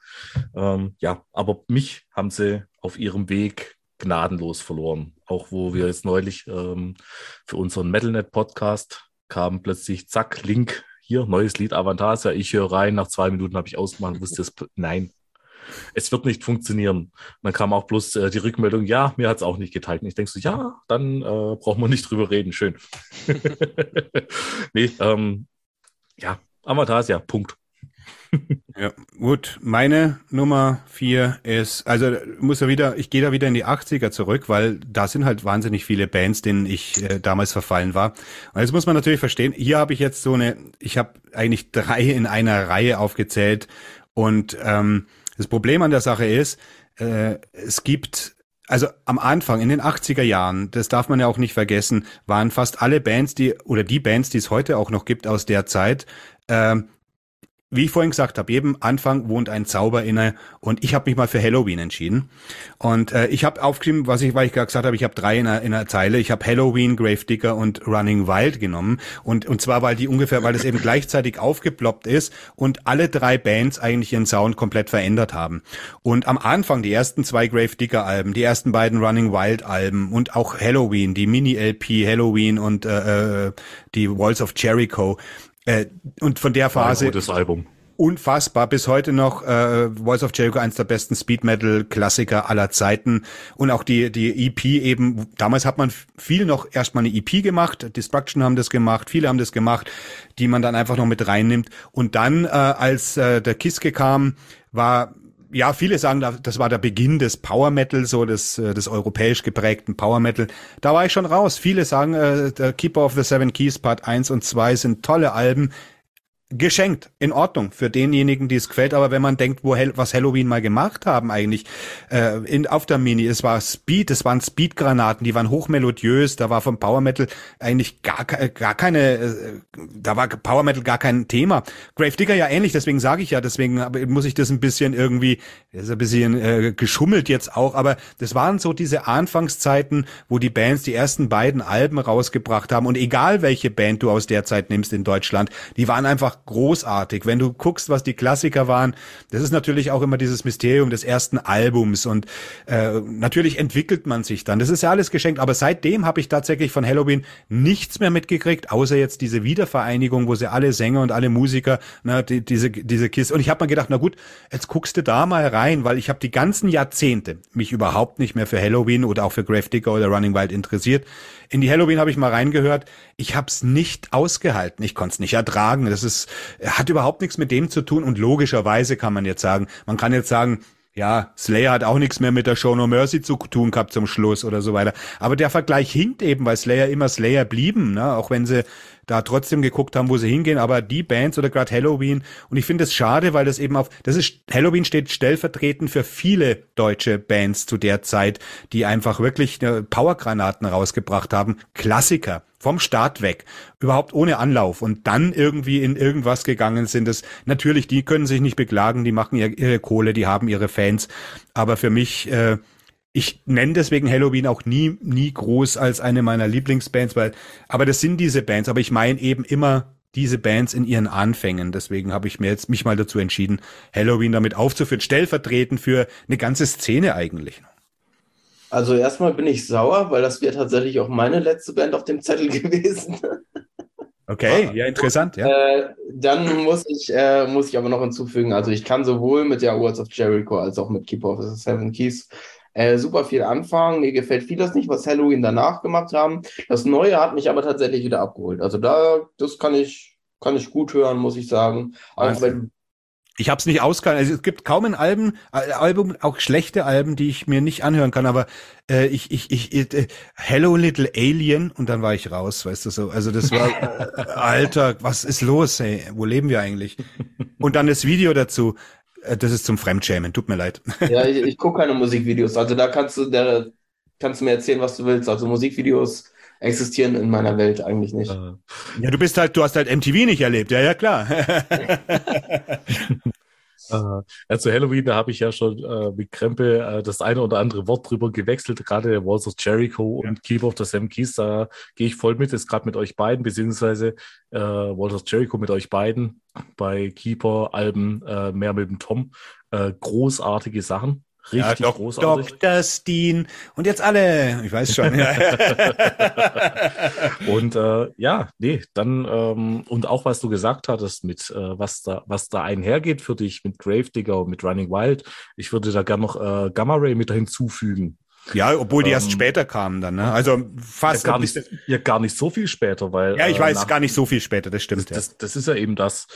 Ähm, ja, aber mich haben sie auf ihrem Weg gnadenlos verloren. Auch wo wir jetzt neulich ähm, für unseren MetalNet-Podcast kam plötzlich, zack, Link, hier, neues Lied Avantasia. Ich höre rein, nach zwei Minuten habe ich ausgemacht, wusste es, nein, es wird nicht funktionieren. Dann kam auch bloß äh, die Rückmeldung, ja, mir hat es auch nicht geteilt. Und ich denke so, ja, dann äh, brauchen wir nicht drüber reden, schön. nee, ähm, ja, Avantasia, Punkt. Ja, gut. Meine Nummer vier ist, also muss er wieder, ich gehe da wieder in die 80er zurück, weil da sind halt wahnsinnig viele Bands, denen ich äh, damals verfallen war. Und jetzt muss man natürlich verstehen, hier habe ich jetzt so eine, ich habe eigentlich drei in einer Reihe aufgezählt und ähm, das Problem an der Sache ist, äh, es gibt also am Anfang, in den 80er Jahren, das darf man ja auch nicht vergessen, waren fast alle Bands, die, oder die Bands, die es heute auch noch gibt aus der Zeit, äh, wie ich vorhin gesagt habe, jedem Anfang wohnt ein Zauber inne und ich habe mich mal für Halloween entschieden. Und äh, ich habe aufgeschrieben, was ich, weil ich gerade gesagt habe, ich habe drei in einer, in einer Zeile. Ich habe Halloween, Gravedigger und Running Wild genommen. Und, und zwar, weil die ungefähr, weil das eben gleichzeitig aufgeploppt ist und alle drei Bands eigentlich ihren Sound komplett verändert haben. Und am Anfang die ersten zwei Gravedigger-Alben, die ersten beiden Running Wild-Alben und auch Halloween, die Mini-LP Halloween und äh, äh, die Walls of Jericho äh, und von der Phase. Ein gutes Album. Unfassbar. Bis heute noch äh, Voice of Jericho, eins der besten Speed Metal Klassiker aller Zeiten. Und auch die, die EP eben, damals hat man viel noch erstmal eine EP gemacht. Destruction haben das gemacht, viele haben das gemacht, die man dann einfach noch mit reinnimmt. Und dann, äh, als äh, der Kiske kam, war ja, viele sagen, das war der Beginn des Power Metal, so des, äh, des europäisch geprägten Power Metal. Da war ich schon raus. Viele sagen, äh, Keeper of the Seven Keys Part 1 und 2 sind tolle Alben geschenkt, in Ordnung für denjenigen, die es gefällt. Aber wenn man denkt, wo was Halloween mal gemacht haben eigentlich äh, in, auf der Mini, es war Speed, es waren Speed-Granaten, die waren hochmelodiös. Da war vom Power Metal eigentlich gar, gar keine, äh, da war Power Metal gar kein Thema. Grave Digger ja ähnlich, deswegen sage ich ja, deswegen muss ich das ein bisschen irgendwie, ist ein bisschen äh, geschummelt jetzt auch. Aber das waren so diese Anfangszeiten, wo die Bands die ersten beiden Alben rausgebracht haben und egal welche Band du aus der Zeit nimmst in Deutschland, die waren einfach großartig. Wenn du guckst, was die Klassiker waren, das ist natürlich auch immer dieses Mysterium des ersten Albums und äh, natürlich entwickelt man sich dann. Das ist ja alles geschenkt, aber seitdem habe ich tatsächlich von Halloween nichts mehr mitgekriegt, außer jetzt diese Wiedervereinigung, wo sie alle Sänger und alle Musiker, na, die, diese diese Kiste. Und ich habe mir gedacht, na gut, jetzt guckst du da mal rein, weil ich habe die ganzen Jahrzehnte mich überhaupt nicht mehr für Halloween oder auch für Grave Digger oder Running Wild interessiert. In die Halloween habe ich mal reingehört. Ich habe es nicht ausgehalten. Ich konnte es nicht ertragen. Das ist hat überhaupt nichts mit dem zu tun. Und logischerweise kann man jetzt sagen, man kann jetzt sagen, ja, Slayer hat auch nichts mehr mit der Show No Mercy zu tun gehabt zum Schluss oder so weiter. Aber der Vergleich hinkt eben, weil Slayer immer Slayer blieben, ne? auch wenn sie da trotzdem geguckt haben, wo sie hingehen. Aber die Bands oder gerade Halloween, und ich finde es schade, weil das eben auf, das ist, Halloween steht stellvertretend für viele deutsche Bands zu der Zeit, die einfach wirklich äh, Powergranaten rausgebracht haben. Klassiker vom Start weg, überhaupt ohne Anlauf und dann irgendwie in irgendwas gegangen sind. Das natürlich, die können sich nicht beklagen, die machen ihre, ihre Kohle, die haben ihre Fans. Aber für mich, äh, ich nenne deswegen Halloween auch nie, nie groß als eine meiner Lieblingsbands, weil, aber das sind diese Bands, aber ich meine eben immer diese Bands in ihren Anfängen. Deswegen habe ich mir jetzt mich mal dazu entschieden, Halloween damit aufzuführen, stellvertretend für eine ganze Szene eigentlich. Also erstmal bin ich sauer, weil das wäre tatsächlich auch meine letzte Band auf dem Zettel gewesen. Okay, ja, interessant, ja. Äh, dann muss ich, äh, muss ich aber noch hinzufügen, also ich kann sowohl mit der Words of Jericho als auch mit Keep of the Seven Keys äh, super viel anfangen. Mir gefällt vieles nicht, was Halloween danach gemacht haben. Das Neue hat mich aber tatsächlich wieder abgeholt. Also da, das kann ich, kann ich gut hören, muss ich sagen. Auch wenn, ich habe es nicht ausgehalten. Also es gibt kaum ein Album, Album, auch schlechte Alben, die ich mir nicht anhören kann. Aber äh, ich, ich, ich, äh, Hello Little Alien und dann war ich raus, weißt du so. Also das war, äh, Alter, was ist los? Hey, wo leben wir eigentlich? Und dann das Video dazu. Äh, das ist zum Fremdschämen. Tut mir leid. Ja, ich, ich gucke keine Musikvideos. Also da kannst du, da kannst du mir erzählen, was du willst. Also Musikvideos existieren in meiner Welt eigentlich nicht. Äh. Ja, du bist halt, du hast halt MTV nicht erlebt, ja, ja, klar. Äh, ja, zu Halloween, da habe ich ja schon äh, mit Krempe äh, das eine oder andere Wort drüber gewechselt, gerade der Walls of Jericho ja. und Keep of the Sam Keys, da gehe ich voll mit, ist gerade mit euch beiden, beziehungsweise äh, Walls of Jericho mit euch beiden, bei Keeper-Alben äh, mehr mit dem Tom, äh, großartige Sachen. Richtig ja, großartig. Dr. Steen. Und jetzt alle. Ich weiß schon. und äh, ja, nee, dann ähm, und auch was du gesagt hattest mit äh, was da was da einhergeht für dich mit Gravedigger und mit Running Wild. Ich würde da gerne noch äh, Gamma Ray mit hinzufügen. Ja, obwohl die ähm, erst später kamen dann, ne? Also fast ja, gar nicht, ja, gar nicht so viel später, weil ja, ich weiß äh, nach, gar nicht so viel später. Das stimmt. Das, ja. das, das ist ja eben das.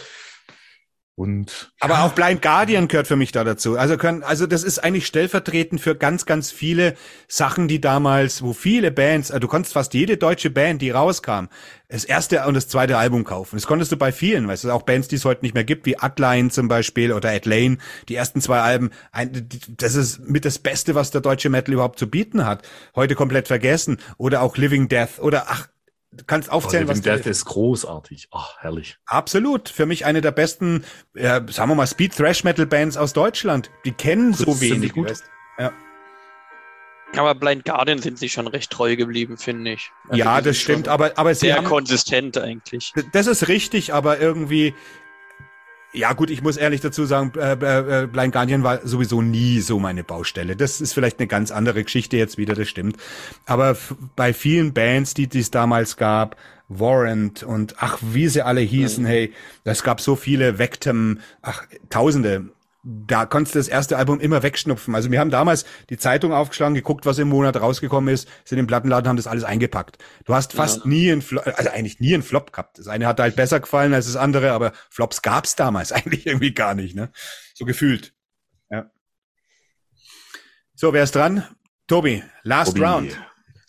Und aber auch Blind Guardian gehört für mich da dazu. Also können, also das ist eigentlich stellvertretend für ganz, ganz viele Sachen, die damals, wo viele Bands, also du konntest fast jede deutsche Band, die rauskam, das erste und das zweite Album kaufen. Das konntest du bei vielen, weißt du, auch Bands, die es heute nicht mehr gibt, wie Atline zum Beispiel oder Ed Lane, die ersten zwei Alben, das ist mit das Beste, was der deutsche Metal überhaupt zu bieten hat. Heute komplett vergessen. Oder auch Living Death oder ach, Du kannst aufzählen, oh, was Death ist großartig. Ach, oh, herrlich. Absolut. Für mich eine der besten, äh, sagen wir mal, Speed Thrash Metal Bands aus Deutschland. Die kennen so das wenig. Gut. Ja. Aber Blind Guardian sind sie schon recht treu geblieben, finde ich. Also ja, das stimmt, aber, aber sehr haben, konsistent eigentlich. Das ist richtig, aber irgendwie, ja gut, ich muss ehrlich dazu sagen, äh, äh, Blind Guardian war sowieso nie so meine Baustelle. Das ist vielleicht eine ganz andere Geschichte jetzt wieder, das stimmt. Aber bei vielen Bands, die es damals gab, Warrant und ach, wie sie alle hießen, mhm. hey, es gab so viele Vectum, ach, Tausende da konntest du das erste Album immer wegschnupfen. Also wir haben damals die Zeitung aufgeschlagen, geguckt, was im Monat rausgekommen ist, sind im Plattenladen, haben das alles eingepackt. Du hast fast ja. nie einen Flop, also eigentlich nie einen Flop gehabt. Das eine hat halt besser gefallen als das andere, aber Flops gab's damals eigentlich irgendwie gar nicht, ne? So gefühlt. Ja. So, wer ist dran? Tobi, last Tobi. round.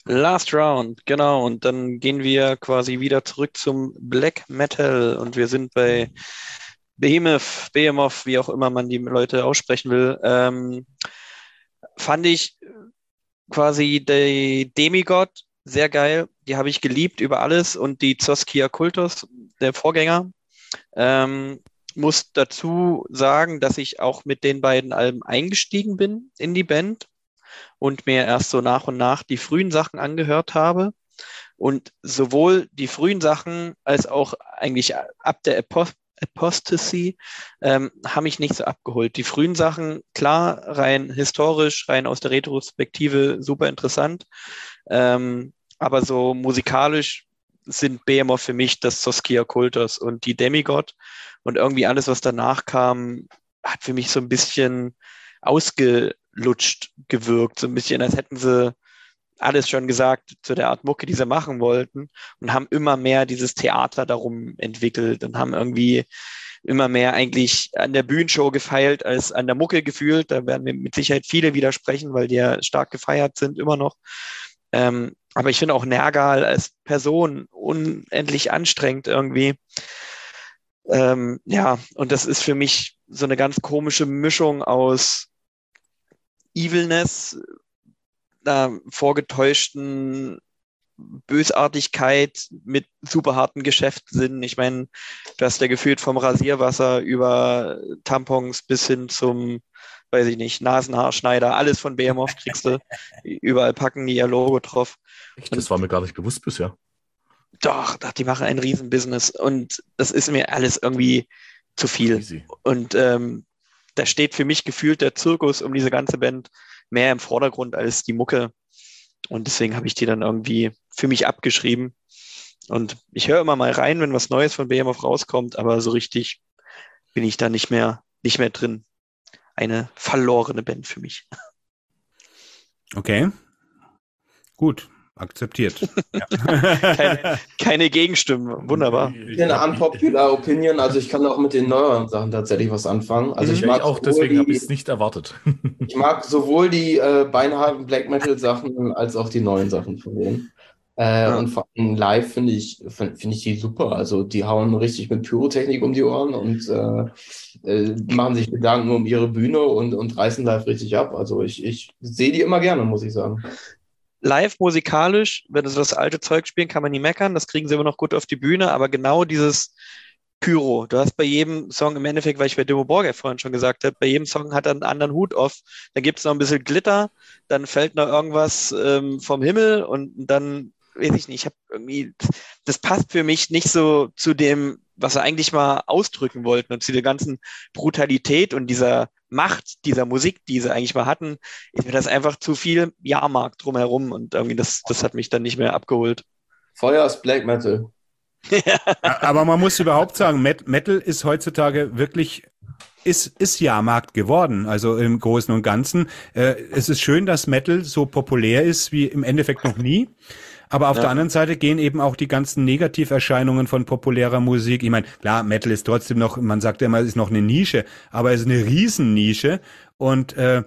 Last Round, genau. Und dann gehen wir quasi wieder zurück zum Black Metal und wir sind bei Behemoth, Behemoth, wie auch immer man die Leute aussprechen will, ähm, fand ich quasi die Demigod sehr geil. Die habe ich geliebt über alles und die Zoskia Kultus, der Vorgänger. Ähm, muss dazu sagen, dass ich auch mit den beiden Alben eingestiegen bin in die Band und mir erst so nach und nach die frühen Sachen angehört habe. Und sowohl die frühen Sachen als auch eigentlich ab der Epoch Apostasy ähm, haben mich nicht so abgeholt. Die frühen Sachen, klar, rein historisch, rein aus der Retrospektive, super interessant. Ähm, aber so musikalisch sind Behemoth für mich das Saskia Kultus und die Demigod. Und irgendwie alles, was danach kam, hat für mich so ein bisschen ausgelutscht gewirkt. So ein bisschen, als hätten sie alles schon gesagt zu der Art Mucke, die sie machen wollten und haben immer mehr dieses Theater darum entwickelt und haben irgendwie immer mehr eigentlich an der Bühnenshow gefeilt als an der Mucke gefühlt. Da werden mir mit Sicherheit viele widersprechen, weil die ja stark gefeiert sind, immer noch. Ähm, aber ich finde auch Nergal als Person unendlich anstrengend irgendwie. Ähm, ja, und das ist für mich so eine ganz komische Mischung aus Evilness, einer vorgetäuschten Bösartigkeit mit super harten Geschäftssinn. Ich meine, du hast ja gefühlt vom Rasierwasser über Tampons bis hin zum, weiß ich nicht, Nasenhaarschneider, alles von Behemoth kriegst du. Überall packen die ihr Logo drauf. Echt? Das war mir gar nicht bewusst bisher. Doch, doch die machen ein Riesenbusiness und das ist mir alles irgendwie zu viel. Easy. Und ähm, da steht für mich gefühlt der Zirkus um diese ganze Band mehr im Vordergrund als die Mucke. Und deswegen habe ich die dann irgendwie für mich abgeschrieben. Und ich höre immer mal rein, wenn was Neues von BMF rauskommt, aber so richtig bin ich da nicht mehr, nicht mehr drin. Eine verlorene Band für mich. Okay. Gut. Akzeptiert. Ja. keine, keine, Gegenstimmen. Wunderbar. Eine unpopular Opinion. Also ich kann auch mit den neueren Sachen tatsächlich was anfangen. Also ich, mhm. mag auch deswegen habe ich es nicht erwartet. ich mag sowohl die äh, beinharten Black Metal Sachen als auch die neuen Sachen von denen. Äh, ja. Und vor allem live finde ich, finde find ich die super. Also die hauen richtig mit Pyrotechnik um die Ohren und äh, äh, machen sich Gedanken um ihre Bühne und, und reißen live richtig ab. Also ich, ich sehe die immer gerne, muss ich sagen live musikalisch, wenn sie das alte Zeug spielen, kann man nie meckern. Das kriegen sie immer noch gut auf die Bühne. Aber genau dieses Pyro, du hast bei jedem Song im Endeffekt, weil ich bei Demo Borger vorhin schon gesagt habe, bei jedem Song hat er einen anderen Hut auf. Da gibt es noch ein bisschen Glitter, dann fällt noch irgendwas ähm, vom Himmel und dann weiß ich nicht, ich habe irgendwie, das passt für mich nicht so zu dem, was wir eigentlich mal ausdrücken wollten und zu der ganzen Brutalität und dieser Macht dieser Musik, die sie eigentlich mal hatten, ist mir das einfach zu viel Jahrmarkt drumherum und irgendwie das, das hat mich dann nicht mehr abgeholt. Feuer ist Black Metal. Aber man muss überhaupt sagen, Metal ist heutzutage wirklich ist, ist Jahrmarkt geworden, also im Großen und Ganzen. Äh, es ist schön, dass Metal so populär ist wie im Endeffekt noch nie. Aber auf ja. der anderen Seite gehen eben auch die ganzen Negativerscheinungen von populärer Musik. Ich meine, klar, Metal ist trotzdem noch, man sagt ja immer, es ist noch eine Nische, aber es ist eine Riesennische. Und äh,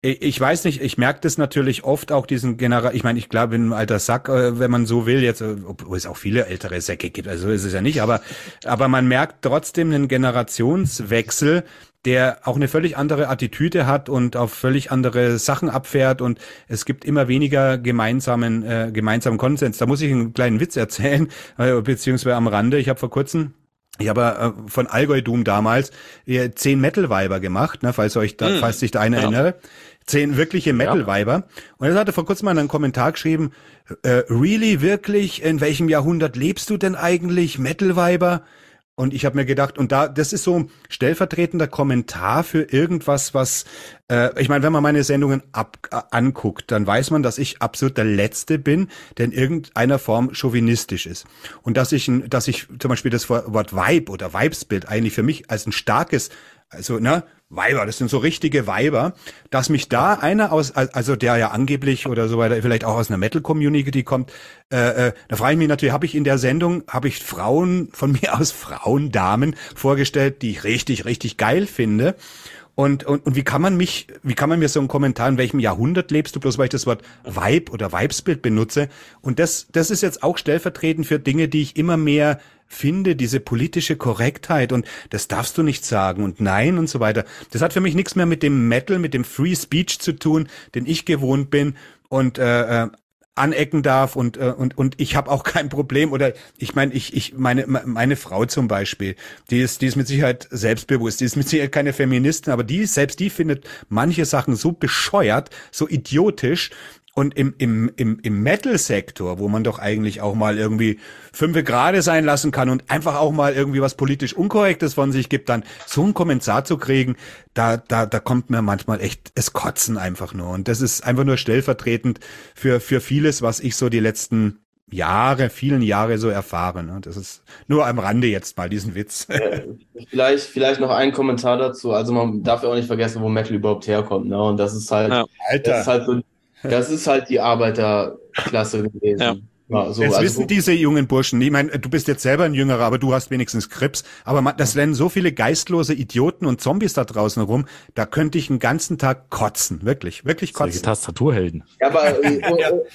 ich weiß nicht, ich merke das natürlich oft auch diesen General, ich meine, ich glaube, ein alter Sack, äh, wenn man so will, jetzt, äh, obwohl es auch viele ältere Säcke gibt, also ist es ja nicht, aber, aber man merkt trotzdem einen Generationswechsel, der auch eine völlig andere Attitüde hat und auf völlig andere Sachen abfährt und es gibt immer weniger gemeinsamen, äh, gemeinsamen Konsens. Da muss ich einen kleinen Witz erzählen, äh, beziehungsweise am Rande. Ich habe vor kurzem ich habe äh, von Allgäu Doom damals äh, zehn Metal-Weiber gemacht, ne, falls euch da, mm. falls sich da einer ja. erinnere zehn wirkliche Metal-Weiber. Ja. Und er hatte vor kurzem mal einen Kommentar geschrieben, äh, really, wirklich, in welchem Jahrhundert lebst du denn eigentlich, Metal-Weiber? Und ich habe mir gedacht, und da, das ist so stellvertretender Kommentar für irgendwas, was, äh, ich meine, wenn man meine Sendungen ab, äh, anguckt, dann weiß man, dass ich absolut der Letzte bin, der in irgendeiner Form chauvinistisch ist. Und dass ich, dass ich zum Beispiel das Wort Vibe oder Vibesbild eigentlich für mich als ein starkes, also, ne, Weiber, das sind so richtige Weiber, dass mich da einer aus, also der ja angeblich oder so weiter, vielleicht auch aus einer Metal-Community kommt, äh, äh, da frage ich mich natürlich, habe ich in der Sendung, habe ich Frauen, von mir aus Frauen, Damen vorgestellt, die ich richtig, richtig geil finde. Und, und, und wie kann man mich, wie kann man mir so einen Kommentar, in welchem Jahrhundert lebst du, bloß weil ich das Wort Vibe oder Vibesbild benutze? Und das, das ist jetzt auch stellvertretend für Dinge, die ich immer mehr finde, diese politische Korrektheit und das darfst du nicht sagen und nein und so weiter. Das hat für mich nichts mehr mit dem Metal, mit dem Free Speech zu tun, den ich gewohnt bin und äh, äh anecken darf und äh, und und ich habe auch kein Problem. Oder ich meine ich ich meine meine Frau zum Beispiel die ist die ist mit Sicherheit selbstbewusst die ist mit Sicherheit keine Feministin aber die selbst die findet manche Sachen so bescheuert so idiotisch und im, im, im, im Metal-Sektor, wo man doch eigentlich auch mal irgendwie fünfe Grade sein lassen kann und einfach auch mal irgendwie was politisch Unkorrektes von sich gibt, dann so einen Kommentar zu kriegen, da, da, da kommt mir manchmal echt es Kotzen einfach nur. Und das ist einfach nur stellvertretend für, für vieles, was ich so die letzten Jahre, vielen Jahre so erfahren. Und das ist nur am Rande jetzt mal diesen Witz. vielleicht, vielleicht noch ein Kommentar dazu. Also man darf ja auch nicht vergessen, wo Metal überhaupt herkommt. Ne? Und das ist halt, ja. Alter. Das ist halt so das ist halt die Arbeiterklasse gewesen. Ja. Ja, so, das also, wissen diese jungen Burschen. Ich meine, du bist jetzt selber ein Jüngerer, aber du hast wenigstens Krips. Aber man, das rennen so viele geistlose Idioten und Zombies da draußen rum, da könnte ich einen ganzen Tag kotzen. Wirklich, wirklich kotzen. Solche Tastaturhelden. Ja, aber äh,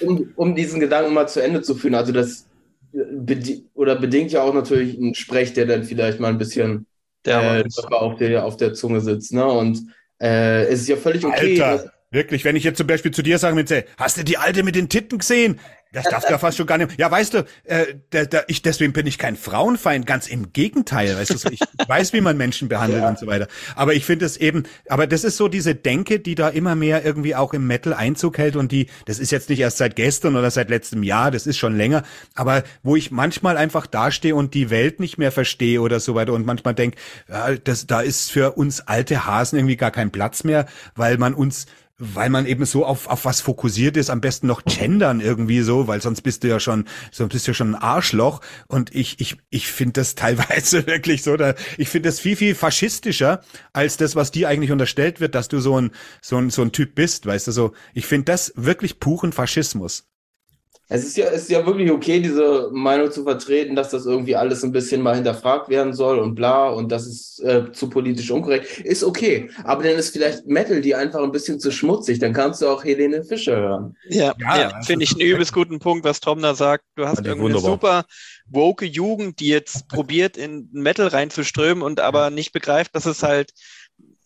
um, um diesen Gedanken mal zu Ende zu führen, also das bedi oder bedingt ja auch natürlich ein Sprech, der dann vielleicht mal ein bisschen äh, auf, der, auf der Zunge sitzt. Ne? Und äh, es ist ja völlig okay. Alter. Wirklich, wenn ich jetzt zum Beispiel zu dir sage, hast du die Alte mit den Titten gesehen? Das darfst du ja fast schon gar nicht. Ja, weißt du, äh, da, da, ich, deswegen bin ich kein Frauenfeind, ganz im Gegenteil. Weißt du, ich weiß, wie man Menschen behandelt ja. und so weiter. Aber ich finde es eben, aber das ist so diese Denke, die da immer mehr irgendwie auch im Metal Einzug hält und die, das ist jetzt nicht erst seit gestern oder seit letztem Jahr, das ist schon länger, aber wo ich manchmal einfach dastehe und die Welt nicht mehr verstehe oder so weiter und manchmal denk, ja, das, da ist für uns alte Hasen irgendwie gar kein Platz mehr, weil man uns weil man eben so auf, auf was fokussiert ist, am besten noch gendern irgendwie so, weil sonst bist du ja schon, sonst bist du ja schon ein Arschloch. Und ich, ich, ich finde das teilweise wirklich so, da, ich finde das viel, viel faschistischer als das, was dir eigentlich unterstellt wird, dass du so ein, so ein, so ein Typ bist, weißt du so. Ich finde das wirklich puren Faschismus es ist ja, es ist ja wirklich okay, diese Meinung zu vertreten, dass das irgendwie alles ein bisschen mal hinterfragt werden soll und bla und das ist äh, zu politisch unkorrekt. Ist okay. Aber dann ist vielleicht Metal die einfach ein bisschen zu schmutzig. Dann kannst du auch Helene Fischer hören. Ja, ja, ja finde ich einen übelst guten Punkt, was Tom da sagt. Du hast irgendwie eine super woke Jugend, die jetzt probiert, in Metal reinzuströmen und aber nicht begreift, dass es halt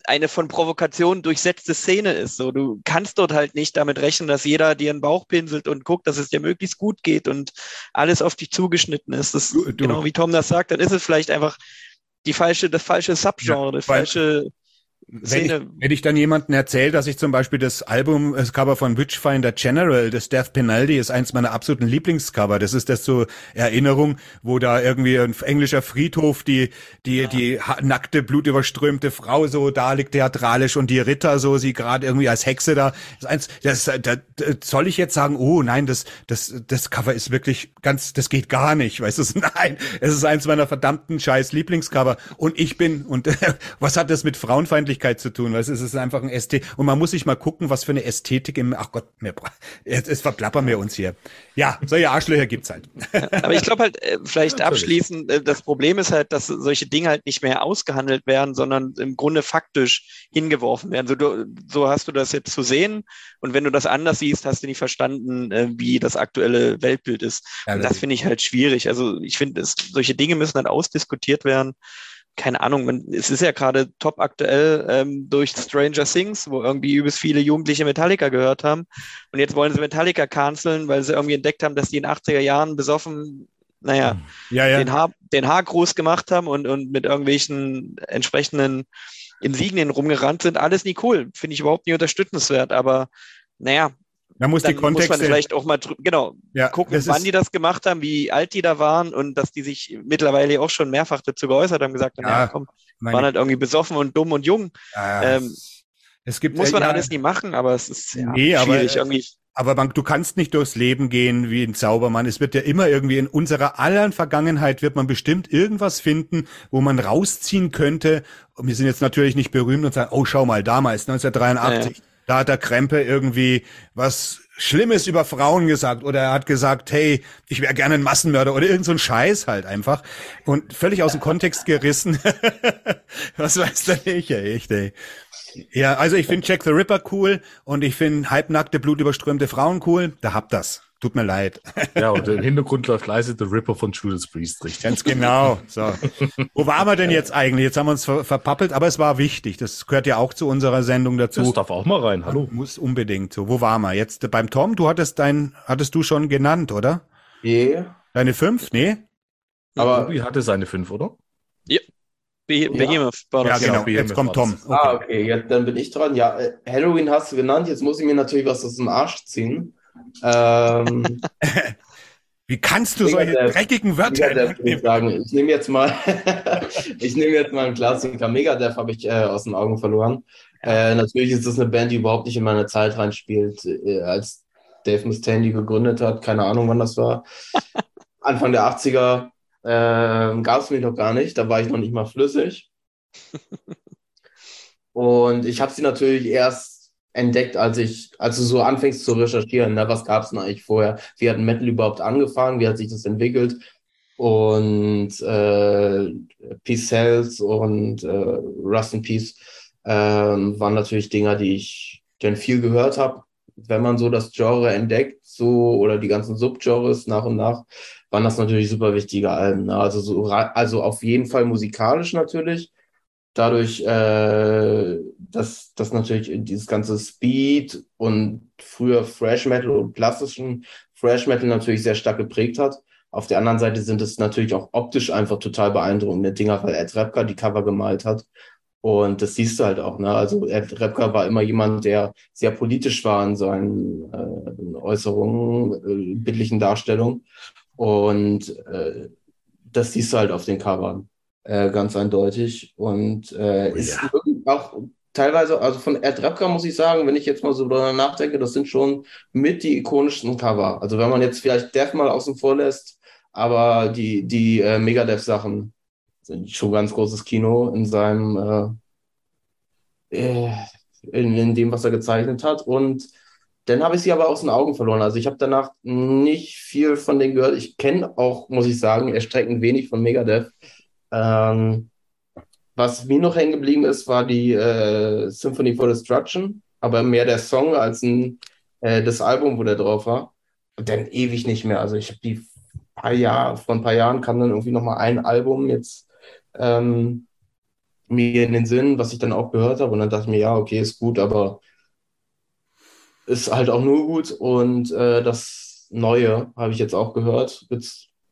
eine von Provokation durchsetzte Szene ist. So, du kannst dort halt nicht damit rechnen, dass jeder dir einen Bauch pinselt und guckt, dass es dir möglichst gut geht und alles auf dich zugeschnitten ist. Das, du, du. Genau wie Tom das sagt, dann ist es vielleicht einfach die falsche, das falsche Subgenre, ja, das falsche wenn ich, wenn ich dann jemanden erzähle, dass ich zum Beispiel das Album, das Cover von Witchfinder General, das Death Penalty, ist eins meiner absoluten Lieblingscover. Das ist das zur Erinnerung, wo da irgendwie ein englischer Friedhof die, die, ja. die nackte, blutüberströmte Frau so da liegt theatralisch und die Ritter so, sie gerade irgendwie als Hexe da. Das, eins, das, da, soll ich jetzt sagen, oh nein, das, das, das Cover ist wirklich ganz, das geht gar nicht, weißt du? Nein, es ist eins meiner verdammten scheiß Lieblingscover. Und ich bin, und was hat das mit Frauenfeindlichkeit Ähnlichkeit zu tun, weil es ist einfach ein Ästhetik. Und man muss sich mal gucken, was für eine Ästhetik im, ach Gott, mir, jetzt, jetzt verplappern wir uns hier. Ja, solche Arschlöcher gibt's halt. Aber ich glaube halt, äh, vielleicht ja, abschließend, äh, das Problem ist halt, dass solche Dinge halt nicht mehr ausgehandelt werden, sondern im Grunde faktisch hingeworfen werden. So, du, so hast du das jetzt zu sehen. Und wenn du das anders siehst, hast du nicht verstanden, äh, wie das aktuelle Weltbild ist. Ja, das, das finde ich halt schwierig. Also ich finde, solche Dinge müssen halt ausdiskutiert werden keine Ahnung, man, es ist ja gerade top aktuell ähm, durch Stranger Things, wo irgendwie übelst viele Jugendliche Metallica gehört haben. Und jetzt wollen sie Metallica canceln, weil sie irgendwie entdeckt haben, dass die in den 80er Jahren besoffen, naja, ja, ja. Den, Haar, den Haargruß gemacht haben und, und mit irgendwelchen entsprechenden Insignien rumgerannt sind. Alles nie cool. Finde ich überhaupt nicht unterstützenswert. Aber naja, man muss dann die Kontexte. Muss man vielleicht auch mal genau ja, gucken, wann die das gemacht haben, wie alt die da waren und dass die sich mittlerweile auch schon mehrfach dazu geäußert haben, gesagt haben, ja, ja komm, waren halt irgendwie besoffen und dumm und jung. Ja, ähm, es gibt, muss man ja, alles nie machen, aber es ist ja, nee, schwierig aber, irgendwie. Aber man, du kannst nicht durchs Leben gehen wie ein Zaubermann. Es wird ja immer irgendwie in unserer aller Vergangenheit wird man bestimmt irgendwas finden, wo man rausziehen könnte. Und wir sind jetzt natürlich nicht berühmt und sagen, oh, schau mal, damals, 1983 da hat der Krempe irgendwie was Schlimmes über Frauen gesagt oder er hat gesagt, hey, ich wäre gerne ein Massenmörder oder irgend so ein Scheiß halt einfach und völlig aus dem Kontext gerissen. was weiß der nicht, ey, echt, ey. Ja, also ich finde Jack the Ripper cool und ich finde halbnackte, blutüberströmte Frauen cool. Da habt das. Tut mir leid. Ja, und im Hintergrund läuft leise The Ripper von Judas Priest, richtig. Ganz genau. So. Wo waren wir denn jetzt eigentlich? Jetzt haben wir uns ver verpappelt, aber es war wichtig. Das gehört ja auch zu unserer Sendung dazu. Das darf auch mal rein. Hallo. Muss unbedingt so. Wo waren wir? Jetzt beim Tom, du hattest dein, hattest du schon genannt, oder? Yeah. Deine fünf? Nee? Aber Ruby hatte seine fünf, oder? Ja. Be Behemoth war das. Ja, genau. Jetzt kommt Tom. Okay. Ah, okay. Jetzt, dann bin ich dran. Ja, äh, Halloween hast du genannt. Jetzt muss ich mir natürlich was aus dem Arsch ziehen. Ähm, Wie kannst du solche Megadeth, dreckigen Wörter Megadeth, ich sagen? Ich nehme jetzt mal, ich nehme jetzt mal einen Klassiker. Megadeth habe ich äh, aus den Augen verloren. Äh, natürlich ist das eine Band, die überhaupt nicht in meine Zeit reinspielt. Äh, als Dave Mustaine die gegründet hat, keine Ahnung, wann das war. Anfang der 80er äh, gab es mich noch gar nicht. Da war ich noch nicht mal flüssig. Und ich habe sie natürlich erst entdeckt, als ich, als du so anfängst zu recherchieren, ne, was gab es denn eigentlich vorher? Wie hat Metal überhaupt angefangen? Wie hat sich das entwickelt? Und äh, Peace Cells und äh, Rust in Peace äh, waren natürlich Dinger, die ich denn viel gehört habe. Wenn man so das Genre entdeckt, so oder die ganzen Subgenres nach und nach, waren das natürlich super wichtige Alben. Ne? Also so, also auf jeden Fall musikalisch natürlich dadurch, äh, dass, dass natürlich dieses ganze Speed und früher Fresh Metal und klassischen Fresh Metal natürlich sehr stark geprägt hat. Auf der anderen Seite sind es natürlich auch optisch einfach total beeindruckende Dinger, weil Ed Repka die Cover gemalt hat. Und das siehst du halt auch. Ne? Also Ed Repka war immer jemand, der sehr politisch war in seinen äh, Äußerungen, äh, bildlichen Darstellungen. Und äh, das siehst du halt auf den Covern äh, ganz eindeutig. Und äh, oh, ist ja. auch teilweise, also von Ed Repka muss ich sagen, wenn ich jetzt mal so darüber nachdenke, das sind schon mit die ikonischsten Cover. Also wenn man jetzt vielleicht Death mal außen vor lässt, aber die, die äh, Megadeth-Sachen sind schon ganz großes Kino in seinem, äh, äh, in, in dem, was er gezeichnet hat. Und dann habe ich sie aber aus den Augen verloren. Also ich habe danach nicht viel von denen gehört. Ich kenne auch, muss ich sagen, erstreckend wenig von Megadeth. Ähm, was mir noch hängen geblieben ist, war die äh, Symphony for Destruction, aber mehr der Song als ein, äh, das Album, wo der drauf war. Dann ewig nicht mehr. Also ich habe die paar Jahre, vor ein paar Jahren kam dann irgendwie noch mal ein Album jetzt ähm, mir in den Sinn, was ich dann auch gehört habe. Und dann dachte ich mir, ja, okay, ist gut, aber ist halt auch nur gut. Und äh, das Neue habe ich jetzt auch gehört,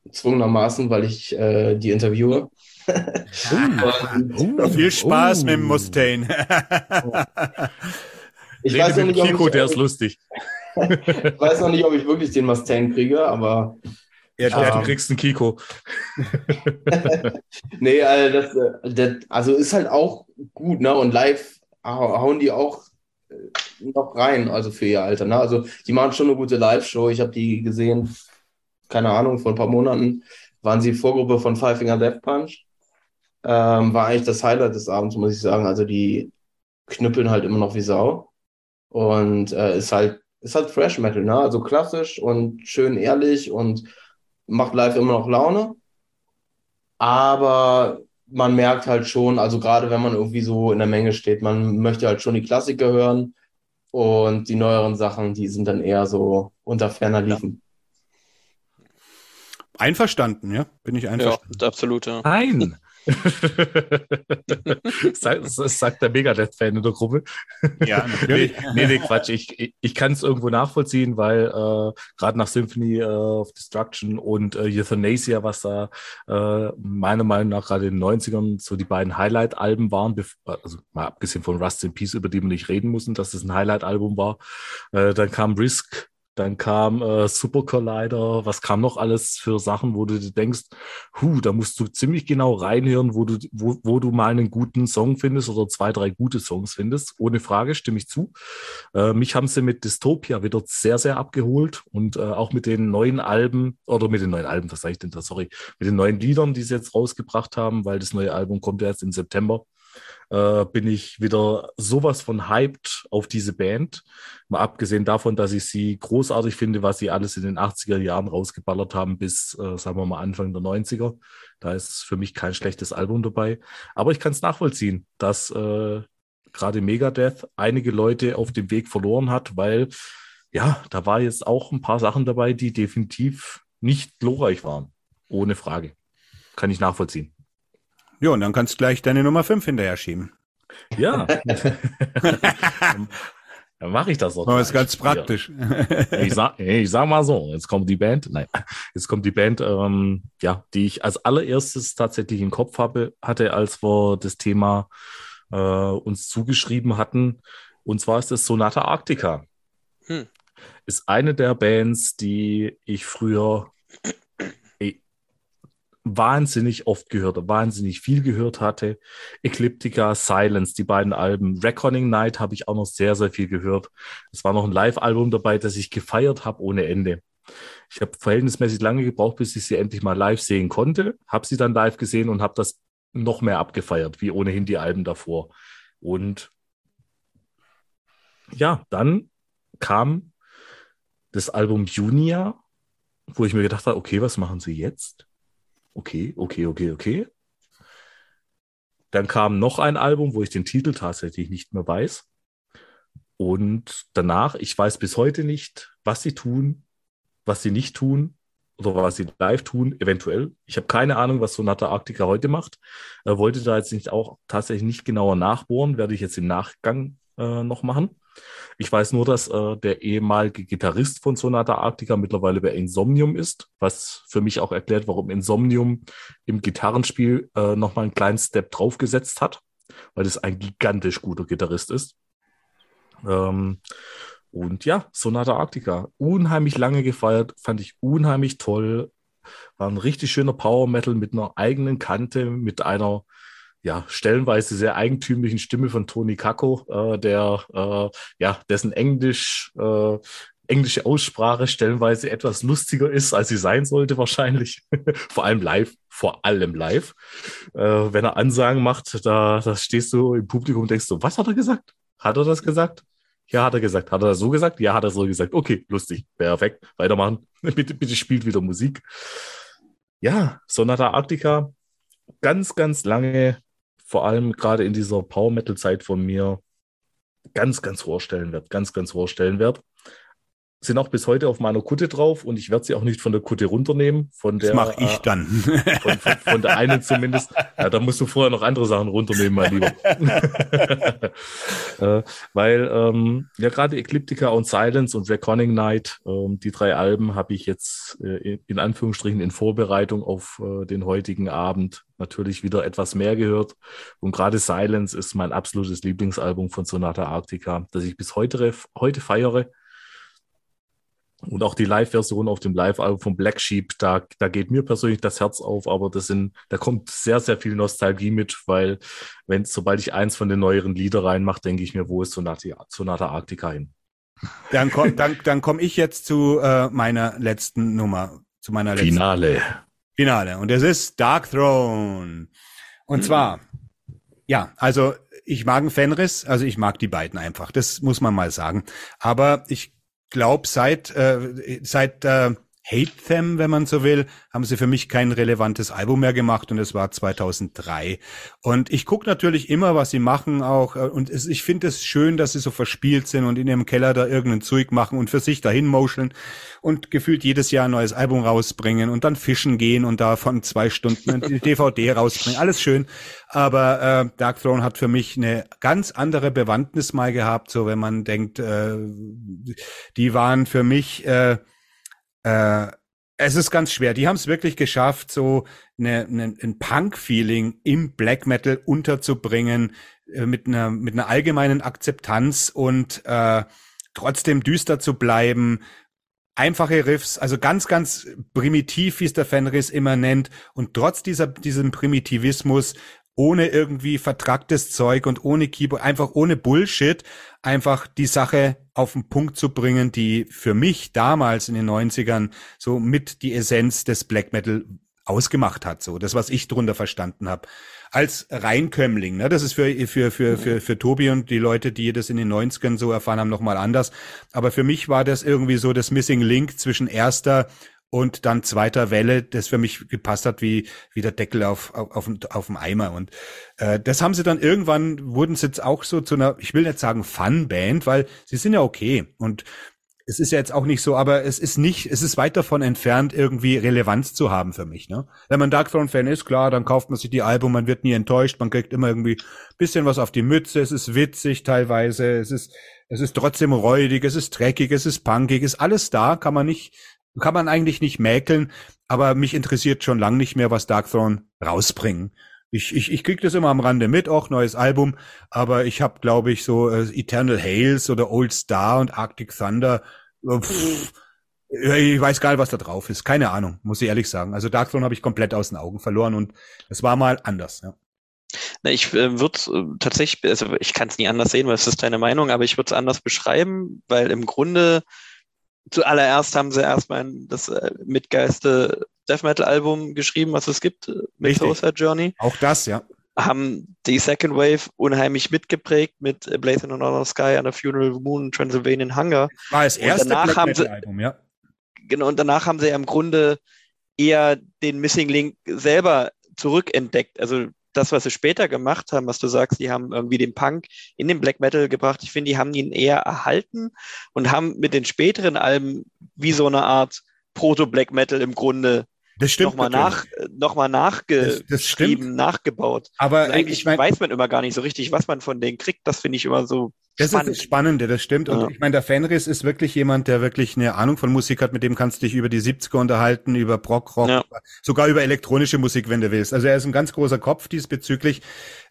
gezwungenermaßen, weil ich äh, die interviewe. Uh, viel Spaß uh. mit dem Mustaine. ich Rede weiß noch nicht, Kiko, ich, der ist lustig. ich weiß noch nicht, ob ich wirklich den Mustaine kriege, aber. Ja, ja du kriegst einen Kiko. nee, also, das, äh, das, also ist halt auch gut, ne? Und live hauen die auch äh, noch rein, also für ihr Alter. Ne? Also die machen schon eine gute Live-Show. Ich habe die gesehen, keine Ahnung, vor ein paar Monaten waren sie Vorgruppe von Five Finger Death Punch ähm, war eigentlich das Highlight des Abends, muss ich sagen. Also die knüppeln halt immer noch wie Sau. Und äh, ist halt, ist halt Fresh Metal, ne? Also klassisch und schön ehrlich und macht live immer noch Laune. Aber man merkt halt schon, also gerade wenn man irgendwie so in der Menge steht, man möchte halt schon die Klassiker hören und die neueren Sachen, die sind dann eher so unter ferner Liefen. Einverstanden, ja? Bin ich einverstanden. Ja, absolut, ja. Nein! das, sagt der Megadeth-Fan in der Gruppe. Ja, natürlich. nee, nee, Quatsch. Ich, ich, kann es irgendwo nachvollziehen, weil äh, gerade nach Symphony of Destruction und äh, Euthanasia, was da äh, meiner Meinung nach gerade in den 90ern so die beiden Highlight-Alben waren, also mal abgesehen von Rust in Peace, über die wir nicht reden müssen, dass das ein Highlight-Album war. Äh, dann kam Risk dann kam äh, Super Collider. Was kam noch alles für Sachen, wo du dir denkst, hu, da musst du ziemlich genau reinhören, wo du, wo, wo du mal einen guten Song findest oder zwei, drei gute Songs findest. Ohne Frage, stimme ich zu. Äh, mich haben sie mit Dystopia wieder sehr, sehr abgeholt und äh, auch mit den neuen Alben oder mit den neuen Alben, was sage ich denn da, sorry, mit den neuen Liedern, die sie jetzt rausgebracht haben, weil das neue Album kommt ja erst im September äh, bin ich wieder sowas von hyped auf diese Band. Mal abgesehen davon, dass ich sie großartig finde, was sie alles in den 80er Jahren rausgeballert haben bis, äh, sagen wir mal, Anfang der 90er. Da ist für mich kein schlechtes Album dabei. Aber ich kann es nachvollziehen, dass äh, gerade Megadeth einige Leute auf dem Weg verloren hat, weil ja, da war jetzt auch ein paar Sachen dabei, die definitiv nicht glorreich waren. Ohne Frage. Kann ich nachvollziehen. Ja, und dann kannst du gleich deine Nummer 5 hinterher schieben. Ja. dann mache ich das auch. Das ist ganz praktisch. ich, sag, ich sag mal so, jetzt kommt die Band, nein, jetzt kommt die Band, ähm, ja, die ich als allererstes tatsächlich im Kopf habe, hatte, als wir das Thema äh, uns zugeschrieben hatten. Und zwar ist es Sonata Arctica. Hm. Ist eine der Bands, die ich früher wahnsinnig oft gehört, wahnsinnig viel gehört hatte. Ecliptica, Silence, die beiden Alben. Reckoning Night habe ich auch noch sehr, sehr viel gehört. Es war noch ein Live-Album dabei, das ich gefeiert habe ohne Ende. Ich habe verhältnismäßig lange gebraucht, bis ich sie endlich mal live sehen konnte. Habe sie dann live gesehen und habe das noch mehr abgefeiert, wie ohnehin die Alben davor. Und ja, dann kam das Album Junia, wo ich mir gedacht habe, okay, was machen sie jetzt? Okay, okay, okay, okay. Dann kam noch ein Album, wo ich den Titel tatsächlich nicht mehr weiß. Und danach, ich weiß bis heute nicht, was sie tun, was sie nicht tun oder was sie live tun, eventuell. Ich habe keine Ahnung, was Sonata Arctica heute macht. Er wollte da jetzt nicht auch tatsächlich nicht genauer nachbohren, werde ich jetzt im Nachgang äh, noch machen. Ich weiß nur, dass äh, der ehemalige Gitarrist von Sonata Arctica mittlerweile bei Insomnium ist, was für mich auch erklärt, warum Insomnium im Gitarrenspiel äh, nochmal einen kleinen Step draufgesetzt hat, weil es ein gigantisch guter Gitarrist ist. Ähm, und ja, Sonata Arctica, unheimlich lange gefeiert, fand ich unheimlich toll. War ein richtig schöner Power Metal mit einer eigenen Kante, mit einer ja, stellenweise sehr eigentümlichen Stimme von Tony Kako, äh, der, äh, ja, dessen Englisch, äh, englische Aussprache stellenweise etwas lustiger ist, als sie sein sollte wahrscheinlich. vor allem live, vor allem live. Äh, wenn er Ansagen macht, da, da stehst du im Publikum und denkst du, was hat er gesagt? Hat er das gesagt? Ja, hat er gesagt. Hat er das so gesagt? Ja, hat er so gesagt. Okay, lustig. Perfekt. Weitermachen. bitte, bitte spielt wieder Musik. Ja, Sonata Arctica. Ganz, ganz lange vor allem gerade in dieser Power Metal Zeit von mir ganz, ganz hoher Stellenwert, ganz, ganz hoher Stellenwert sind auch bis heute auf meiner Kutte drauf und ich werde sie auch nicht von der Kutte runternehmen. Von der, das mache ich äh, dann. Von, von, von, der einen zumindest. Ja, da musst du vorher noch andere Sachen runternehmen, mein Lieber. äh, weil ähm, ja gerade Ecliptica und Silence und Reckoning Night, ähm, die drei Alben habe ich jetzt äh, in Anführungsstrichen in Vorbereitung auf äh, den heutigen Abend natürlich wieder etwas mehr gehört. Und gerade Silence ist mein absolutes Lieblingsalbum von Sonata Arctica, das ich bis heute, heute feiere und auch die Live-Version auf dem Live-Album von Black Sheep, da, da geht mir persönlich das Herz auf, aber das sind, da kommt sehr, sehr viel Nostalgie mit, weil wenn, sobald ich eins von den neueren Lieder reinmache, denke ich mir, wo ist Sonata, Sonata Arctica hin? Dann komme dann, dann komm ich jetzt zu äh, meiner letzten Nummer, zu meiner letzten. Finale. Finale. Und es ist Dark Throne. Und zwar, ja, also ich mag einen Fenris, also ich mag die beiden einfach. Das muss man mal sagen. Aber ich glaube, seit, äh, seit äh, Hate Them, wenn man so will, haben sie für mich kein relevantes Album mehr gemacht und es war 2003. Und ich gucke natürlich immer, was sie machen auch äh, und es, ich finde es schön, dass sie so verspielt sind und in ihrem Keller da irgendein Zeug machen und für sich dahin moscheln und gefühlt jedes Jahr ein neues Album rausbringen und dann fischen gehen und da von zwei Stunden ein DVD rausbringen. Alles schön. Aber äh, Dark Throne hat für mich eine ganz andere Bewandtnis mal gehabt, so wenn man denkt, äh, die waren für mich äh, äh, es ist ganz schwer. Die haben es wirklich geschafft, so eine, eine, ein Punk-Feeling im Black Metal unterzubringen, äh, mit einer mit einer allgemeinen Akzeptanz und äh, trotzdem düster zu bleiben. Einfache Riffs, also ganz, ganz primitiv, wie es der Fenris immer nennt, und trotz dieser, diesem Primitivismus ohne irgendwie vertracktes Zeug und ohne Keyboard, einfach ohne Bullshit, einfach die Sache auf den Punkt zu bringen, die für mich damals in den 90ern so mit die Essenz des Black Metal ausgemacht hat, so das, was ich drunter verstanden habe. Als Reinkömmling, ne? das ist für, für, für, für, für Tobi und die Leute, die das in den 90ern so erfahren haben, nochmal anders. Aber für mich war das irgendwie so das Missing Link zwischen erster und dann zweiter Welle, das für mich gepasst hat wie, wie der Deckel auf, auf, auf, auf dem Eimer. Und äh, das haben sie dann irgendwann, wurden sie jetzt auch so zu einer, ich will nicht sagen Fun-Band, weil sie sind ja okay. Und es ist ja jetzt auch nicht so, aber es ist nicht, es ist weit davon entfernt, irgendwie Relevanz zu haben für mich. Ne? Wenn man Dark Throne-Fan ist, klar, dann kauft man sich die Album, man wird nie enttäuscht, man kriegt immer irgendwie bisschen was auf die Mütze, es ist witzig teilweise, es ist, es ist trotzdem räudig, es ist dreckig, es ist punkig, ist alles da, kann man nicht kann man eigentlich nicht mäkeln, aber mich interessiert schon lang nicht mehr, was Darkthrone rausbringen. Ich, ich, ich krieg das immer am Rande mit, auch neues Album, aber ich habe, glaube ich, so äh, Eternal Hales oder Old Star und Arctic Thunder. Pff, ich weiß gar nicht, was da drauf ist. Keine Ahnung, muss ich ehrlich sagen. Also Darkthrone habe ich komplett aus den Augen verloren und es war mal anders. Ja. Na, ich äh, würde äh, tatsächlich, also ich kann es nie anders sehen, weil es ist deine Meinung, aber ich würde es anders beschreiben, weil im Grunde zuallererst haben sie erstmal das äh, mitgeiste Death Metal Album geschrieben, was es gibt, äh, mit Suicide Journey. Auch das, ja. Haben die Second Wave unheimlich mitgeprägt mit äh, Blazing on Another Sky, and the Funeral Moon, Transylvanian Hunger. War das erste Black Metal Album, ja. Genau, und danach haben sie ja im Grunde eher den Missing Link selber zurückentdeckt. Also das, was sie später gemacht haben, was du sagst, die haben irgendwie den Punk in den Black Metal gebracht. Ich finde, die haben ihn eher erhalten und haben mit den späteren Alben wie so eine Art Proto-Black Metal im Grunde das stimmt nochmal nach, noch nachgeschrieben, nachgebaut. Aber also eigentlich ich mein, weiß man immer gar nicht so richtig, was man von denen kriegt. Das finde ich immer so das spannend. ist das Spannende, das stimmt. Und ja. ich meine, der Fenris ist wirklich jemand, der wirklich eine Ahnung von Musik hat, mit dem kannst du dich über die 70er unterhalten, über Brock, Rock, ja. sogar über elektronische Musik, wenn du willst. Also er ist ein ganz großer Kopf diesbezüglich.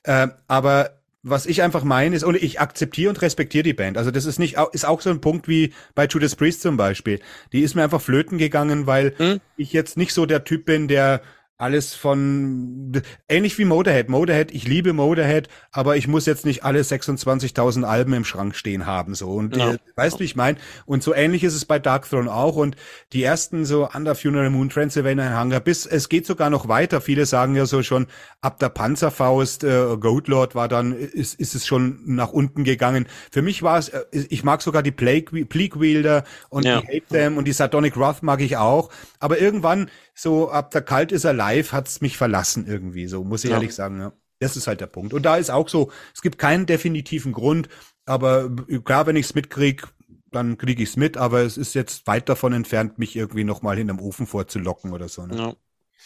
Äh, aber was ich einfach meine ist, und ich akzeptiere und respektiere die Band. Also das ist nicht, ist auch so ein Punkt wie bei Judas Priest zum Beispiel. Die ist mir einfach flöten gegangen, weil hm? ich jetzt nicht so der Typ bin, der alles von ähnlich wie Motorhead. Motorhead, ich liebe Motorhead, aber ich muss jetzt nicht alle 26.000 Alben im Schrank stehen haben so und ja. äh, weißt du, wie ich meine? Und so ähnlich ist es bei Dark Throne auch und die ersten so Under Funeral Moon Transylvania Hunger bis es geht sogar noch weiter. Viele sagen ja so schon ab der Panzerfaust äh, Goat Lord war dann ist ist es schon nach unten gegangen. Für mich war es äh, ich mag sogar die Plague Plague Wielder und ja. die Hate Them und die Sardonic Wrath mag ich auch, aber irgendwann so ab der Kalt ist er live, hat's mich verlassen irgendwie, so muss ich ja. ehrlich sagen. Ja. Das ist halt der Punkt. Und da ist auch so, es gibt keinen definitiven Grund, aber klar, wenn ich's mitkrieg, dann kriege ich's mit, aber es ist jetzt weit davon entfernt, mich irgendwie nochmal hinterm Ofen vorzulocken oder so. Ne?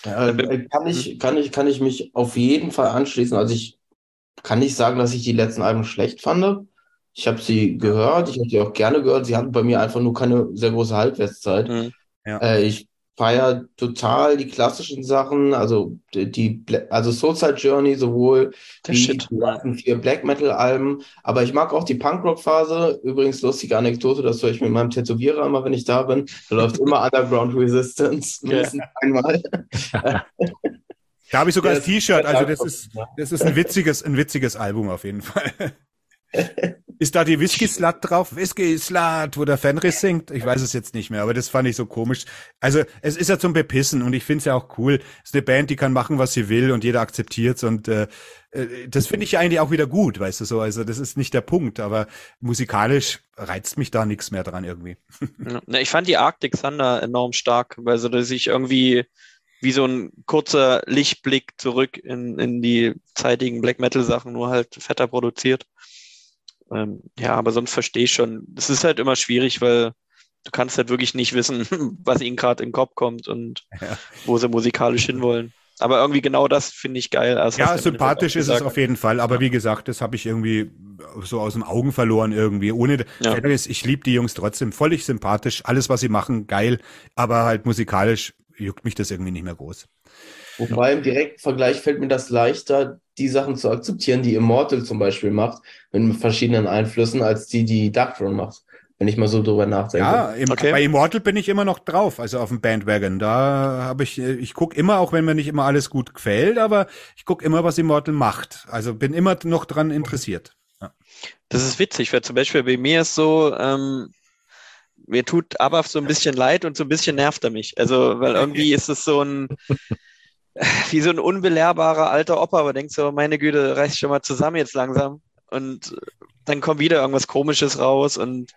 Ja. Äh, kann, ich, kann, ich, kann ich mich auf jeden Fall anschließen. Also ich kann nicht sagen, dass ich die letzten Alben schlecht fand. Ich habe sie gehört, ich habe sie auch gerne gehört. Sie hatten bei mir einfach nur keine sehr große Halbwertszeit. Mhm. Ja. Äh, ich feiere total die klassischen Sachen, also die, also Soulside Journey sowohl Der die vier Black Metal Alben, aber ich mag auch die Punkrock Phase. Übrigens lustige Anekdote, das höre ich mit meinem Tätowierer immer, wenn ich da bin. Da läuft immer Underground Resistance mindestens einmal. Da habe ich sogar das T-Shirt, also das ist das ist ein witziges ein witziges Album auf jeden Fall. Ist da die Whisky Slut drauf? Whisky Slut, wo der Fenris singt? Ich weiß es jetzt nicht mehr, aber das fand ich so komisch. Also es ist ja zum Bepissen und ich finde es ja auch cool. Es ist eine Band, die kann machen, was sie will und jeder akzeptiert's und äh, äh das finde ich ja eigentlich auch wieder gut, weißt du so. Also das ist nicht der Punkt, aber musikalisch reizt mich da nichts mehr dran irgendwie. Ja, ich fand die Arctic Thunder enorm stark, weil so dass ich irgendwie wie so ein kurzer Lichtblick zurück in, in die zeitigen Black Metal Sachen, nur halt fetter produziert. Ähm, ja, aber sonst verstehe ich schon. Es ist halt immer schwierig, weil du kannst halt wirklich nicht wissen, was ihnen gerade in den Kopf kommt und ja. wo sie musikalisch hinwollen. Aber irgendwie genau das finde ich geil. Also ja, sympathisch ist es auf jeden Fall. Aber ja. wie gesagt, das habe ich irgendwie so aus den Augen verloren irgendwie. Ohne, ja. ich liebe die Jungs trotzdem, völlig sympathisch. Alles, was sie machen, geil. Aber halt musikalisch juckt mich das irgendwie nicht mehr groß. Wobei im direkten Vergleich fällt mir das leichter, die Sachen zu akzeptieren, die Immortal zum Beispiel macht, mit verschiedenen Einflüssen, als die, die Darkthrone macht. Wenn ich mal so drüber nachdenke. Ja, im, okay. bei Immortal bin ich immer noch drauf, also auf dem Bandwagon. Da habe ich, ich guck immer, auch wenn mir nicht immer alles gut gefällt, aber ich guck immer, was Immortal macht. Also bin immer noch dran interessiert. Ja. Das ist witzig, weil zum Beispiel bei mir ist so, ähm, mir tut Abaf so ein bisschen leid und so ein bisschen nervt er mich. Also, weil irgendwie ist es so ein, wie so ein unbelehrbarer alter Opa, aber denkt so, meine Güte, reiß schon mal zusammen jetzt langsam. Und dann kommt wieder irgendwas Komisches raus. Und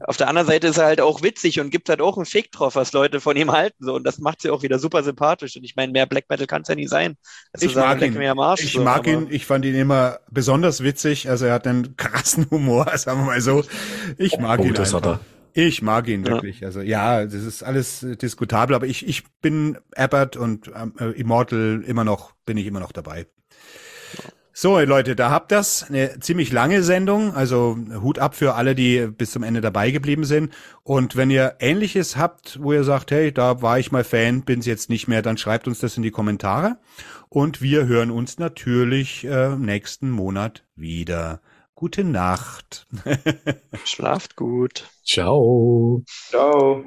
auf der anderen Seite ist er halt auch witzig und gibt halt auch einen Fick drauf, was Leute von ihm halten. So. Und das macht sie auch wieder super sympathisch. Und ich meine, mehr Black Metal kann es ja nie sein. Ich mag ihn. Arsch, ich so, mag ihn. Ich fand ihn immer besonders witzig. Also er hat einen krassen Humor, sagen wir mal so. Ich mag oh, ihn. Das einfach. hat er. Ich mag ihn wirklich. Ja. Also ja, das ist alles diskutabel, aber ich, ich bin Abbott und ähm, äh, Immortal immer noch, bin ich immer noch dabei. So, Leute, da habt das. Eine ziemlich lange Sendung. Also Hut ab für alle, die bis zum Ende dabei geblieben sind. Und wenn ihr Ähnliches habt, wo ihr sagt, hey, da war ich mal Fan, bin's jetzt nicht mehr, dann schreibt uns das in die Kommentare. Und wir hören uns natürlich äh, nächsten Monat wieder. Gute Nacht. Schlaft gut. Ciao. Ciao.